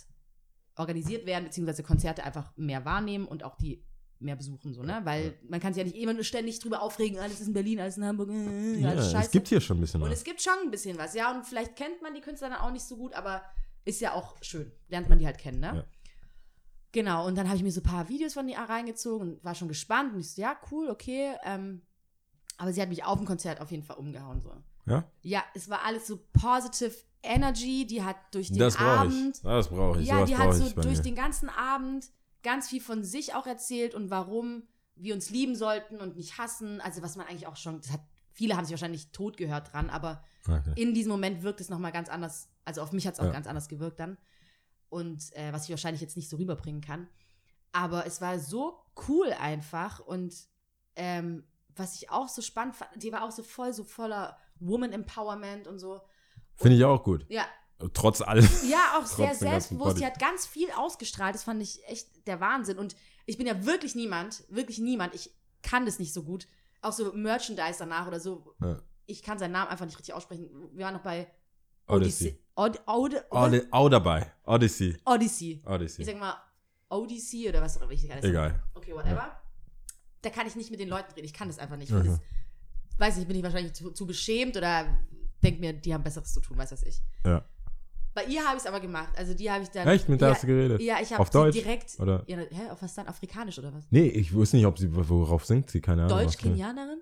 Speaker 2: organisiert werden, beziehungsweise Konzerte einfach mehr wahrnehmen und auch die mehr besuchen, so, ne? Weil man kann sich ja nicht immer nur ständig drüber aufregen, alles ist in Berlin, alles in Hamburg, äh,
Speaker 3: Ja,
Speaker 2: alles scheiße.
Speaker 3: es gibt hier schon ein bisschen
Speaker 2: und
Speaker 3: was.
Speaker 2: es gibt schon ein bisschen was, ja, und vielleicht kennt man die Künstler dann auch nicht so gut, aber ist ja auch schön. Lernt man die halt kennen, ne?
Speaker 3: Ja.
Speaker 2: Genau, und dann habe ich mir so ein paar Videos von ihr reingezogen und war schon gespannt und ich so, ja, cool, okay. Ähm, aber sie hat mich auf dem Konzert auf jeden Fall umgehauen, so.
Speaker 3: Ja?
Speaker 2: Ja, es war alles so positive Energy, die hat durch den
Speaker 3: Das
Speaker 2: Abend
Speaker 3: ich. Das brauche ich.
Speaker 2: ja,
Speaker 3: Sowas
Speaker 2: die hat so durch
Speaker 3: mir.
Speaker 2: den ganzen Abend ganz viel von sich auch erzählt und warum wir uns lieben sollten und nicht hassen. Also was man eigentlich auch schon, das hat, viele haben sich wahrscheinlich tot gehört dran, aber
Speaker 3: Okay.
Speaker 2: in diesem Moment wirkt es nochmal ganz anders. Also auf mich hat es auch
Speaker 3: Ja.
Speaker 2: ganz anders gewirkt dann. Und äh, was ich wahrscheinlich jetzt nicht so rüberbringen kann. Aber es war so cool einfach und ähm, was ich auch so spannend fand, die war auch so voll, so voller Woman Empowerment und so.
Speaker 3: Finde ich auch gut.
Speaker 2: Ja,
Speaker 3: Trotz allem.
Speaker 2: ja, auch sehr selbstbewusst. Die hat ganz viel ausgestrahlt. Das fand ich echt der Wahnsinn. Und ich bin ja wirklich niemand, wirklich niemand. Ich kann das nicht so gut. Auch so Merchandise danach oder so.
Speaker 3: Ja.
Speaker 2: Ich kann seinen Namen einfach nicht richtig aussprechen. Wir waren noch bei
Speaker 3: Odyssey.
Speaker 2: Od Od
Speaker 3: Auch dabei. Odyssey.
Speaker 2: Odyssey. Ich
Speaker 3: Odyssey.
Speaker 2: sag mal Odyssey oder was auch immer ich nicht
Speaker 3: Egal.
Speaker 2: Okay, whatever. Da kann ich nicht mit den Leuten reden. Ich kann das einfach nicht.
Speaker 3: Mhm.
Speaker 2: Das, weiß nicht, bin ich wahrscheinlich zu, zu beschämt oder denk mir, die haben Besseres zu tun, weiß was ich.
Speaker 3: Ja.
Speaker 2: Bei ihr habe ich es aber gemacht. Also die habe ich dann.
Speaker 3: Echt? Mit der
Speaker 2: ja,
Speaker 3: hast du geredet?
Speaker 2: Ja, ich habe
Speaker 3: Auf Deutsch?
Speaker 2: direkt.
Speaker 3: Oder?
Speaker 2: Ja, hä, auf was dann? Afrikanisch oder was?
Speaker 3: Nee, ich wusste nicht, ob sie, worauf singt sie, keine Ahnung.
Speaker 2: Deutsch,
Speaker 3: was für-
Speaker 2: Kenianerin?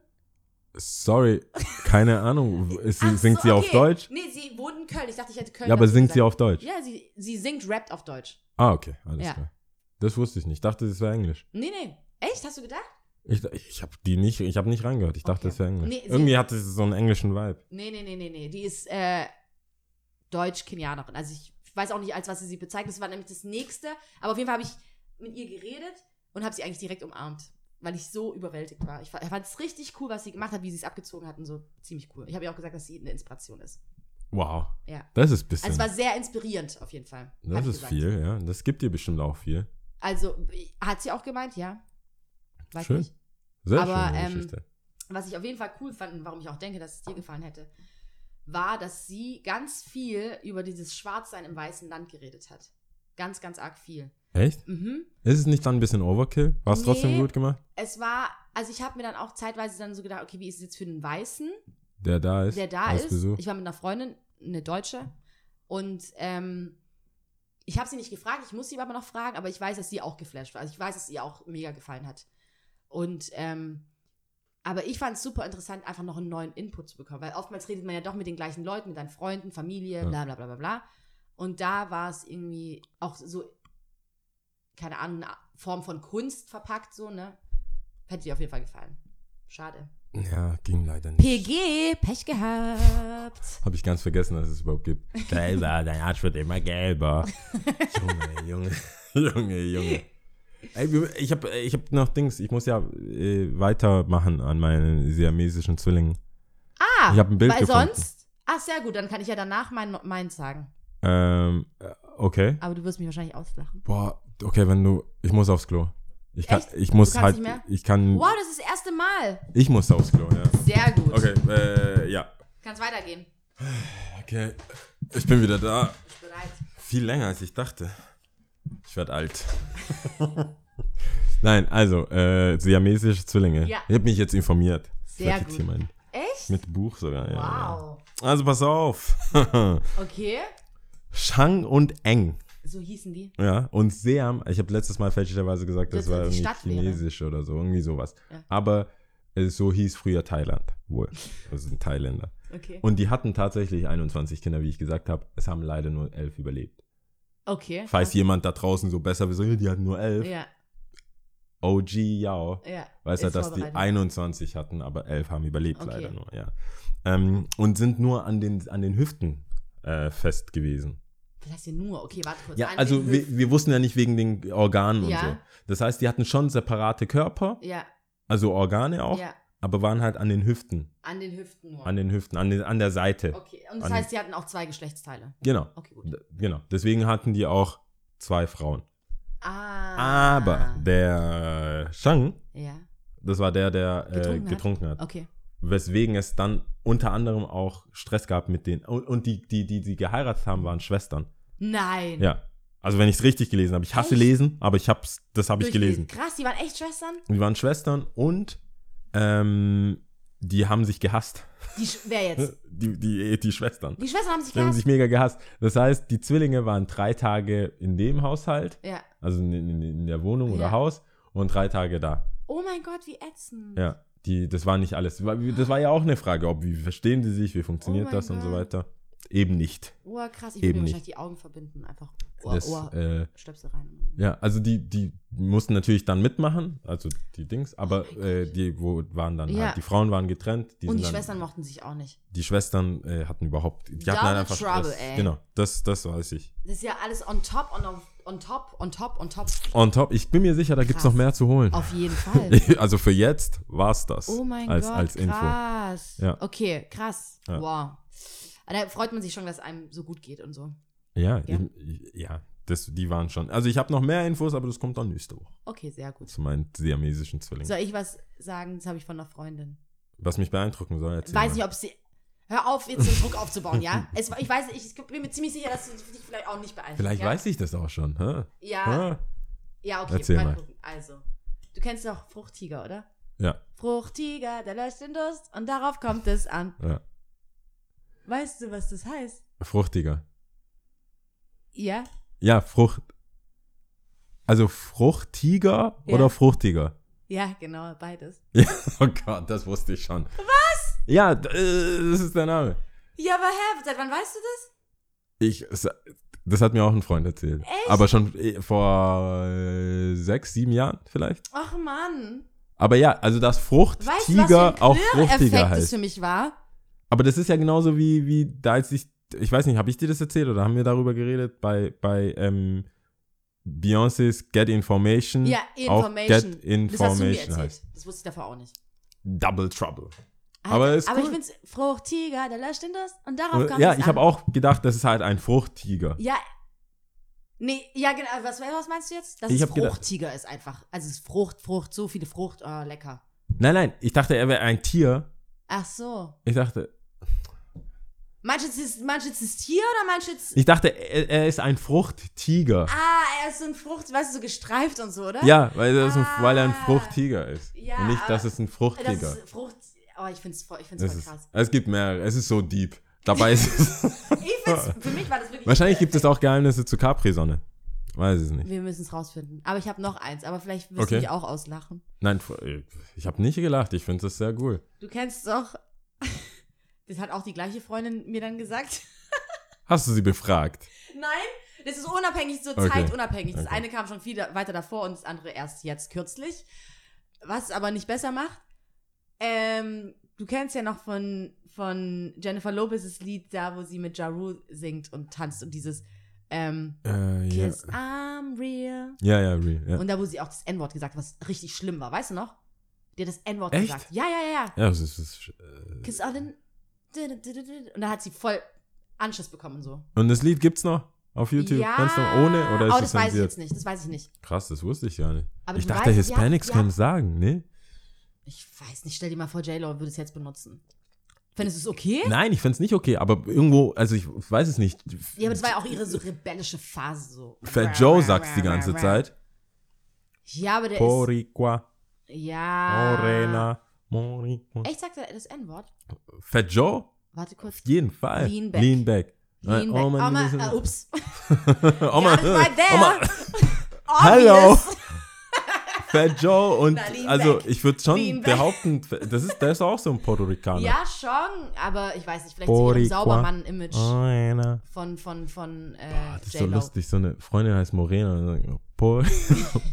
Speaker 3: Sorry, keine Ahnung. Ist, sie- singt
Speaker 2: so,
Speaker 3: sie auf
Speaker 2: okay.
Speaker 3: Deutsch?
Speaker 2: Nee, sie wohnt in Köln. Ich dachte, ich hätte Köln.
Speaker 3: Ja, aber singt sie
Speaker 2: gesagt.
Speaker 3: auf Deutsch?
Speaker 2: Ja, sie, sie singt, rappt auf Deutsch.
Speaker 3: Ah, okay, alles
Speaker 2: Ja.
Speaker 3: klar. Das wusste ich nicht. Ich dachte, das wäre Englisch.
Speaker 2: Nee, nee. Echt? Hast du gedacht?
Speaker 3: Ich, ich habe die nicht, ich habe nicht reingehört. Ich dachte,
Speaker 2: Okay.
Speaker 3: das wäre Englisch.
Speaker 2: Nee, sie-
Speaker 3: Irgendwie hatte sie so einen englischen Vibe.
Speaker 2: Nee, nee, nee, nee, nee. Die ist äh, Deutsch-Kenianerin. Also ich weiß auch nicht, als was sie sie bezeichnet. Das war nämlich das nächste. Aber auf jeden Fall habe ich mit ihr geredet und habe sie eigentlich direkt umarmt. Weil ich so überwältigt war. Ich fa- fand es richtig cool, was sie gemacht hat, wie sie es abgezogen hat und so. Ziemlich cool. Ich habe ihr auch gesagt, dass sie eine Inspiration ist.
Speaker 3: Wow.
Speaker 2: Ja.
Speaker 3: Das ist ein bisschen.
Speaker 2: Also es war sehr inspirierend, auf jeden Fall.
Speaker 3: das ist
Speaker 2: gesagt.
Speaker 3: viel, ja. Das gibt dir bestimmt auch viel.
Speaker 2: Also, hat sie auch gemeint, ja. Weiß
Speaker 3: Schön.
Speaker 2: nicht.
Speaker 3: Sehr
Speaker 2: Aber,
Speaker 3: schöne
Speaker 2: ähm,
Speaker 3: Geschichte.
Speaker 2: Was ich auf jeden Fall cool fand und warum ich auch denke, dass es dir gefallen hätte, war, dass sie ganz viel über dieses Schwarzsein im weißen Land geredet hat. Ganz, ganz arg viel.
Speaker 3: Echt?
Speaker 2: Mhm.
Speaker 3: Ist es nicht dann ein bisschen Overkill? War es trotzdem
Speaker 2: Nee.
Speaker 3: gut gemacht?
Speaker 2: Es war, also ich habe mir dann auch zeitweise dann so gedacht, okay, wie ist es jetzt für den Weißen,
Speaker 3: Der da ist?
Speaker 2: der da ist?
Speaker 3: Besuch?
Speaker 2: Ich war mit einer Freundin, eine Deutsche, und ähm, ich habe sie nicht gefragt, ich muss sie aber noch fragen, aber ich weiß, dass sie auch geflasht war. Also ich weiß, dass ihr auch mega gefallen hat. Und ähm, aber ich fand es super interessant, einfach noch einen neuen Input zu bekommen, weil oftmals redet man ja doch mit den gleichen Leuten, mit deinen Freunden, Familie,
Speaker 3: Ja.
Speaker 2: bla bla bla bla bla. Und da war es irgendwie auch so, keine Ahnung, eine Form von Kunst verpackt, so, ne? Hätte dir auf jeden Fall gefallen. Schade.
Speaker 3: Ja, ging leider nicht.
Speaker 2: PG, Pech gehabt.
Speaker 3: Habe ich ganz vergessen, dass es überhaupt gibt. Gelber, dein Arsch wird immer gelber. Junge, Junge, Junge, Junge. Ich habe ich hab noch Dings, ich muss ja äh, weitermachen an meinen siamesischen Zwillingen.
Speaker 2: Ah,
Speaker 3: Ich ein Bild
Speaker 2: weil
Speaker 3: gefunden.
Speaker 2: sonst. Ach, sehr gut, dann kann ich ja danach mein, meins sagen.
Speaker 3: Ähm, äh, okay.
Speaker 2: Aber du wirst mich wahrscheinlich auslachen.
Speaker 3: Boah, okay, wenn du, ich muss aufs Klo. Ich kann,
Speaker 2: Echt?
Speaker 3: ich muss halt,
Speaker 2: nicht mehr?
Speaker 3: ich kann,
Speaker 2: Wow, das ist das erste Mal.
Speaker 3: ich muss aufs Klo, ja.
Speaker 2: Sehr gut.
Speaker 3: Okay, äh, ja.
Speaker 2: Kannst weitergehen.
Speaker 3: Okay, ich bin wieder da.
Speaker 2: Ich bin bereit.
Speaker 3: Viel länger als ich dachte. Ich werde alt. Nein, also, äh, siamesische Zwillinge.
Speaker 2: Ja.
Speaker 3: Ich habe mich jetzt informiert.
Speaker 2: Sehr
Speaker 3: jetzt
Speaker 2: gut.
Speaker 3: mein,
Speaker 2: Echt?
Speaker 3: mit Buch sogar, ja. ja.
Speaker 2: Wow.
Speaker 3: Also pass auf.
Speaker 2: Okay.
Speaker 3: Shang und Eng.
Speaker 2: So hießen die.
Speaker 3: Ja, und Seam, ich habe letztes Mal fälschlicherweise gesagt, das,
Speaker 2: Das
Speaker 3: war irgendwie
Speaker 2: Stadt wäre.
Speaker 3: chinesisch oder so, irgendwie sowas.
Speaker 2: Ja.
Speaker 3: Aber äh, so hieß früher Thailand wohl. Das sind Thailänder.
Speaker 2: Okay.
Speaker 3: Und die hatten tatsächlich 21 Kinder, wie ich gesagt habe. Es haben leider nur elf überlebt.
Speaker 2: Okay.
Speaker 3: Falls jemand da draußen so besser will, so, ja, die hatten nur elf.
Speaker 2: Ja,
Speaker 3: OG Yao
Speaker 2: ja.
Speaker 3: weiß
Speaker 2: Ist
Speaker 3: dass die
Speaker 2: vorbereitet.
Speaker 3: 21 hatten, aber elf haben überlebt
Speaker 2: Okay.
Speaker 3: leider nur, ja. Ähm, und sind nur an den, an den Hüften äh, fest gewesen.
Speaker 2: Was heißt hier nur? Okay, warte kurz.
Speaker 3: Ja,
Speaker 2: An
Speaker 3: also wir, wir wussten ja nicht wegen den Organen und
Speaker 2: Ja.
Speaker 3: so. Das heißt, die hatten schon separate Körper,
Speaker 2: Ja,
Speaker 3: also Organe auch,
Speaker 2: ja.
Speaker 3: Aber waren halt an den Hüften.
Speaker 2: An den Hüften nur.
Speaker 3: An den Hüften, an, den, an der Seite.
Speaker 2: okay, und das
Speaker 3: an-
Speaker 2: heißt, sie hatten auch zwei Geschlechtsteile.
Speaker 3: Genau.
Speaker 2: Okay, gut.
Speaker 3: Genau. Deswegen hatten die auch zwei Frauen.
Speaker 2: Ah.
Speaker 3: Aber der Shang,
Speaker 2: Ja,
Speaker 3: das war der, der äh,
Speaker 2: Getrunken
Speaker 3: getrunken,
Speaker 2: hat?
Speaker 3: hat.
Speaker 2: okay.
Speaker 3: Weswegen es dann unter anderem auch Stress gab mit den. Und, und die, die, die, die geheiratet haben, waren Schwestern.
Speaker 2: Nein.
Speaker 3: Ja. Also wenn ich es richtig gelesen habe. Ich hasse
Speaker 2: Echt?
Speaker 3: lesen, aber ich hab's, das habe ich gelesen.
Speaker 2: Krass, die waren echt Schwestern?
Speaker 3: Die waren Schwestern und ähm, die haben sich gehasst.
Speaker 2: Die, wer jetzt?
Speaker 3: Die, die, die Schwestern.
Speaker 2: Die Schwestern haben sich
Speaker 3: Die haben
Speaker 2: gehasst?
Speaker 3: sich mega gehasst. Das heißt, die Zwillinge waren drei Tage in dem Haushalt,
Speaker 2: Ja.
Speaker 3: also in, in, in der Wohnung
Speaker 2: Ja.
Speaker 3: oder Haus und drei Tage da.
Speaker 2: Oh mein Gott, wie ätzend.
Speaker 3: Ja, die, das war nicht alles. Das war ja auch eine Frage, ob wie verstehen die sich, wie funktioniert
Speaker 2: Oh
Speaker 3: das und so
Speaker 2: Gott.
Speaker 3: weiter. Eben nicht.
Speaker 2: Oh, krass. Ich würde mir wahrscheinlich die Augen verbinden. Einfach Ohr,
Speaker 3: Das,
Speaker 2: Ohr,
Speaker 3: äh,
Speaker 2: Stöpsel rein.
Speaker 3: ja, also die, die mussten natürlich dann mitmachen, also die Dings, aber
Speaker 2: Oh
Speaker 3: äh, die wo waren dann
Speaker 2: Ja.
Speaker 3: halt, die Frauen waren getrennt. Die
Speaker 2: Und die
Speaker 3: dann,
Speaker 2: Schwestern mochten sich auch nicht.
Speaker 3: Die Schwestern äh, hatten überhaupt, die hatten
Speaker 2: Double
Speaker 3: halt einfach
Speaker 2: trouble,
Speaker 3: Stress.
Speaker 2: ey.
Speaker 3: Genau, das, das weiß ich.
Speaker 2: Das ist ja alles on top, on, on top, on top, on top.
Speaker 3: On top, ich bin mir sicher, da gibt es noch mehr zu holen.
Speaker 2: Auf jeden Fall.
Speaker 3: Also für jetzt war es das.
Speaker 2: Oh mein
Speaker 3: als,
Speaker 2: Gott,
Speaker 3: als Info.
Speaker 2: krass.
Speaker 3: Ja.
Speaker 2: Okay, krass.
Speaker 3: Ja.
Speaker 2: Wow. Da freut man sich schon, dass einem so gut geht und so.
Speaker 3: Ja,
Speaker 2: Ja.
Speaker 3: ja das, die waren schon. Also ich habe noch mehr Infos, aber das kommt dann nächste Woche
Speaker 2: Okay, sehr gut.
Speaker 3: zu meinen siamesischen Zwillingen.
Speaker 2: Soll ich was sagen? Das habe ich von einer Freundin.
Speaker 3: Was mich beeindrucken soll, erzähl
Speaker 2: weiß
Speaker 3: mal.
Speaker 2: nicht, ob sie. Hör auf, jetzt den Druck aufzubauen, ja? Es, ich weiß, ich bin mir ziemlich sicher, dass du dich vielleicht auch nicht beeinflusst.
Speaker 3: Vielleicht
Speaker 2: ja?
Speaker 3: weiß ich das auch schon. Hä?
Speaker 2: Ja,
Speaker 3: Hä?
Speaker 2: ja, okay.
Speaker 3: Erzähl mal.
Speaker 2: gucken. Also, du kennst doch Fruchttiger, oder?
Speaker 3: Ja,
Speaker 2: Fruchttiger, der löscht den Durst und darauf kommt es an.
Speaker 3: ja.
Speaker 2: Weißt du, was das heißt?
Speaker 3: Fruchtiger.
Speaker 2: Ja?
Speaker 3: Ja, Frucht. Also Fruchtiger
Speaker 2: Ja.
Speaker 3: oder Fruchtiger?
Speaker 2: Ja, genau, beides.
Speaker 3: Ja, oh Gott, das wusste ich schon. Was? Ja, äh, das ist der Name.
Speaker 2: Ja, aber hä, seit wann weißt du das?
Speaker 3: Ich, das hat mir auch ein Freund erzählt.
Speaker 2: Echt?
Speaker 3: Aber schon äh, vor äh, sechs, sieben Jahren vielleicht.
Speaker 2: Ach Mann.
Speaker 3: Aber ja, also das
Speaker 2: Weißt du, was für ein
Speaker 3: auch Fruchtiger
Speaker 2: Klirreffekt das
Speaker 3: heißt.
Speaker 2: für mich war?
Speaker 3: Aber das ist ja genauso wie, wie da als ich, ich weiß nicht, habe ich dir das erzählt oder haben wir darüber geredet bei, bei ähm, Beyoncé's Get Information?
Speaker 2: Ja, Information.
Speaker 3: Get
Speaker 2: das hast du mir
Speaker 3: Information
Speaker 2: erzählt.
Speaker 3: heißt.
Speaker 2: Das wusste ich davor auch nicht.
Speaker 3: Double Trouble.
Speaker 2: Aber,
Speaker 3: Aber ist
Speaker 2: aber
Speaker 3: cool.
Speaker 2: ich find's Fruchttiger, der löscht den Durst und darauf kommt
Speaker 3: Ja,
Speaker 2: es
Speaker 3: ich habe auch gedacht, das ist halt ein Fruchttiger.
Speaker 2: Ja. Nee, ja, genau. Was, was meinst du jetzt? Dass
Speaker 3: Ich
Speaker 2: es
Speaker 3: hab gedacht-
Speaker 2: Fruchtiger ist einfach. Also es ist Frucht, Frucht, so viele Frucht, oh, lecker.
Speaker 3: Nein, nein, ich dachte, er wäre ein Tier.
Speaker 2: Ach so.
Speaker 3: Ich dachte,
Speaker 2: Meinst du, es ist, meinst es ist Tier oder meinst du, es
Speaker 3: ich dachte, er, er ist ein Fruchttiger.
Speaker 2: Ah, er ist so ein Frucht, weißt du, so gestreift und so, oder?
Speaker 3: Ja, weil, das ein, weil er ein
Speaker 2: Ah.
Speaker 3: Fruchttiger ist.
Speaker 2: Ja,
Speaker 3: Und nicht, dass es ein
Speaker 2: Das
Speaker 3: Fruchtiger
Speaker 2: ist Frucht. Oh, ich find's voll, ich find's
Speaker 3: Das
Speaker 2: voll
Speaker 3: ist,
Speaker 2: krass.
Speaker 3: es gibt mehrere. Es ist so deep. Dabei ist es.
Speaker 2: Ich find's, für mich war das wirklich.
Speaker 3: Wahrscheinlich gibt es auch Geheimnisse zu Capri-Sonne. Weiß es nicht.
Speaker 2: Wir müssen es rausfinden. Aber ich habe noch eins, aber vielleicht wirst
Speaker 3: Okay.
Speaker 2: du mich auch auslachen.
Speaker 3: Nein, ich habe nicht gelacht. Ich finde das sehr cool.
Speaker 2: Du kennst doch. Das hat auch die gleiche Freundin mir dann gesagt.
Speaker 3: Hast du sie befragt?
Speaker 2: Nein, das ist unabhängig, so
Speaker 3: Okay.
Speaker 2: zeitunabhängig. Das
Speaker 3: Okay.
Speaker 2: eine kam schon viel weiter davor und das andere erst jetzt kürzlich. Was es aber nicht besser macht. Ähm, du kennst ja noch von, von Jennifer Lopez's Lied da, wo sie mit Ja Rule singt und tanzt und dieses ähm,
Speaker 3: Äh, ja.
Speaker 2: Kiss I'm real.
Speaker 3: Ja, ja, real. Ja.
Speaker 2: Und da, wo sie auch das N-Wort gesagt hat, was richtig schlimm war. Weißt du noch? Hat das N-Wort gesagt. Ja, ja, ja, ja.
Speaker 3: ja, das ist, das äh,
Speaker 2: Kiss all in. Und da hat sie voll Anschluss bekommen und so.
Speaker 3: Und das Lied gibt's noch auf YouTube?
Speaker 2: Ja,
Speaker 3: Ganz noch ohne? Oder ist
Speaker 2: oh,
Speaker 3: es
Speaker 2: das weiß ich jetzt nicht. Das weiß ich nicht.
Speaker 3: Krass, das wusste ich gar nicht.
Speaker 2: Aber
Speaker 3: ich dachte,
Speaker 2: weißt,
Speaker 3: Hispanics
Speaker 2: ja,
Speaker 3: können
Speaker 2: ja.
Speaker 3: es sagen, ne?
Speaker 2: Ich weiß nicht. Stell dir mal vor, J-Lo würde es jetzt benutzen. Findest du es okay?
Speaker 3: Nein, ich find's nicht okay, aber irgendwo, also ich weiß es nicht.
Speaker 2: Ja, aber das war ja auch ihre so rebellische Phase so.
Speaker 3: Fat Joe sagt's die ganze Zeit.
Speaker 2: Ja, aber der
Speaker 3: Poricua,
Speaker 2: ist. Ja.
Speaker 3: Morena,
Speaker 2: Echt sagt er das N-Wort?
Speaker 3: Fat Joe?
Speaker 2: Warte kurz.
Speaker 3: Auf jeden Fall.
Speaker 2: Lean back.
Speaker 3: Lean back.
Speaker 2: Lean back.
Speaker 3: Oh, man,
Speaker 2: Oma,
Speaker 3: müssen-
Speaker 2: äh, ups.
Speaker 3: Oma. Oma. Hallo. Fat Joe und
Speaker 2: Na,
Speaker 3: also
Speaker 2: back.
Speaker 3: ich würde schon
Speaker 2: Lean
Speaker 3: behaupten, das ist, der ist auch so ein Puerto Ricaner.
Speaker 2: Ja, schon, aber ich weiß nicht, vielleicht
Speaker 3: Boricua.
Speaker 2: Saubermann-Image
Speaker 3: Morena.
Speaker 2: von, von, von äh,
Speaker 3: Das ist so lustig, so eine Freundin heißt Morena. Por,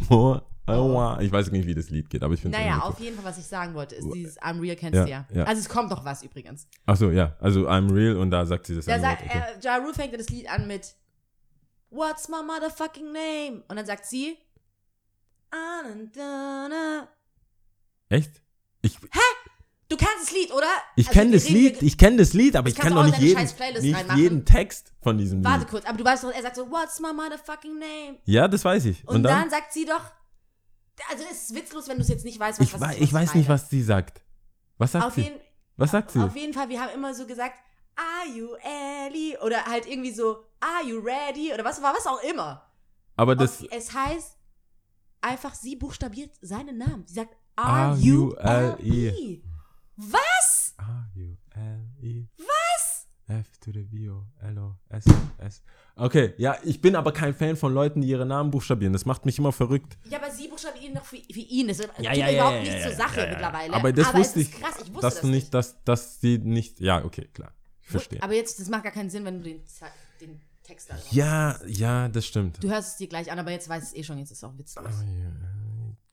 Speaker 3: Morena. Ich weiß nicht, wie das Lied geht, aber ich finde
Speaker 2: Naja, auf jeden Fall, was ich sagen wollte, ist dieses I'm real, kennst du ja.
Speaker 3: ja.
Speaker 2: Also es kommt doch was übrigens.
Speaker 3: Achso, ja. Also I'm real und da sagt sie das
Speaker 2: Da sagt,
Speaker 3: okay.
Speaker 2: äh, Ja Rule fängt das Lied an mit What's my motherfucking name? Und dann sagt sie Anandana.
Speaker 3: Echt? Ich,
Speaker 2: Du kennst das Lied, oder?
Speaker 3: ich
Speaker 2: Also,
Speaker 3: kenne das Lied, ich kenne das Lied, aber ich kenne doch nicht jeden, nicht jeden Text von diesem
Speaker 2: Warte
Speaker 3: Lied.
Speaker 2: kurz, aber du weißt doch, er sagt so, What's my motherfucking name?
Speaker 3: Ja, das weiß ich.
Speaker 2: Und,
Speaker 3: Und,
Speaker 2: dann?
Speaker 3: dann?
Speaker 2: sagt sie doch, also es ist witzlos, wenn du es jetzt nicht weißt, was,
Speaker 3: Ich,
Speaker 2: was was
Speaker 3: ich weiß nicht,
Speaker 2: meine.
Speaker 3: was sie sagt. Was sagt
Speaker 2: Auf
Speaker 3: sie?
Speaker 2: jeden,
Speaker 3: Was sagt sie?
Speaker 2: auf jeden Fall, wir haben immer so gesagt, Are you Ellie? Oder halt irgendwie so, Are you ready? Oder was war was auch immer.
Speaker 3: Aber
Speaker 2: Und
Speaker 3: das,
Speaker 2: sie- es heißt einfach, sie buchstabiert seinen Namen. Sie sagt
Speaker 3: R-U-L-E.
Speaker 2: R-U-L-E. Was?
Speaker 3: A-U-L-E.
Speaker 2: Was?
Speaker 3: F to the V-O-L-O-S. S. Okay, ja, ich bin aber kein Fan von Leuten, die ihre Namen buchstabieren. Das macht mich immer verrückt.
Speaker 2: Ja, aber sie buchstabiert ihn noch für, für ihn. Das
Speaker 3: Ja,
Speaker 2: ja,
Speaker 3: ja,
Speaker 2: überhaupt
Speaker 3: ja,
Speaker 2: nicht zur Sache mittlerweile.
Speaker 3: Aber das wusste
Speaker 2: es
Speaker 3: ich,
Speaker 2: ist krass, ich wusste
Speaker 3: dass
Speaker 2: das
Speaker 3: du nicht, dass, dass sie nicht, ja, okay, klar. Ich verstehe.
Speaker 2: Aber jetzt, das macht gar keinen Sinn, wenn du den, den Text da drauf-
Speaker 3: Ja, ja, das stimmt.
Speaker 2: Du hörst es dir gleich an, aber jetzt weiß es eh schon, jetzt ist es auch witzlos.
Speaker 3: Ah, ja.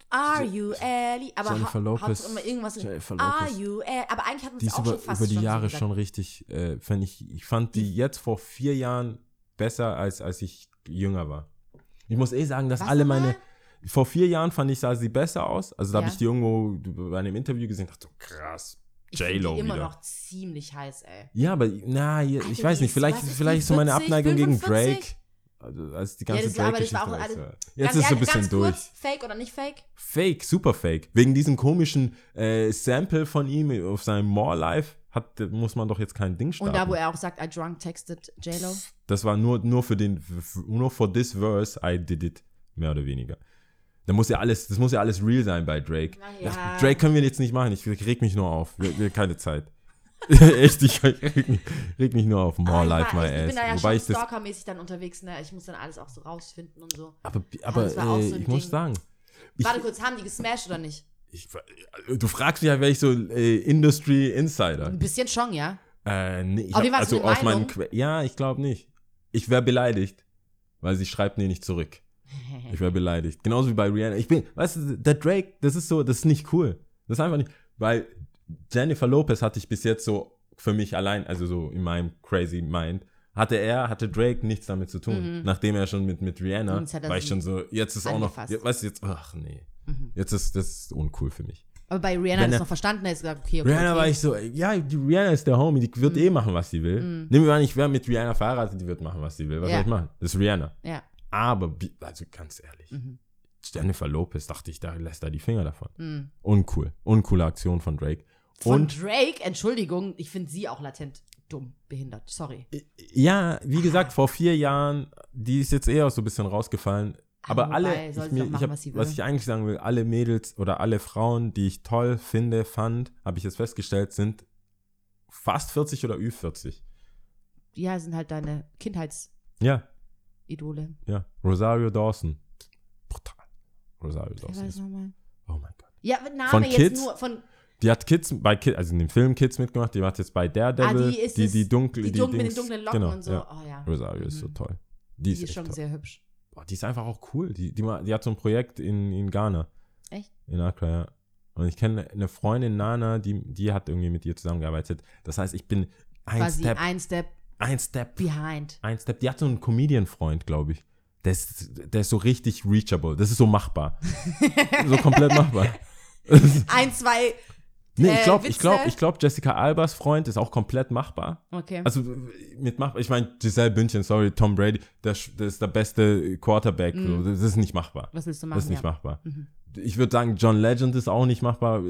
Speaker 2: Are you Ellie? Aber
Speaker 3: Jennifer Lopez.
Speaker 2: immer irgendwas.
Speaker 3: Jennifer
Speaker 2: Are
Speaker 3: Lopez.
Speaker 2: you Ellie? Aber eigentlich hat man es auch
Speaker 3: über,
Speaker 2: schon fast
Speaker 3: über die
Speaker 2: schon so
Speaker 3: Jahre
Speaker 2: gesagt.
Speaker 3: schon richtig, äh, fand ich, ich fand die jetzt vor vier Jahren besser, als als ich jünger war. Ich muss eh sagen, dass
Speaker 2: Was
Speaker 3: alle meine, vor vier Jahren fand ich, sah sie besser aus. Also da
Speaker 2: Ja.
Speaker 3: habe ich die irgendwo bei einem Interview gesehen, dachte so, krass, J-Lo
Speaker 2: die immer noch ziemlich heiß, ey.
Speaker 3: Ja, aber na, ich
Speaker 2: Alter,
Speaker 3: weiß nicht, vielleicht,
Speaker 2: was
Speaker 3: vielleicht ist so meine
Speaker 2: 40,
Speaker 3: Abneigung gegen
Speaker 2: 45?
Speaker 3: Drake. Also als die
Speaker 2: Ja,
Speaker 3: ganze
Speaker 2: das, aber das war auch
Speaker 3: ja-
Speaker 2: Ganz
Speaker 3: Jetzt ist es so ein bisschen durch.
Speaker 2: Kurz, fake oder nicht fake?
Speaker 3: Fake, super fake. Wegen diesem komischen äh, Sample von ihm auf seinem More Life hat, muss man doch jetzt kein Ding starten.
Speaker 2: Und da, wo er auch sagt, I drunk texted J-Lo.
Speaker 3: Das war nur, nur für den, nur for this verse, I did it. Mehr oder weniger. Da muss ja alles, das muss ja alles real sein bei Drake.
Speaker 2: Ja.
Speaker 3: Das- Drake können wir jetzt nicht machen. Ich reg mich nur auf. Wir, wir keine Zeit. Echt, ich reg mich, reg mich nur auf. More
Speaker 2: Ah, ich
Speaker 3: life, my
Speaker 2: ich, ich bin
Speaker 3: ass.
Speaker 2: da ja
Speaker 3: Wobei
Speaker 2: schon
Speaker 3: ich das.
Speaker 2: stalkermäßig dann unterwegs, ne? Ich muss dann alles auch so rausfinden und so.
Speaker 3: Aber, aber
Speaker 2: war auch
Speaker 3: äh,
Speaker 2: so ein
Speaker 3: ich muss
Speaker 2: Ding.
Speaker 3: sagen. Ich,
Speaker 2: Warte kurz, haben die gesmashed oder nicht?
Speaker 3: Ich, du fragst mich ja, wäre ich so äh, Industry Insider.
Speaker 2: Ein bisschen schon, ja.
Speaker 3: Äh, nee, ich
Speaker 2: Aber
Speaker 3: hab, also aus
Speaker 2: Meinung?
Speaker 3: Que Ja, ich glaube nicht. Ich wäre beleidigt, weil sie schreibt mir nicht zurück. Ich wäre beleidigt. Genauso wie bei Rihanna. Ich bin, weißt du, der Drake, das ist so, das ist nicht cool. Das ist einfach nicht, weil Jennifer Lopez hatte ich bis jetzt so für mich allein, also so in meinem crazy Mind, hatte er, hatte Drake nichts damit zu tun. Nachdem er schon mit, mit Rihanna,
Speaker 2: Mhm.
Speaker 3: war ich schon so, jetzt ist auch noch,
Speaker 2: angefasst.
Speaker 3: weißt du, jetzt, ach nee.
Speaker 2: Mhm.
Speaker 3: Jetzt ist das ist uncool für mich.
Speaker 2: Aber bei Rihanna hat es noch verstanden, er hat gesagt, okay, okay.
Speaker 3: Rihanna
Speaker 2: okay.
Speaker 3: war ich so, ja, die Rihanna ist der Homie, die wird eh machen, was sie will. Nehmen wir an, ich wäre mit Rihanna verheiratet, die wird machen, was sie will. Was
Speaker 2: Ja.
Speaker 3: soll ich machen? Das ist Rihanna.
Speaker 2: Ja.
Speaker 3: Aber, also ganz ehrlich,
Speaker 2: Mhm.
Speaker 3: Jennifer Lopez, dachte ich, da lässt er die Finger davon.
Speaker 2: Mhm.
Speaker 3: Uncool. Uncoole Aktion von Drake.
Speaker 2: Von
Speaker 3: Und
Speaker 2: Drake, Entschuldigung, ich finde sie auch latent dumm, behindert. Sorry.
Speaker 3: ja, wie gesagt, vor vier Jahren, die ist jetzt eher so ein bisschen rausgefallen. Aber alle,
Speaker 2: wobei, soll
Speaker 3: ich, mir,
Speaker 2: machen,
Speaker 3: ich hab,
Speaker 2: was
Speaker 3: was ich eigentlich sagen will, alle Mädels oder alle Frauen, die ich toll finde, fand, habe ich jetzt festgestellt, sind fast 40 oder Ü40.
Speaker 2: Ja, sind halt deine Kindheitsidole.
Speaker 3: Ja, ja. Rosario Dawson. Brutal. Rosario
Speaker 2: Wer
Speaker 3: Dawson.
Speaker 2: weiß
Speaker 3: Ist,
Speaker 2: nochmal?
Speaker 3: oh mein Gott.
Speaker 2: Ja, Name
Speaker 3: Von
Speaker 2: jetzt
Speaker 3: Kids?
Speaker 2: nur von
Speaker 3: Die hat Kids bei Kids, also in dem Film Kids mitgemacht, die hat jetzt bei Daredevil,
Speaker 2: Ah, die ist
Speaker 3: die, die dunkel,
Speaker 2: die dunkel mit den
Speaker 3: Dings-
Speaker 2: dunklen Locken
Speaker 3: genau,
Speaker 2: und so.
Speaker 3: Ja.
Speaker 2: Oh ja.
Speaker 3: Rosario ist so
Speaker 2: Mhm.
Speaker 3: toll. Die,
Speaker 2: Die
Speaker 3: ist,
Speaker 2: ist schon
Speaker 3: toll.
Speaker 2: sehr hübsch.
Speaker 3: Boah, die ist einfach auch cool. Die, die, die hat so ein Projekt in, in Ghana.
Speaker 2: Echt?
Speaker 3: In Accra, ja. Und ich kenne eine Freundin, Nana, die, die hat irgendwie mit ihr zusammengearbeitet. Das heißt, ich bin ein
Speaker 2: Quasi
Speaker 3: Step,
Speaker 2: ein Step
Speaker 3: ein Step,
Speaker 2: behind.
Speaker 3: ein Step. Die hat so einen Comedian-Freund, glaube ich. Der ist, der ist so richtig reachable. Das ist so machbar. so komplett machbar.
Speaker 2: Ein, zwei.
Speaker 3: Nee,
Speaker 2: Äh,
Speaker 3: ich glaube, ich glaube, ich glaube, Jessica Albers Freund ist auch komplett machbar.
Speaker 2: Okay.
Speaker 3: Also mit machbar, ich meine, Giselle Bündchen, sorry, Tom Brady, sch- der ist der beste Quarterback. So, das ist nicht machbar.
Speaker 2: Was willst du machen?
Speaker 3: Das ist nicht
Speaker 2: ja.
Speaker 3: machbar. Ich würde sagen, John Legend ist auch nicht machbar.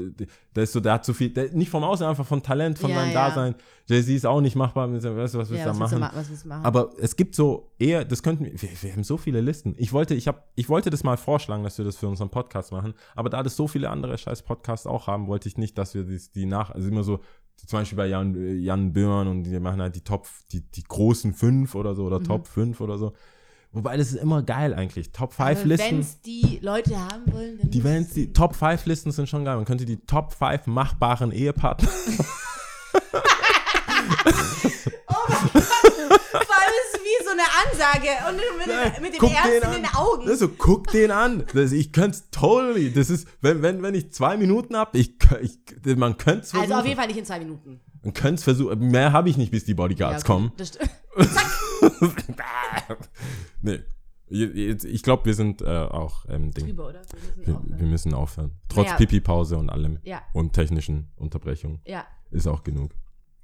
Speaker 3: Der ist so, der hat so viel, der, nicht vom Aussehen, einfach von Talent, von
Speaker 2: Ja,
Speaker 3: seinem
Speaker 2: ja.
Speaker 3: Dasein. Jay-Z ist auch nicht machbar. Weißt du, was willst
Speaker 2: Ja,
Speaker 3: du da machen?
Speaker 2: ma machen?
Speaker 3: Aber es gibt so eher, das könnten wir, wir, haben so viele Listen. Ich wollte, ich hab, ich wollte das mal vorschlagen, dass wir das für unseren Podcast machen. Aber da das so viele andere scheiß Podcasts auch haben, wollte ich nicht, dass wir die, die nach, also immer so, zum Beispiel bei Jan, Jan Böhmermann und die machen halt die Top, die, die großen fünf oder so oder
Speaker 2: Mhm.
Speaker 3: Top fünf oder so. Wobei das ist immer geil eigentlich. Top 5
Speaker 2: Wenn
Speaker 3: Listen.
Speaker 2: es die Leute haben wollen, dann
Speaker 3: Die,
Speaker 2: es-
Speaker 3: die Top 5 Listen sind schon geil. Man könnte die Top 5 machbaren Ehepartner.
Speaker 2: Vor allem ist es wie so eine Ansage und mit,
Speaker 3: Nein,
Speaker 2: mit Ärzten
Speaker 3: den
Speaker 2: in den. Augen.
Speaker 3: Das ist so, guck den an. Das, ich könnte es totally. Das ist, wenn, wenn, wenn ich zwei Minuten habe, ich, ich, man könnte es versuchen.
Speaker 2: also auf jeden Fall nicht in zwei Minuten.
Speaker 3: Man könnte es versuchen. Mehr habe ich nicht, bis die Bodyguards
Speaker 2: Ja,
Speaker 3: kommen.
Speaker 2: Das stimmt.
Speaker 3: nee. Ich glaube, wir sind äh, auch ähm, Ding.
Speaker 2: Drüber, oder? Wir müssen
Speaker 3: Wir,
Speaker 2: aufhören.
Speaker 3: wir müssen aufhören. Trotz
Speaker 2: Naja.
Speaker 3: Pipi-Pause und allem.
Speaker 2: Ja.
Speaker 3: Und technischen Unterbrechungen.
Speaker 2: Ja,
Speaker 3: Ist auch genug.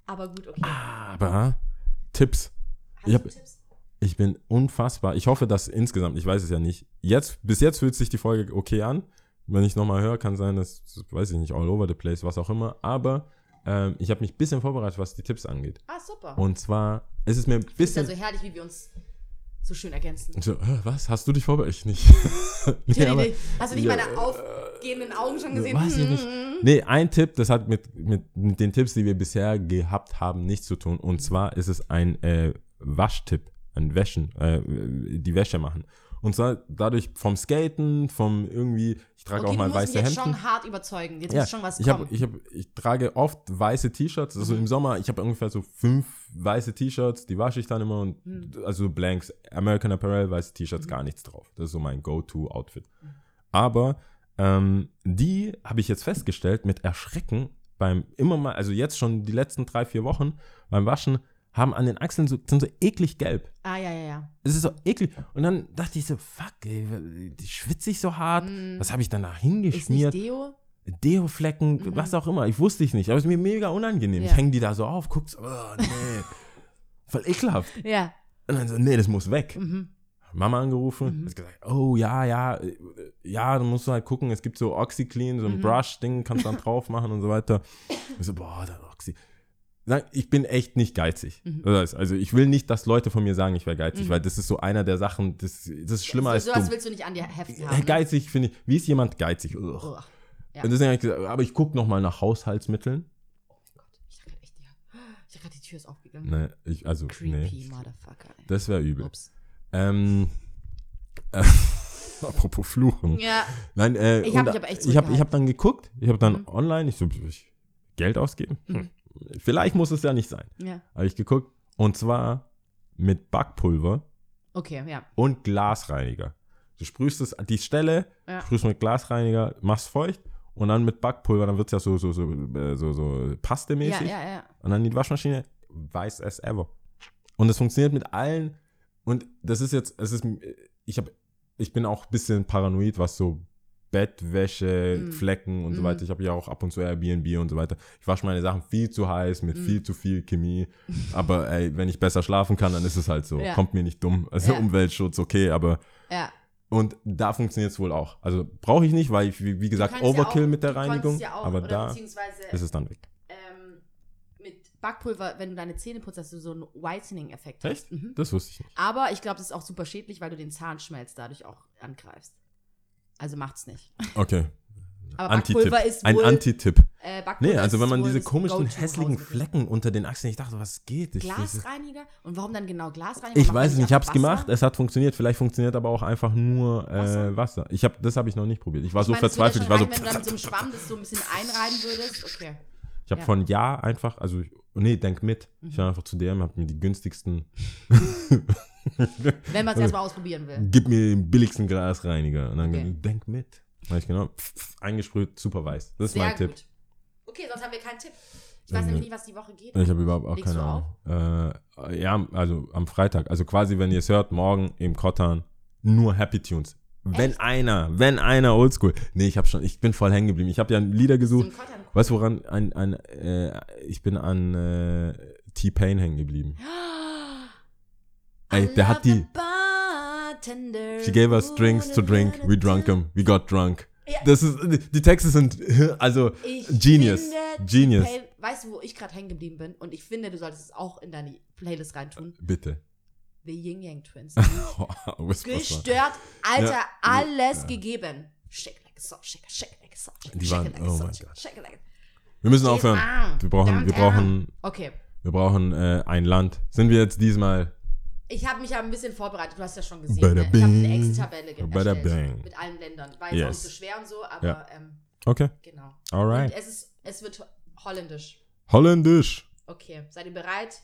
Speaker 2: aber gut, okay.
Speaker 3: Aber Tipps.
Speaker 2: Hast
Speaker 3: ich hab-
Speaker 2: Tipps?
Speaker 3: Ich bin unfassbar. Ich hoffe, dass insgesamt, ich weiß es ja nicht, jetzt, bis jetzt fühlt sich die Folge okay an. Wenn ich nochmal höre, kann sein, dass, weiß ich nicht, all over the place, was auch immer. Aber ähm, ich habe mich ein bisschen vorbereitet, was die Tipps angeht.
Speaker 2: Ah, super.
Speaker 3: Und zwar, es ist mir ein
Speaker 2: ist ja
Speaker 3: bisschen.
Speaker 2: so herrlich, wie wir uns so schön ergänzen.
Speaker 3: so, was? Hast du dich vorbereitet? Ich nicht. nee, aber,
Speaker 2: Hast du nicht
Speaker 3: Ja,
Speaker 2: meine aufgehenden Augen schon gesehen?
Speaker 3: weiß ich nicht.
Speaker 2: Hm.
Speaker 3: Nee, ein Tipp, das hat mit, mit, mit den Tipps, die wir bisher gehabt haben, nichts zu tun. Und zwar ist es ein äh, Waschtipp, ein Wäschen, äh, die Wäsche machen. Und zwar dadurch vom Skaten, vom irgendwie, ich trage
Speaker 2: Okay,
Speaker 3: auch mal weiße
Speaker 2: jetzt
Speaker 3: Hemden.
Speaker 2: schon hart überzeugen. Jetzt
Speaker 3: Ja,
Speaker 2: muss schon was
Speaker 3: ich, hab,
Speaker 2: kommen.
Speaker 3: ich, hab, ich trage oft weiße T-Shirts, also im Sommer, ich habe ungefähr so fünf weiße T-Shirts, die wasche ich dann immer und also Blanks, American Apparel, weiße T-Shirts, gar nichts drauf. Das ist so mein Go-To-Outfit. Aber ähm, die habe ich jetzt festgestellt mit Erschrecken beim immer mal, also jetzt schon die letzten drei, vier Wochen beim Waschen, haben an den Achseln so, sind so eklig gelb.
Speaker 2: ah, ja, ja, ja.
Speaker 3: Es ist so eklig. Und dann dachte ich so, fuck, ey, die schwitze ich so hart. Was habe ich dann da
Speaker 2: Ist nicht
Speaker 3: hingeschmiert?
Speaker 2: Deo?
Speaker 3: Deo-Flecken, was auch immer. Ich wusste ich nicht. Aber es ist mir mega unangenehm.
Speaker 2: Ja.
Speaker 3: Ich hänge die da so auf, guck's, oh, nee. Voll ekelhaft.
Speaker 2: Ja.
Speaker 3: Und dann so, nee, das muss weg.
Speaker 2: Mhm.
Speaker 3: Mama angerufen, hat gesagt, oh ja, ja, ja, du musst halt gucken, es gibt so Oxyclean, so ein
Speaker 2: Mhm.
Speaker 3: Brush-Ding, kannst dann drauf machen und so weiter. Ich so, boah, der Oxy. Ich bin echt nicht geizig.
Speaker 2: Mhm.
Speaker 3: Also ich will nicht, dass Leute von mir sagen, ich wäre geizig, weil das ist so einer der Sachen, das, das ist schlimmer
Speaker 2: so,
Speaker 3: als
Speaker 2: sowas willst du nicht an dir heften haben. ne?
Speaker 3: Geizig finde ich, wie ist jemand geizig? Ugh.
Speaker 2: Oh, ja.
Speaker 3: Und deswegen habe ich gesagt, aber ich gucke nochmal nach Haushaltsmitteln.
Speaker 2: Ich dachte echt, ja. Ich dachte, die Tür ist aufgegangen.
Speaker 3: Nee, ich, also,
Speaker 2: Creepy
Speaker 3: nee,
Speaker 2: Motherfucker. ey.
Speaker 3: das wäre übel.
Speaker 2: Ups.
Speaker 3: Ähm, äh, apropos Fluchen.
Speaker 2: Ja.
Speaker 3: Nein, äh,
Speaker 2: Ich hab mich aber echt
Speaker 3: ich hab, hab dann geguckt, ich habe dann
Speaker 2: Mhm.
Speaker 3: online, ich so, ich, Geld ausgeben? Hm. Vielleicht muss es ja nicht sein.
Speaker 2: Ja.
Speaker 3: Habe ich geguckt. Und zwar mit Backpulver
Speaker 2: Okay, ja.
Speaker 3: und Glasreiniger. Du sprühst es an die Stelle,
Speaker 2: Ja.
Speaker 3: sprühst mit Glasreiniger, machst feucht und dann mit Backpulver, dann wird es ja so, so, so, äh, so, so
Speaker 2: Ja,
Speaker 3: pastemäßig.
Speaker 2: ja, ja.
Speaker 3: Und dann die Waschmaschine, weiß as ever. Und es funktioniert mit allen. Und das ist jetzt, es ist, ich habe, ich bin auch ein bisschen paranoid, was so Bettwäsche,
Speaker 2: Mm.
Speaker 3: Flecken und so
Speaker 2: Mm.
Speaker 3: weiter. Ich habe ja auch ab und zu Airbnb und so weiter. Ich wasche meine Sachen viel zu heiß, mit
Speaker 2: Mm.
Speaker 3: viel zu viel Chemie. Aber ey, wenn ich besser schlafen kann, dann ist es halt so.
Speaker 2: Ja.
Speaker 3: Kommt mir nicht dumm. Also
Speaker 2: Ja.
Speaker 3: Umweltschutz, okay, aber
Speaker 2: Ja.
Speaker 3: und da funktioniert es wohl auch. Also brauche ich nicht, weil ich, wie, wie gesagt,
Speaker 2: kannst ja
Speaker 3: Overkill
Speaker 2: auch-
Speaker 3: mit der Reinigung.
Speaker 2: Ja auch,
Speaker 3: aber da ist es dann weg.
Speaker 2: ähm, mit Backpulver, wenn du deine Zähne putzt, hast du so einen Whitening-Effekt. hast.
Speaker 3: Echt?
Speaker 2: Mhm.
Speaker 3: Das wusste ich nicht.
Speaker 2: Aber ich glaube, das ist auch super schädlich, weil du den Zahnschmelz dadurch auch angreifst. Also macht's nicht.
Speaker 3: Okay.
Speaker 2: Aber
Speaker 3: Anti-Tipp.
Speaker 2: Ist
Speaker 3: Ein
Speaker 2: wohl,
Speaker 3: Anti-Tipp.
Speaker 2: äh,
Speaker 3: Nee, also wenn man diese komischen, hässlichen. Flecken unter den Achseln, ich dachte, was geht? Ich,
Speaker 2: Glasreiniger? Und warum dann genau Glasreiniger?
Speaker 3: ich
Speaker 2: Macht
Speaker 3: weiß es nicht, ich habe es gemacht, es hat funktioniert. Vielleicht funktioniert aber auch einfach nur äh, Wasser.
Speaker 2: Wasser?
Speaker 3: Ich hab, das habe ich noch nicht probiert. Ich war
Speaker 2: Ich
Speaker 3: so
Speaker 2: meine,
Speaker 3: verzweifelt. Ich war so,
Speaker 2: reichen, Wenn du dann mit so einem Schwamm das so ein bisschen einreiben würdest, okay.
Speaker 3: Ich habe
Speaker 2: Ja.
Speaker 3: von Ja einfach, also, ich- nee, denk mit. Ich
Speaker 2: Mhm.
Speaker 3: war einfach zu DM, habe mir die günstigsten,
Speaker 2: Wenn man es erstmal ausprobieren will.
Speaker 3: gib mir den billigsten Glasreiniger. Und dann
Speaker 2: Okay.
Speaker 3: denk mit. Hab ich genau, pf, pf, eingesprüht, super weiß. Das ist
Speaker 2: Sehr
Speaker 3: mein Tipp.
Speaker 2: gut. Okay, sonst haben wir keinen Tipp. Ich weiß nämlich nicht, was die Woche geht.
Speaker 3: Ich habe überhaupt auch
Speaker 2: Legst
Speaker 3: keine Ahnung. Äh, ja, also am Freitag. Also quasi, wenn ihr es hört, morgen im Kottan nur Happy Tunes. Wenn
Speaker 2: Echt?
Speaker 3: einer, wenn einer Oldschool. Nee, ich habe schon, ich bin voll hängen geblieben. Ich habe ja Lieder gesucht. Weißt du, woran? Ein, ein, äh, ich bin an äh, T-Pain hängen geblieben. Ey, der hat die. She gave us drinks to drink, we drunk them, we got drunk.
Speaker 2: Ja.
Speaker 3: Das ist, die Texte sind, also,
Speaker 2: Ich
Speaker 3: Genius.
Speaker 2: finde,
Speaker 3: Genius.
Speaker 2: Weißt du, wo ich gerade hängen geblieben bin? Und ich finde, du solltest es auch in deine Playlist reintun.
Speaker 3: bitte.
Speaker 2: The Yin Yang Twins. Gestört, Alter,
Speaker 3: Ja.
Speaker 2: alles
Speaker 3: Ja.
Speaker 2: gegeben. Shake like a song, shake shake like a it,
Speaker 3: Die waren-
Speaker 2: like a
Speaker 3: oh mein Gott.
Speaker 2: shake like a-
Speaker 3: Wir müssen aufhören. Wir brauchen, wir brauchen,
Speaker 2: Okay.
Speaker 3: wir brauchen äh, ein Land. Sind wir jetzt diesmal
Speaker 2: Ich habe mich ja ein bisschen vorbereitet, du hast ja schon gesehen. Ne? Ich habe eine. Excel-Tabelle erstellt mit allen Ländern. War jetzt auch
Speaker 3: Yes.
Speaker 2: nicht so schwer und so, aber
Speaker 3: Ja.
Speaker 2: ähm,
Speaker 3: Okay,
Speaker 2: genau.
Speaker 3: alright.
Speaker 2: Und es, ist, es wird holländisch.
Speaker 3: Holländisch.
Speaker 2: Okay, seid ihr bereit?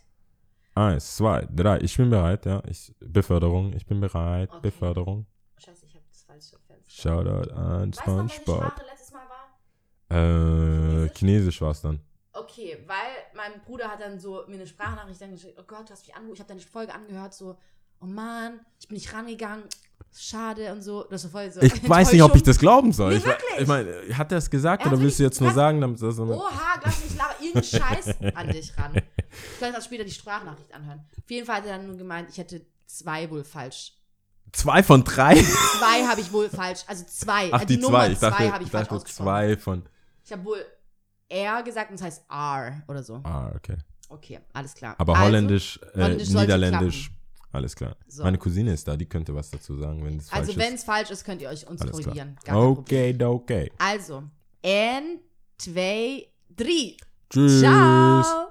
Speaker 3: Eins, zwei, drei. Ich bin bereit, ja. Ich, Beförderung, ich bin bereit.
Speaker 2: Okay.
Speaker 3: Beförderung.
Speaker 2: Scheiße, ich habe das falsche Fenster.
Speaker 3: Shoutout an SpongeBob.
Speaker 2: Sprache letztes Mal war?
Speaker 3: Äh,
Speaker 2: Chinesisch?
Speaker 3: Chinesisch war es dann.
Speaker 2: Okay, weil mein Bruder hat dann so mir eine Sprachnachricht dann geschickt, oh Gott, du hast mich angerufen, ich habe deine Folge angehört, so, oh Mann, ich bin nicht rangegangen, schade und so. Das so voll so
Speaker 3: Ich weiß nicht, ob ich das glauben soll.
Speaker 2: Nee,
Speaker 3: ich,
Speaker 2: wirklich?
Speaker 3: ich meine, hat er es gesagt
Speaker 2: Er
Speaker 3: oder willst du jetzt nur sagen, damit das
Speaker 2: Oha, lass mich laber irgendeinen Scheiß an dich ran. Ich kann jetzt auch später die Sprachnachricht anhören. Auf jeden Fall hat er dann nur gemeint, ich hätte zwei wohl falsch.
Speaker 3: zwei von drei?
Speaker 2: Zwei habe ich wohl falsch, also zwei.
Speaker 3: Ach,
Speaker 2: äh,
Speaker 3: die,
Speaker 2: Nummer
Speaker 3: zwei. Ich dachte,
Speaker 2: habe ich
Speaker 3: ich
Speaker 2: falsch
Speaker 3: dachte zwei von.
Speaker 2: Ich habe wohl R gesagt und es heißt R oder so.
Speaker 3: Ah, okay.
Speaker 2: Okay, alles klar.
Speaker 3: Aber
Speaker 2: Also,
Speaker 3: holländisch, äh,
Speaker 2: Holländisch
Speaker 3: niederländisch, alles klar.
Speaker 2: So.
Speaker 3: Meine Cousine ist da, die könnte was dazu sagen, wenn es falsch
Speaker 2: Also wenn
Speaker 3: ist.
Speaker 2: es falsch ist, könnt ihr euch uns
Speaker 3: Alles
Speaker 2: korrigieren.
Speaker 3: Okay, okay.
Speaker 2: Also, ein, zwei, drei.
Speaker 3: Tschüss.
Speaker 2: Ciao.